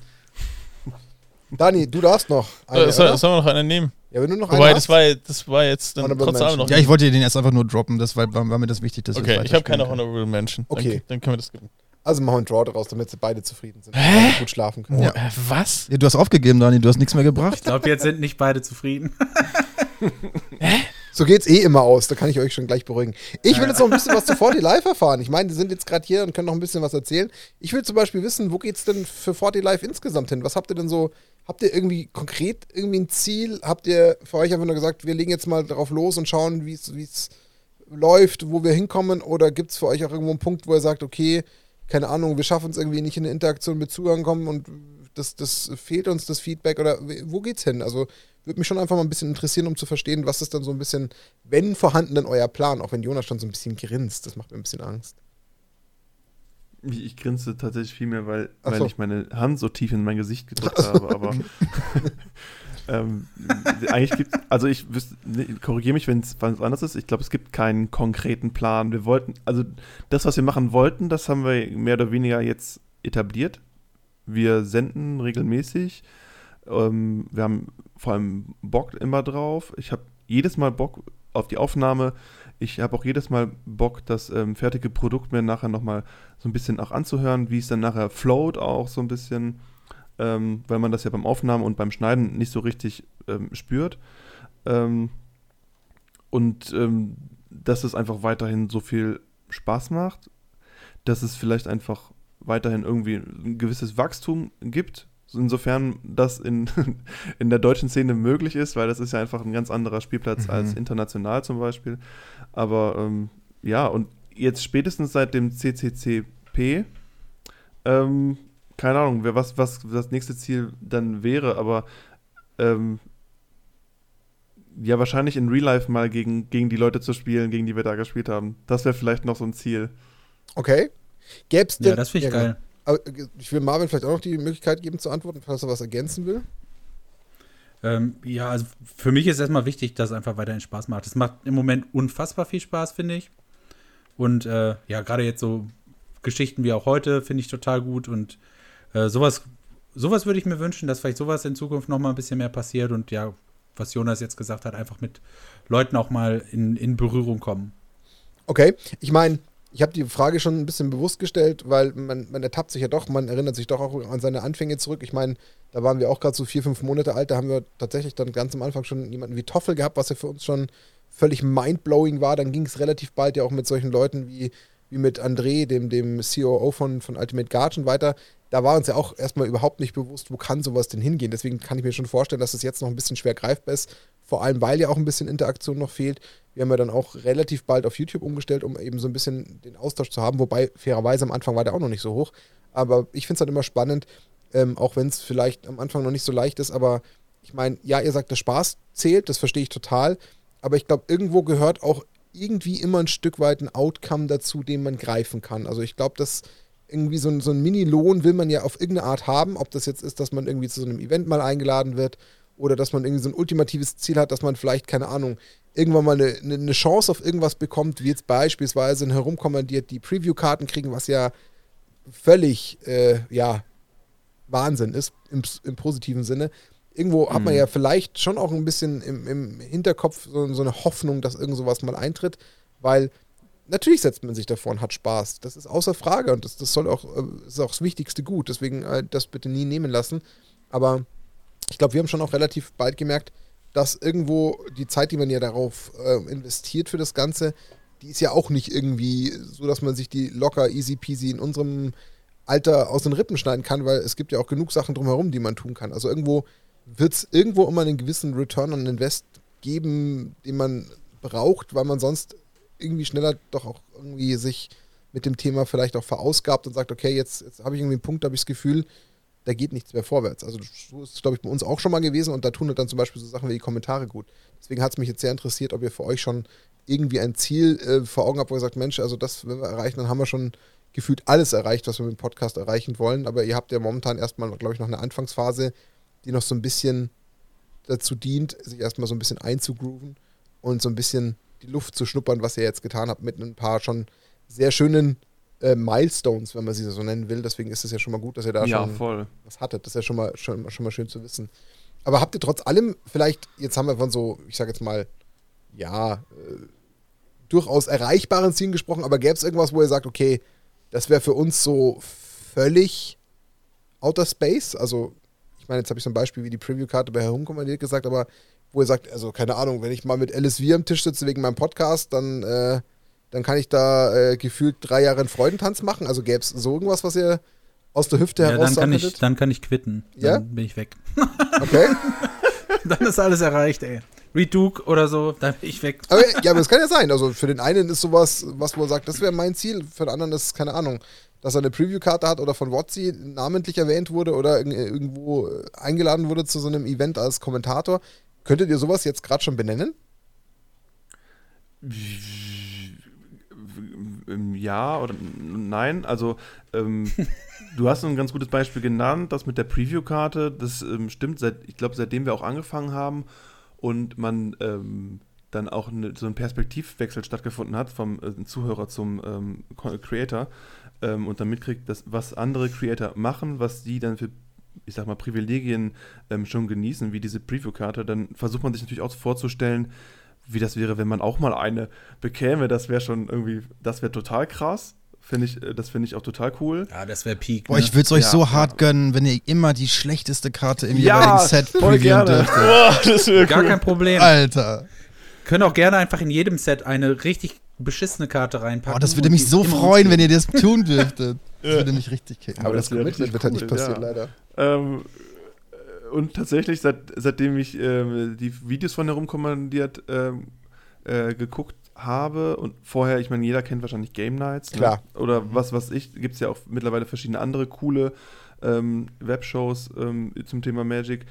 Dani, du darfst noch. Eine, Äh, soll, sollen wir noch einen nehmen? Ja, wenn du noch Wobei, das hast. war, das war jetzt dann Honorable noch. Ja, ich wollte den erst einfach nur droppen, das war, war mir das wichtig, dass wir okay, ich habe keine können. Honorable Mention. Okay. Dann, dann können wir das skippen. Also machen wir einen Draw daraus, damit sie beide zufrieden sind. Hä? gut schlafen können. Ja. Äh, was? Ja, du hast aufgegeben, Dani, du hast nichts mehr Ich gebracht. glaube, jetzt sind nicht beide zufrieden. So geht's eh immer aus, da kann ich euch schon gleich beruhigen. Ich will jetzt noch ein bisschen was zu 40 Live erfahren. Ich meine, die sind jetzt gerade hier und können noch ein bisschen was erzählen. Ich will zum Beispiel wissen, wo geht's denn für 40 Live insgesamt hin? Was habt ihr denn so, habt ihr irgendwie konkret irgendwie ein Ziel? Habt ihr für euch einfach nur gesagt, wir legen jetzt mal darauf los und schauen, wie es läuft, wo wir hinkommen? Oder gibt's für euch auch irgendwo einen Punkt, wo ihr sagt, okay, keine Ahnung, wir schaffen es irgendwie nicht in eine Interaktion mit Zuhörern kommen und das, das fehlt uns das Feedback oder wo geht's hin? Also würde mich schon einfach mal ein bisschen interessieren, um zu verstehen, was ist dann so ein bisschen, wenn vorhanden, denn euer Plan, auch wenn Jonas schon so ein bisschen grinst, das macht mir ein bisschen Angst. Ich, ich grinste tatsächlich viel mehr, weil, Ach weil so. ich meine Hand so tief in mein Gesicht gedrückt habe, aber ähm, eigentlich gibt also ich wüsste, korrigiere mich, wenn es anders ist, ich glaube, es gibt keinen konkreten Plan. Wir wollten, also das, was wir machen wollten, das haben wir mehr oder weniger jetzt etabliert. Wir senden regelmäßig. Ähm, wir haben vor allem Bock immer drauf. Ich habe jedes Mal Bock auf die Aufnahme. Ich habe auch jedes Mal Bock, das ähm, fertige Produkt mir nachher nochmal so ein bisschen auch anzuhören, wie es dann nachher float auch so ein bisschen, ähm, weil man das ja beim Aufnahmen und beim Schneiden nicht so richtig ähm, spürt. Ähm, und ähm, dass es einfach weiterhin so viel Spaß macht, dass es vielleicht einfach weiterhin irgendwie ein gewisses Wachstum gibt, insofern das in, in der deutschen Szene möglich ist, weil das ist ja einfach ein ganz anderer Spielplatz Mhm. als international zum Beispiel. Aber ähm, ja, und jetzt spätestens seit dem CCCP, ähm, keine Ahnung, wer, was, was das nächste Ziel dann wäre, aber ähm, ja, wahrscheinlich in Real Life mal gegen, gegen die Leute zu spielen, gegen die wir da gespielt haben. Das wäre vielleicht noch so ein Ziel. Okay. Gäb's denn. Ja, das finde ich geil. Äh, ich will Marvin vielleicht auch noch die Möglichkeit geben zu antworten, falls er was ergänzen will. Ähm, ja, also für mich ist erstmal wichtig, dass es einfach weiterhin Spaß macht. Es macht im Moment unfassbar viel Spaß, finde ich. Und äh, ja, gerade jetzt so Geschichten wie auch heute finde ich total gut. Und äh, sowas, sowas würde ich mir wünschen, dass vielleicht sowas in Zukunft noch mal ein bisschen mehr passiert. Und ja, was Jonas jetzt gesagt hat, einfach mit Leuten auch mal in, in Berührung kommen. Okay, ich meine, ich habe die Frage schon ein bisschen bewusst gestellt, weil man, man ertappt sich ja doch, man erinnert sich doch auch an seine Anfänge zurück. Ich meine, da waren wir auch gerade so vier, fünf Monate alt, da haben wir tatsächlich dann ganz am Anfang schon jemanden wie Toffel gehabt, was ja für uns schon völlig mindblowing war. Dann ging es relativ bald ja auch mit solchen Leuten wie, wie mit André, dem, dem COO von, von Ultimate Guardian weiter. Da war uns ja auch erstmal überhaupt nicht bewusst, wo kann sowas denn hingehen. Deswegen kann ich mir schon vorstellen, dass es jetzt noch ein bisschen schwer greifbar ist. Vor allem, weil ja auch ein bisschen Interaktion noch fehlt. Wir haben ja dann auch relativ bald auf YouTube umgestellt, um eben so ein bisschen den Austausch zu haben. Wobei, fairerweise am Anfang war der auch noch nicht so hoch. Aber ich finde es halt immer spannend, ähm, auch wenn es vielleicht am Anfang noch nicht so leicht ist. Aber ich meine, ja, ihr sagt, der Spaß zählt, das verstehe ich total. Aber ich glaube, irgendwo gehört auch irgendwie immer ein Stück weit ein Outcome dazu, den man greifen kann. Also ich glaube, dass irgendwie so, ein- so einen Mini-Lohn will man ja auf irgendeine Art haben, ob das jetzt ist, dass man irgendwie zu so einem Event mal eingeladen wird oder dass man irgendwie so ein ultimatives Ziel hat, dass man vielleicht, keine Ahnung, irgendwann mal eine, eine Chance auf irgendwas bekommt, wie jetzt beispielsweise ein herumkommandiert die Preview-Karten kriegen, was ja völlig, äh, ja, Wahnsinn ist, im, im positiven Sinne. Irgendwo hat man Mhm. ja vielleicht schon auch ein bisschen im, im Hinterkopf so, so eine Hoffnung, dass irgend sowas mal eintritt, weil natürlich setzt man sich davor und hat Spaß. Das ist außer Frage und das, das soll auch, äh, ist auch das wichtigste Gut. Deswegen äh, das bitte nie nehmen lassen. Aber ich glaube, wir haben schon auch relativ bald gemerkt, dass irgendwo die Zeit, die man ja darauf äh, investiert für das Ganze, die ist ja auch nicht irgendwie so, dass man sich die locker easy peasy in unserem Alter aus den Rippen schneiden kann, weil es gibt ja auch genug Sachen drumherum, die man tun kann. Also irgendwo wird es irgendwo immer einen gewissen Return on Invest geben, den man braucht, weil man sonst irgendwie schneller doch auch irgendwie sich mit dem Thema vielleicht auch verausgabt und sagt, okay, jetzt, jetzt habe ich irgendwie einen Punkt, da habe ich das Gefühl, da geht nichts mehr vorwärts. Also so ist es, glaube ich, bei uns auch schon mal gewesen und da tun dann zum Beispiel so Sachen wie die Kommentare gut. Deswegen hat es mich jetzt sehr interessiert, ob ihr für euch schon irgendwie ein Ziel äh, vor Augen habt, wo ihr sagt, Mensch, also das, wenn wir erreichen, dann haben wir schon gefühlt alles erreicht, was wir mit dem Podcast erreichen wollen. Aber ihr habt ja momentan erstmal, glaube ich, noch eine Anfangsphase, die noch so ein bisschen dazu dient, sich erstmal so ein bisschen einzugrooven und so ein bisschen die Luft zu schnuppern, was ihr jetzt getan habt, mit ein paar schon sehr schönen äh, Milestones, wenn man sie so nennen will. Deswegen ist es ja schon mal gut, dass ihr da ja, schon voll. was hattet. Das ist ja schon mal, schon, schon mal schön zu wissen. Aber habt ihr trotz allem vielleicht, jetzt haben wir von so, ich sage jetzt mal, ja, äh, durchaus erreichbaren Zielen gesprochen, aber gäbe es irgendwas, wo ihr sagt, okay, das wäre für uns so völlig Outer Space? Also, ich meine, jetzt habe ich so ein Beispiel wie die Preview-Karte bei Herumkommandiert gesagt, aber wo ihr sagt, also keine Ahnung, wenn ich mal mit LSV am Tisch sitze wegen meinem Podcast, dann, äh, dann kann ich da äh, gefühlt drei Jahre einen Freudentanz machen. Also gäbe es so irgendwas, was ihr aus der Hüfte Ja, heraus dann kann, ich, dann kann ich quitten. Ja? Dann bin ich weg. Okay. dann ist alles erreicht, ey. Reed Duke oder so, dann bin ich weg. Aber, ja, aber es kann ja sein. Also für den einen ist sowas, was wo er sagt, das wäre mein Ziel. Für den anderen ist es, keine Ahnung, dass er eine Preview-Karte hat oder von Wotzi namentlich erwähnt wurde oder irg- irgendwo eingeladen wurde zu so einem Event als Kommentator. Könntet ihr sowas jetzt gerade schon benennen? Ähm, Ja oder nein. Also, ähm, du hast ein ganz gutes Beispiel genannt, das mit der Preview-Karte. Das ähm, stimmt, seit, ich glaube, seitdem wir auch angefangen haben und man ähm, dann auch ne, so ein Perspektivwechsel stattgefunden hat vom äh, Zuhörer zum ähm, Creator ähm, und dann mitkriegt, dass, was andere Creator machen, was die dann für ich sag mal, Privilegien ähm, schon genießen, wie diese Preview-Karte, dann versucht man sich natürlich auch vorzustellen, wie das wäre, wenn man auch mal eine bekäme. Das wäre schon irgendwie, das wäre total krass. Finde ich, äh, das finde ich auch total cool. Ja, das wäre Peak. Boah, ne? ich würde es euch Ja, so ja. hart gönnen, wenn ihr immer die schlechteste Karte im Ja, jeweiligen Set previewen dürftet. Boah, das wäre Gar cool. kein Problem. Alter. Können auch gerne einfach in jedem Set eine richtig beschissene Karte reinpacken. Boah, das würde mich so freuen, wenn ihr das tun dürftet. Das würde mich richtig kicken. Aber das das, wäre Commitment wird halt nicht cool, passieren, ja. leider. Ähm, äh, und tatsächlich, seit, seitdem ich ähm, die Videos von herumkommandiert ähm, äh, geguckt habe und vorher, ich meine, jeder kennt wahrscheinlich Game Nights. Klar. Ne? Oder was was ich, gibt es ja auch mittlerweile verschiedene andere coole ähm, Webshows ähm, zum Thema Magic.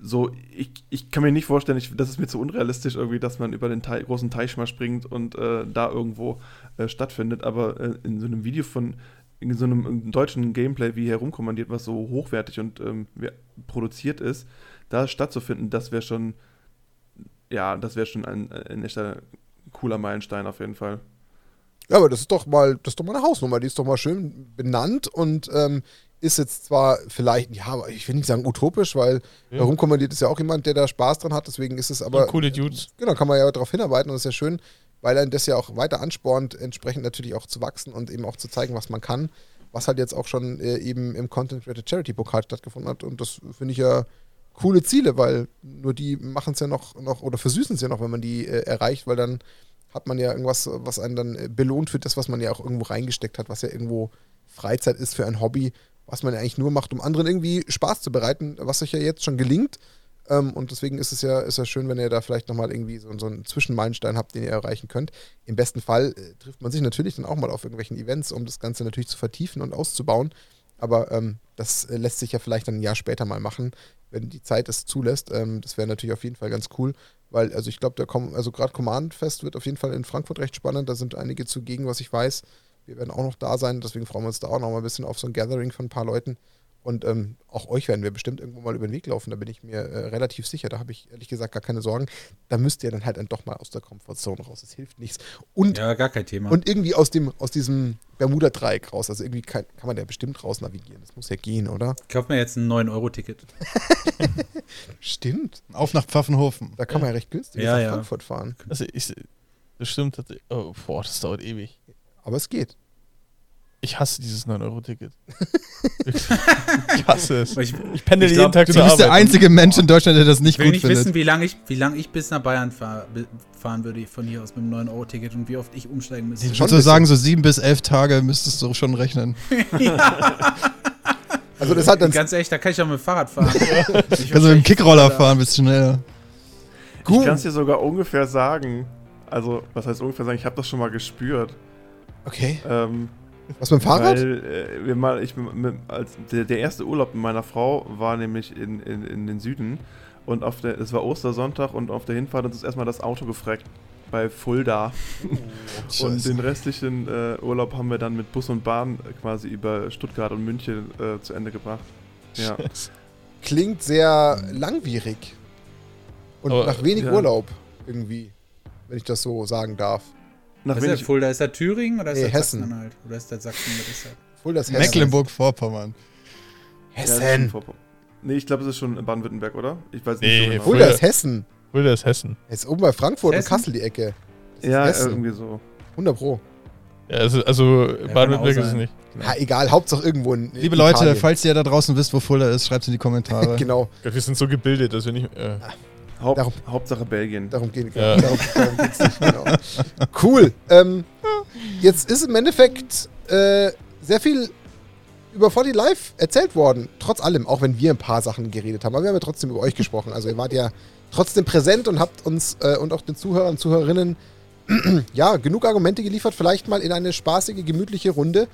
So, ich, ich kann mir nicht vorstellen, ich, das ist mir zu unrealistisch irgendwie, dass man über den Teich, großen Teich mal springt und äh, da irgendwo äh, stattfindet. Aber äh, in so einem Video von in so einem deutschen Gameplay wie herumkommandiert, was so hochwertig und ähm, produziert ist, da stattzufinden, das wäre schon, ja, das wäre schon ein, ein echter cooler Meilenstein auf jeden Fall. Ja, aber das ist doch mal, das ist doch mal eine Hausnummer, die ist doch mal schön benannt und ähm, ist jetzt zwar vielleicht, ja, aber ich will nicht sagen utopisch, weil Ja. herumkommandiert ist ja auch jemand, der da Spaß dran hat, deswegen ist es aber. Und coole Dudes. Genau, kann man ja darauf hinarbeiten und das ist ja schön, weil einen das ja auch weiter anspornt, entsprechend natürlich auch zu wachsen und eben auch zu zeigen, was man kann, was halt jetzt auch schon äh, eben im Content Creator Charity Pokal stattgefunden hat und das finde ich ja coole Ziele, weil nur die machen es ja noch, noch oder versüßen es ja noch, wenn man die äh, erreicht, weil dann hat man ja irgendwas, was einen dann äh, belohnt für das, was man ja auch irgendwo reingesteckt hat, was ja irgendwo Freizeit ist für ein Hobby, was man ja eigentlich nur macht, um anderen irgendwie Spaß zu bereiten, was euch ja jetzt schon gelingt. Ähm, und deswegen ist es ja, ist ja schön, wenn ihr da vielleicht nochmal irgendwie so, so einen Zwischenmeilenstein habt, den ihr erreichen könnt. Im besten Fall äh, trifft man sich natürlich dann auch mal auf irgendwelchen Events, um das Ganze natürlich zu vertiefen und auszubauen. Aber ähm, das äh, lässt sich ja vielleicht dann ein Jahr später mal machen, wenn die Zeit es zulässt. Ähm, das wäre natürlich auf jeden Fall ganz cool, weil, also ich glaube, also gerade Command Fest wird auf jeden Fall in Frankfurt recht spannend. Da sind einige zugegen, was ich weiß. Wir werden auch noch da sein, deswegen freuen wir uns da auch noch mal ein bisschen auf so ein Gathering von ein paar Leuten. Und ähm, auch euch werden wir bestimmt irgendwo mal über den Weg laufen, da bin ich mir äh, relativ sicher. Da habe ich ehrlich gesagt gar keine Sorgen. Da müsst ihr dann halt dann doch mal aus der Komfortzone raus. Das hilft nichts. Und, Ja, gar kein Thema. und irgendwie aus, dem, aus diesem Bermuda-Dreieck raus. Also irgendwie kann, kann man ja bestimmt raus navigieren. Das muss ja gehen, oder? ich kaufe mir jetzt ein 9-Euro-Ticket. Stimmt. Auf nach Pfaffenhofen. Da kann man ja recht günstig Ja, nach ja. Frankfurt fahren. Also ich, das stimmt. Oh, boah, das dauert ewig. Aber es geht. Ich hasse dieses 9-Euro-Ticket. ich hasse es. Ich, Ich pendel Ich jeden glaub, Tag Du zur bist der Arbeit. einzige Mensch in Deutschland, der das nicht will gut nicht findet. wissen, wie lange ich, wie lang ich bis nach Bayern fahr, fahren würde von hier aus mit dem 9-Euro-Ticket und wie oft ich umsteigen müsste. Ich würde sagen, so sieben bis elf Tage müsstest du schon rechnen. Also das hat dann Ganz ehrlich, da kann ich auch mit dem Fahrrad fahren. Ich Also mit dem Kickroller fahren bist du schneller. Ich kann es dir sogar ungefähr sagen. Also, was heißt ungefähr sagen? Ich habe das schon mal gespürt. Okay. Ähm, Was mit dem Fahrrad? Weil äh, wir mal, ich mit, als der, der erste Urlaub mit meiner Frau war nämlich in, in, in den Süden und auf der, es war Ostersonntag und auf der Hinfahrt hat uns erstmal das Auto gefreckt bei Fulda. und den restlichen äh, Urlaub haben wir dann mit Bus und Bahn quasi über Stuttgart und München äh, zu Ende gebracht. Ja. Klingt sehr langwierig. Und Aber, nach wenig ja. Urlaub irgendwie, wenn ich das so sagen darf. Nach Was ist wenig, Fulda? Ist das Thüringen oder ist Nee, das Hessen. Sachsen-Anhalt? Oder ist das Sachsen? Was ist das? Fulda ist Hessen. Mecklenburg-Vorpommern. Ja, ist vor- nee, ich glaube, es ist schon Baden-Württemberg, oder? Ich weiß nicht Nee, so genau. Fulda Fulda- ist Hessen. Fulda ist Hessen. Jetzt oben bei Frankfurt Hessen? und Kassel die Ecke. Das ist Ja, Hessen. irgendwie so. 100 Pro. Ja, also, also kann Baden-Württemberg ist es nicht. Ja, egal, Hauptsache irgendwo in Liebe in Leute, Italien. falls ihr da draußen wisst, wo Fulda ist, schreibt es in die Kommentare. Genau, Gott, wir sind so gebildet, dass wir nicht. Äh, Haupt, Darum- Hauptsache Belgien. darum geht Ja. darum, darum geht's nicht. Genau. Cool. Ähm, jetzt ist im Endeffekt äh, sehr viel über 40 Live erzählt worden. Trotz allem, auch wenn wir ein paar Sachen geredet haben. Aber wir haben ja trotzdem über euch gesprochen. Also ihr wart ja trotzdem präsent und habt uns äh, und auch den Zuhörern und Zuhörerinnen ja, genug Argumente geliefert, vielleicht mal in eine spaßige, gemütliche Runde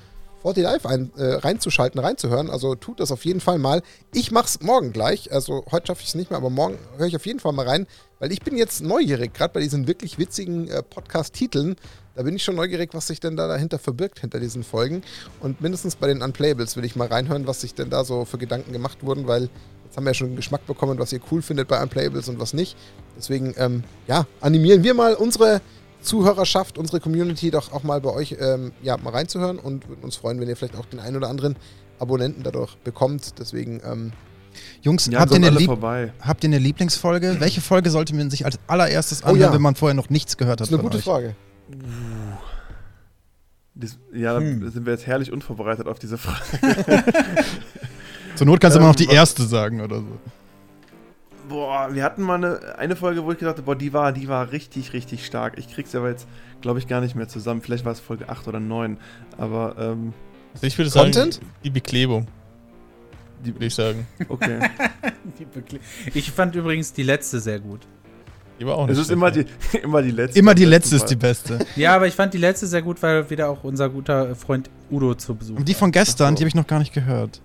40 Live ein, äh, reinzuschalten, reinzuhören. Also tut das auf jeden Fall mal. Ich mach's morgen gleich. Also heute schaffe ich es nicht mehr, aber morgen höre ich auf jeden Fall mal rein, weil ich bin jetzt neugierig, gerade bei diesen wirklich witzigen äh, Podcast-Titeln. Da bin ich schon neugierig, was sich denn da dahinter verbirgt, hinter diesen Folgen. Und mindestens bei den Unplayables will ich mal reinhören, was sich denn da so für Gedanken gemacht wurden, weil jetzt haben wir ja schon einen Geschmack bekommen, was ihr cool findet bei Unplayables und was nicht. Deswegen, ähm, ja, animieren wir mal unsere Zuhörerschaft, unsere Community doch auch mal bei euch ähm, ja, mal reinzuhören und würden uns freuen, wenn ihr vielleicht auch den einen oder anderen Abonnenten dadurch bekommt. Deswegen, ähm, Jungs, Ja, habt, ihr habt ihr eine Lieblingsfolge? Welche Folge sollte man sich als allererstes Oh anhören, ja. wenn man vorher noch nichts gehört hat das ist eine von gute euch? Frage. Das, ja, Hm. da sind wir jetzt herrlich unvorbereitet auf diese Frage. Zur Not kannst du Ähm, immer noch die erste sagen oder so. Boah, wir hatten mal eine, eine Folge, wo ich gedacht habe, boah, die war, die war richtig, richtig stark. Ich krieg's aber jetzt, glaube ich, gar nicht mehr zusammen. Vielleicht war es Folge 8 oder 9. Aber, ähm, also ich würde sagen, Content? die Beklebung. Die würde ich sagen. okay. Die Bekle- Ich fand übrigens die letzte sehr gut. Die war auch es nicht ist immer die, immer die letzte. Immer die letzte ist die beste. Ja, aber ich fand die letzte sehr gut, weil wieder auch unser guter Freund Udo zu Besuch Und die von gestern, so. die habe ich noch gar nicht gehört.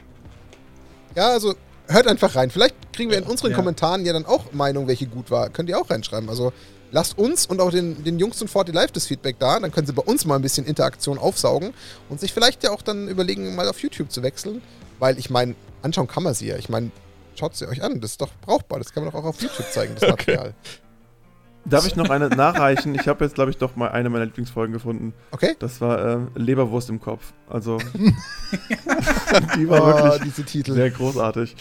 Ja, also hört einfach rein. Vielleicht kriegen wir in unseren Ja. Kommentaren ja dann auch Meinung, welche gut war. Könnt ihr auch reinschreiben. Also lasst uns und auch den, den Jungs von 40 Live das Feedback da. Dann können sie bei uns mal ein bisschen Interaktion aufsaugen und sich vielleicht ja auch dann überlegen, mal auf YouTube zu wechseln. Weil ich meine, anschauen kann man sie ja. Ich meine, schaut sie euch an. Das ist doch brauchbar. Das kann man doch auch auf YouTube zeigen, das Okay. Material. Darf ich noch eine nachreichen? Ich habe jetzt, glaube ich, doch mal eine meiner Lieblingsfolgen gefunden. Okay? Das war äh, Leberwurst im Kopf. Also, die war Oh, wirklich diese Titel. sehr großartig.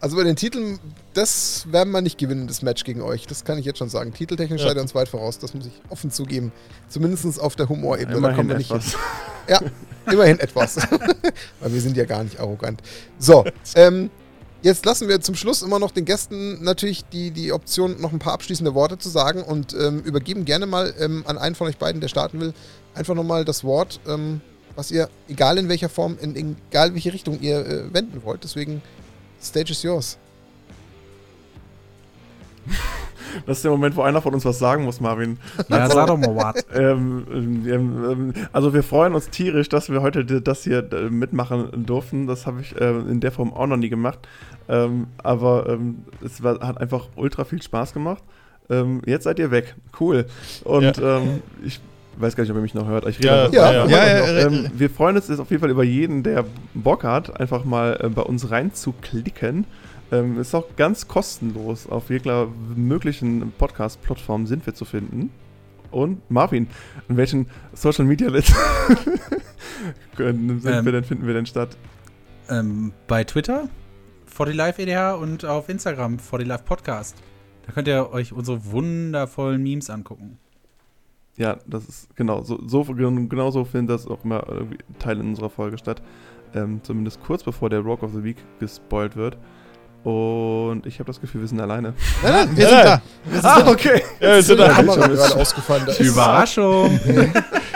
Also bei den Titeln, das werden wir nicht gewinnen, das Match gegen euch. Das kann ich jetzt schon sagen. Titeltechnisch Ja. seid ihr uns weit voraus. Das muss ich offen zugeben. Zumindest auf der Humorebene. Da Immerhin kommen wir nicht hin. etwas. Ja, immerhin etwas. Weil wir sind ja gar nicht arrogant. So, ähm, jetzt lassen wir zum Schluss immer noch den Gästen natürlich die, die Option, noch ein paar abschließende Worte zu sagen und ähm, übergeben gerne mal ähm, an einen von euch beiden, der starten will, einfach nochmal das Wort, ähm, was ihr, egal in welcher Form, in, in egal welche Richtung ihr äh, wenden wollt. Deswegen, Stage is yours. Das ist der Moment, wo einer von uns was sagen muss, Marvin. Ja, sag doch mal was. Ähm, ähm, ähm, also wir freuen uns tierisch, dass wir heute das hier mitmachen durften. Das habe ich äh, in der Form auch noch nie gemacht. Ähm, aber ähm, es war, hat einfach ultra viel Spaß gemacht. Ähm, jetzt seid ihr weg. Cool. Und ähm, ich weiß gar nicht, ob ihr mich noch hört. Ich Ja, einfach Ja, weiter. Ja, ja, ja, Ähm, wir freuen uns jetzt auf jeden Fall über jeden, der Bock hat, einfach mal äh, bei uns reinzuklicken. Ähm, ist auch ganz kostenlos. Auf jeder möglichen Podcast-Plattform sind wir zu finden. Und Marvin, an welchen Social Media sind Ähm. wir denn, finden wir denn statt? Ähm, bei Twitter, 40live EDH und auf Instagram, 40live Podcast. Da könnt ihr euch unsere wundervollen Memes angucken. Ja, das ist genau so, so genau so findet das auch immer irgendwie Teil in unserer Folge statt. Ähm, zumindest kurz bevor der Rock of the Week gespoilt wird. Und ich habe das Gefühl, wir sind alleine. Nein, nein, Wir Ja. sind da. Ah, okay. Ja, wir sind die da. Kamera gerade ausgefallen. Da ist Überraschung!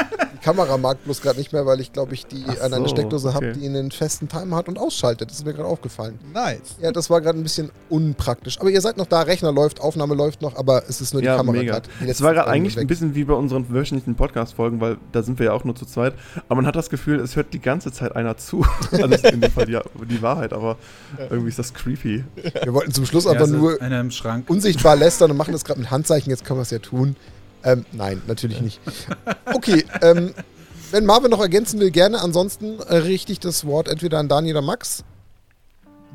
Kamera mag bloß gerade nicht mehr, weil ich glaube ich die Ach an eine so, Steckdose habe, okay. die einen festen Timer hat und ausschaltet. Das ist mir gerade aufgefallen. Nice. Ja, das war gerade ein bisschen unpraktisch. Aber ihr seid noch da, Rechner läuft, Aufnahme läuft noch, aber es ist nur die Ja, Kamera gerade. Die Es war gerade eigentlich weg. ein bisschen wie bei unseren wöchentlichen Podcast-Folgen, weil da sind wir ja auch nur zu zweit. Aber man hat das Gefühl, es hört die ganze Zeit einer zu. also das ist in dem Fall die, die Wahrheit, aber irgendwie ist das creepy. Wir wollten zum Schluss Ja, einfach so nur einer im Schrank. unsichtbar lästern und machen das gerade mit Handzeichen. Jetzt können wir es ja tun. Ähm, nein, natürlich nicht. Okay, ähm, wenn Marvin noch ergänzen will, gerne. Ansonsten richte ich das Wort entweder an Dani oder Max.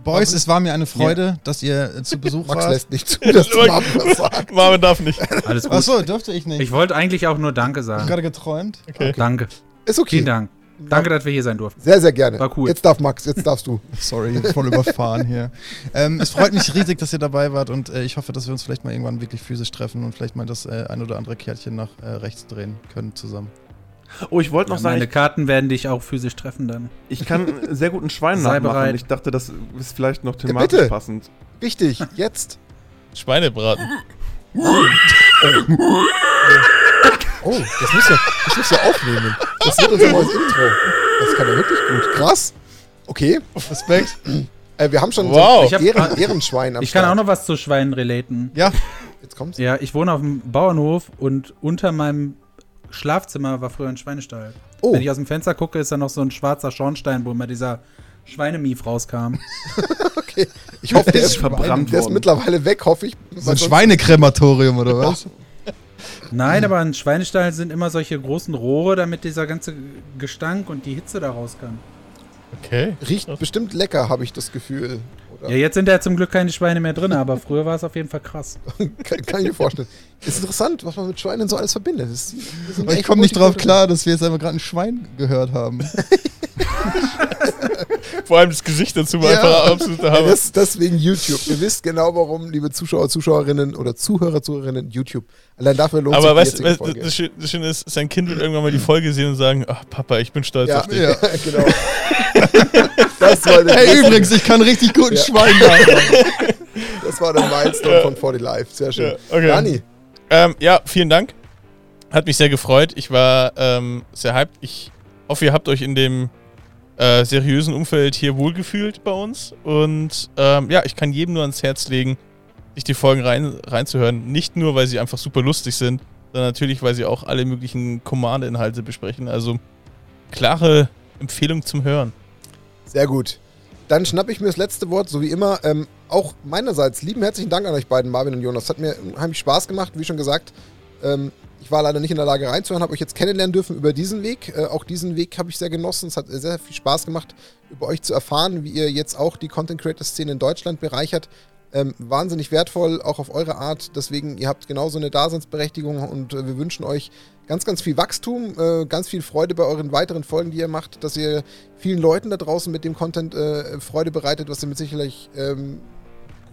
Boys, es war mir eine Freude, dass ihr äh, zu Besuch Max wart. lässt nicht zu, dass Marvin was sagst. Marvin darf nicht. Alles gut. Achso, dürfte ich nicht. Ich wollte eigentlich auch nur Danke Ich sagen. gerade geträumt. Danke. Ist okay. Vielen Dank. Danke, dass wir hier sein durften. Sehr, sehr gerne. War cool. Jetzt darf Max, jetzt darfst du. Sorry, voll überfahren hier. Ähm, es freut mich riesig, dass ihr dabei wart und äh, ich hoffe, dass wir uns vielleicht mal irgendwann wirklich physisch treffen und vielleicht mal das äh, ein oder andere Kärtchen nach äh, rechts drehen können zusammen. Oh, ich wollte noch Ja, sagen, meine Karten werden dich auch physisch treffen dann. ich kann sehr gut ein Schwein nachmachen. Ich dachte, das ist vielleicht noch bitte. thematisch passend. Richtig, jetzt. Schweinebraten. Oh, das müssen wir, das müssen wir aufnehmen. Das wird unser neues Intro. Das kann ja wirklich gut. Krass. Okay. Respekt. Äh, wir haben schon Wow. so Ich hab- ein Ehren, Ehrenschwein am Ich kann auch Start. noch was zu Schweinen relaten. Ja, Jetzt kommt's. Ja, ich wohne auf dem Bauernhof und unter meinem Schlafzimmer war früher ein Schweinestall. Oh, Wenn ich aus dem Fenster gucke, ist da noch so ein schwarzer Schornstein, wo immer dieser Schweinemief rauskam. okay. Ich hoffe, der ist ist, verbrannt der ist mittlerweile weg, hoffe ich. so ein Schweinekrematorium oder was? Nein, aber ein Schweinestall sind immer solche großen Rohre, damit dieser ganze Gestank und die Hitze da raus kann. Okay. Riecht bestimmt lecker, habe ich das Gefühl. Oder? Ja, jetzt sind da zum Glück keine Schweine mehr drin, aber früher war es auf jeden Fall krass. Kann, kann ich mir vorstellen. Ist interessant, was man mit Schweinen so alles verbindet. Das, das ich komme nicht drauf klar, dass wir jetzt einfach gerade ein Schwein gehört haben. Vor allem das Gesicht dazu war Ja. einfach absoluter Ja, Hammer. das ist deswegen YouTube. Ihr wisst genau, warum, liebe Zuschauer, Zuschauerinnen oder Zuhörer, Zuhörerinnen, YouTube. Allein dafür lohnt Aber sich weißt weißt, das, Schöne- das Schöne ist, sein Kind wird irgendwann mal die Folge sehen und sagen, ach Papa, ich bin stolz ja, auf dich. ja. genau. das, war der, Hey, übrigens, ich kann richtig guten Ja. Schwein machen. das war der Milestone von 40 Live. Sehr schön. Ja, okay. Dani, Ähm, ja, vielen Dank. Hat mich sehr gefreut. Ich war ähm, sehr hyped. Ich hoffe, ihr habt euch in dem äh, seriösen Umfeld hier wohlgefühlt bei uns. Und ähm, ja, ich kann jedem nur ans Herz legen, sich die Folgen rein, reinzuhören. Nicht nur, weil sie einfach super lustig sind, sondern natürlich, weil sie auch alle möglichen Command-Inhalte besprechen. Also klare Empfehlung zum Hören. sehr gut. Dann schnappe ich mir das letzte Wort, so wie immer. Ähm, auch meinerseits lieben herzlichen Dank an euch beiden, Marvin und Jonas. Hat mir unheimlich Spaß gemacht, wie schon gesagt. Ähm, ich war leider nicht in der Lage reinzuhören, habe euch jetzt kennenlernen dürfen über diesen Weg. Äh, auch diesen Weg habe ich sehr genossen. Es hat sehr, viel Spaß gemacht, über euch zu erfahren, wie ihr jetzt auch die Content Creator Szene in Deutschland bereichert. Ähm, wahnsinnig wertvoll, auch auf eure Art. Deswegen, ihr habt genauso eine Daseinsberechtigung und äh, wir wünschen euch ganz, ganz viel Wachstum, äh, ganz viel Freude bei euren weiteren Folgen, die ihr macht, dass ihr vielen Leuten da draußen mit dem Content äh, Freude bereitet, was ihr mit sicherlich ähm,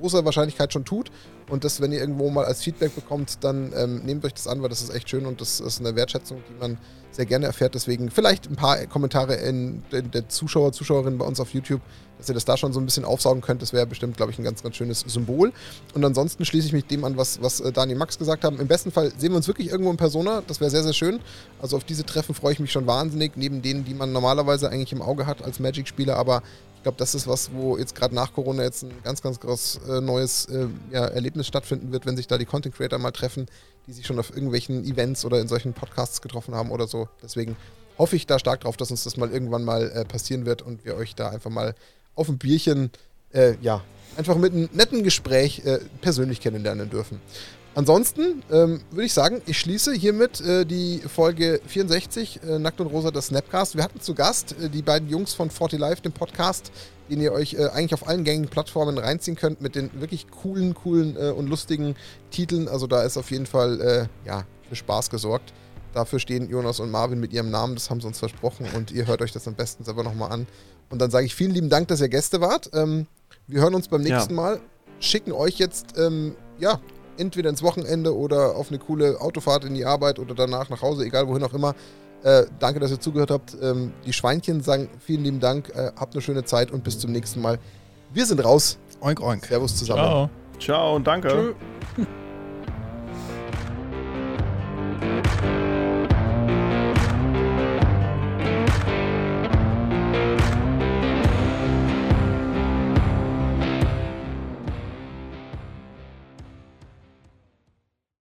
großer Wahrscheinlichkeit schon tut. Und das, wenn ihr irgendwo mal als Feedback bekommt, dann ähm, nehmt euch das an, weil das ist echt schön und das ist eine Wertschätzung, die man sehr gerne erfährt. Deswegen vielleicht ein paar Kommentare in, in der Zuschauer, Zuschauerinnen bei uns auf YouTube, dass ihr das da schon so ein bisschen aufsaugen könnt. Das wäre bestimmt, glaube ich, ein ganz, ganz schönes Symbol. Und ansonsten schließe ich mich dem an, was, was äh, Dani und Max gesagt haben. Im besten Fall sehen wir uns wirklich irgendwo in Persona. Das wäre sehr, sehr schön. Also auf diese Treffen freue ich mich schon wahnsinnig, neben denen, die man normalerweise eigentlich im Auge hat als Magic-Spieler. Aber glaube, das ist was, wo jetzt gerade nach Corona jetzt ein ganz, ganz groß äh, neues äh, ja, Erlebnis stattfinden wird, wenn sich da die Content Creator mal treffen, die sich schon auf irgendwelchen Events oder in solchen Podcasts getroffen haben oder so. Deswegen hoffe ich da stark drauf, dass uns das mal irgendwann mal äh, passieren wird und wir euch da einfach mal auf ein Bierchen, äh, ja, einfach mit einem netten Gespräch äh, persönlich kennenlernen dürfen. Ansonsten ähm, würde ich sagen, ich schließe hiermit äh, die Folge 64 äh, Nackt und Rosa, das Snapcast. Wir hatten zu Gast äh, die beiden Jungs von 40 Live, dem Podcast, den ihr euch äh, eigentlich auf allen gängigen Plattformen reinziehen könnt mit den wirklich coolen, coolen äh, und lustigen Titeln. Also da ist auf jeden Fall äh, ja, für Spaß gesorgt. Dafür stehen Jonas und Marvin mit ihrem Namen, das haben sie uns versprochen und ihr hört euch das am besten selber nochmal an. Und dann sage ich vielen lieben Dank, dass ihr Gäste wart. Ähm, wir hören uns beim nächsten Ja. Mal. Schicken euch jetzt, ähm, ja, entweder ins Wochenende oder auf eine coole Autofahrt in die Arbeit oder danach nach Hause, egal wohin auch immer. Äh, danke, dass ihr zugehört habt. Ähm, die Schweinchen sagen vielen lieben Dank, äh, habt eine schöne Zeit und bis zum nächsten Mal. Wir sind raus. Oink, oink. Servus zusammen. Ciao. Ciao und danke. Tschö.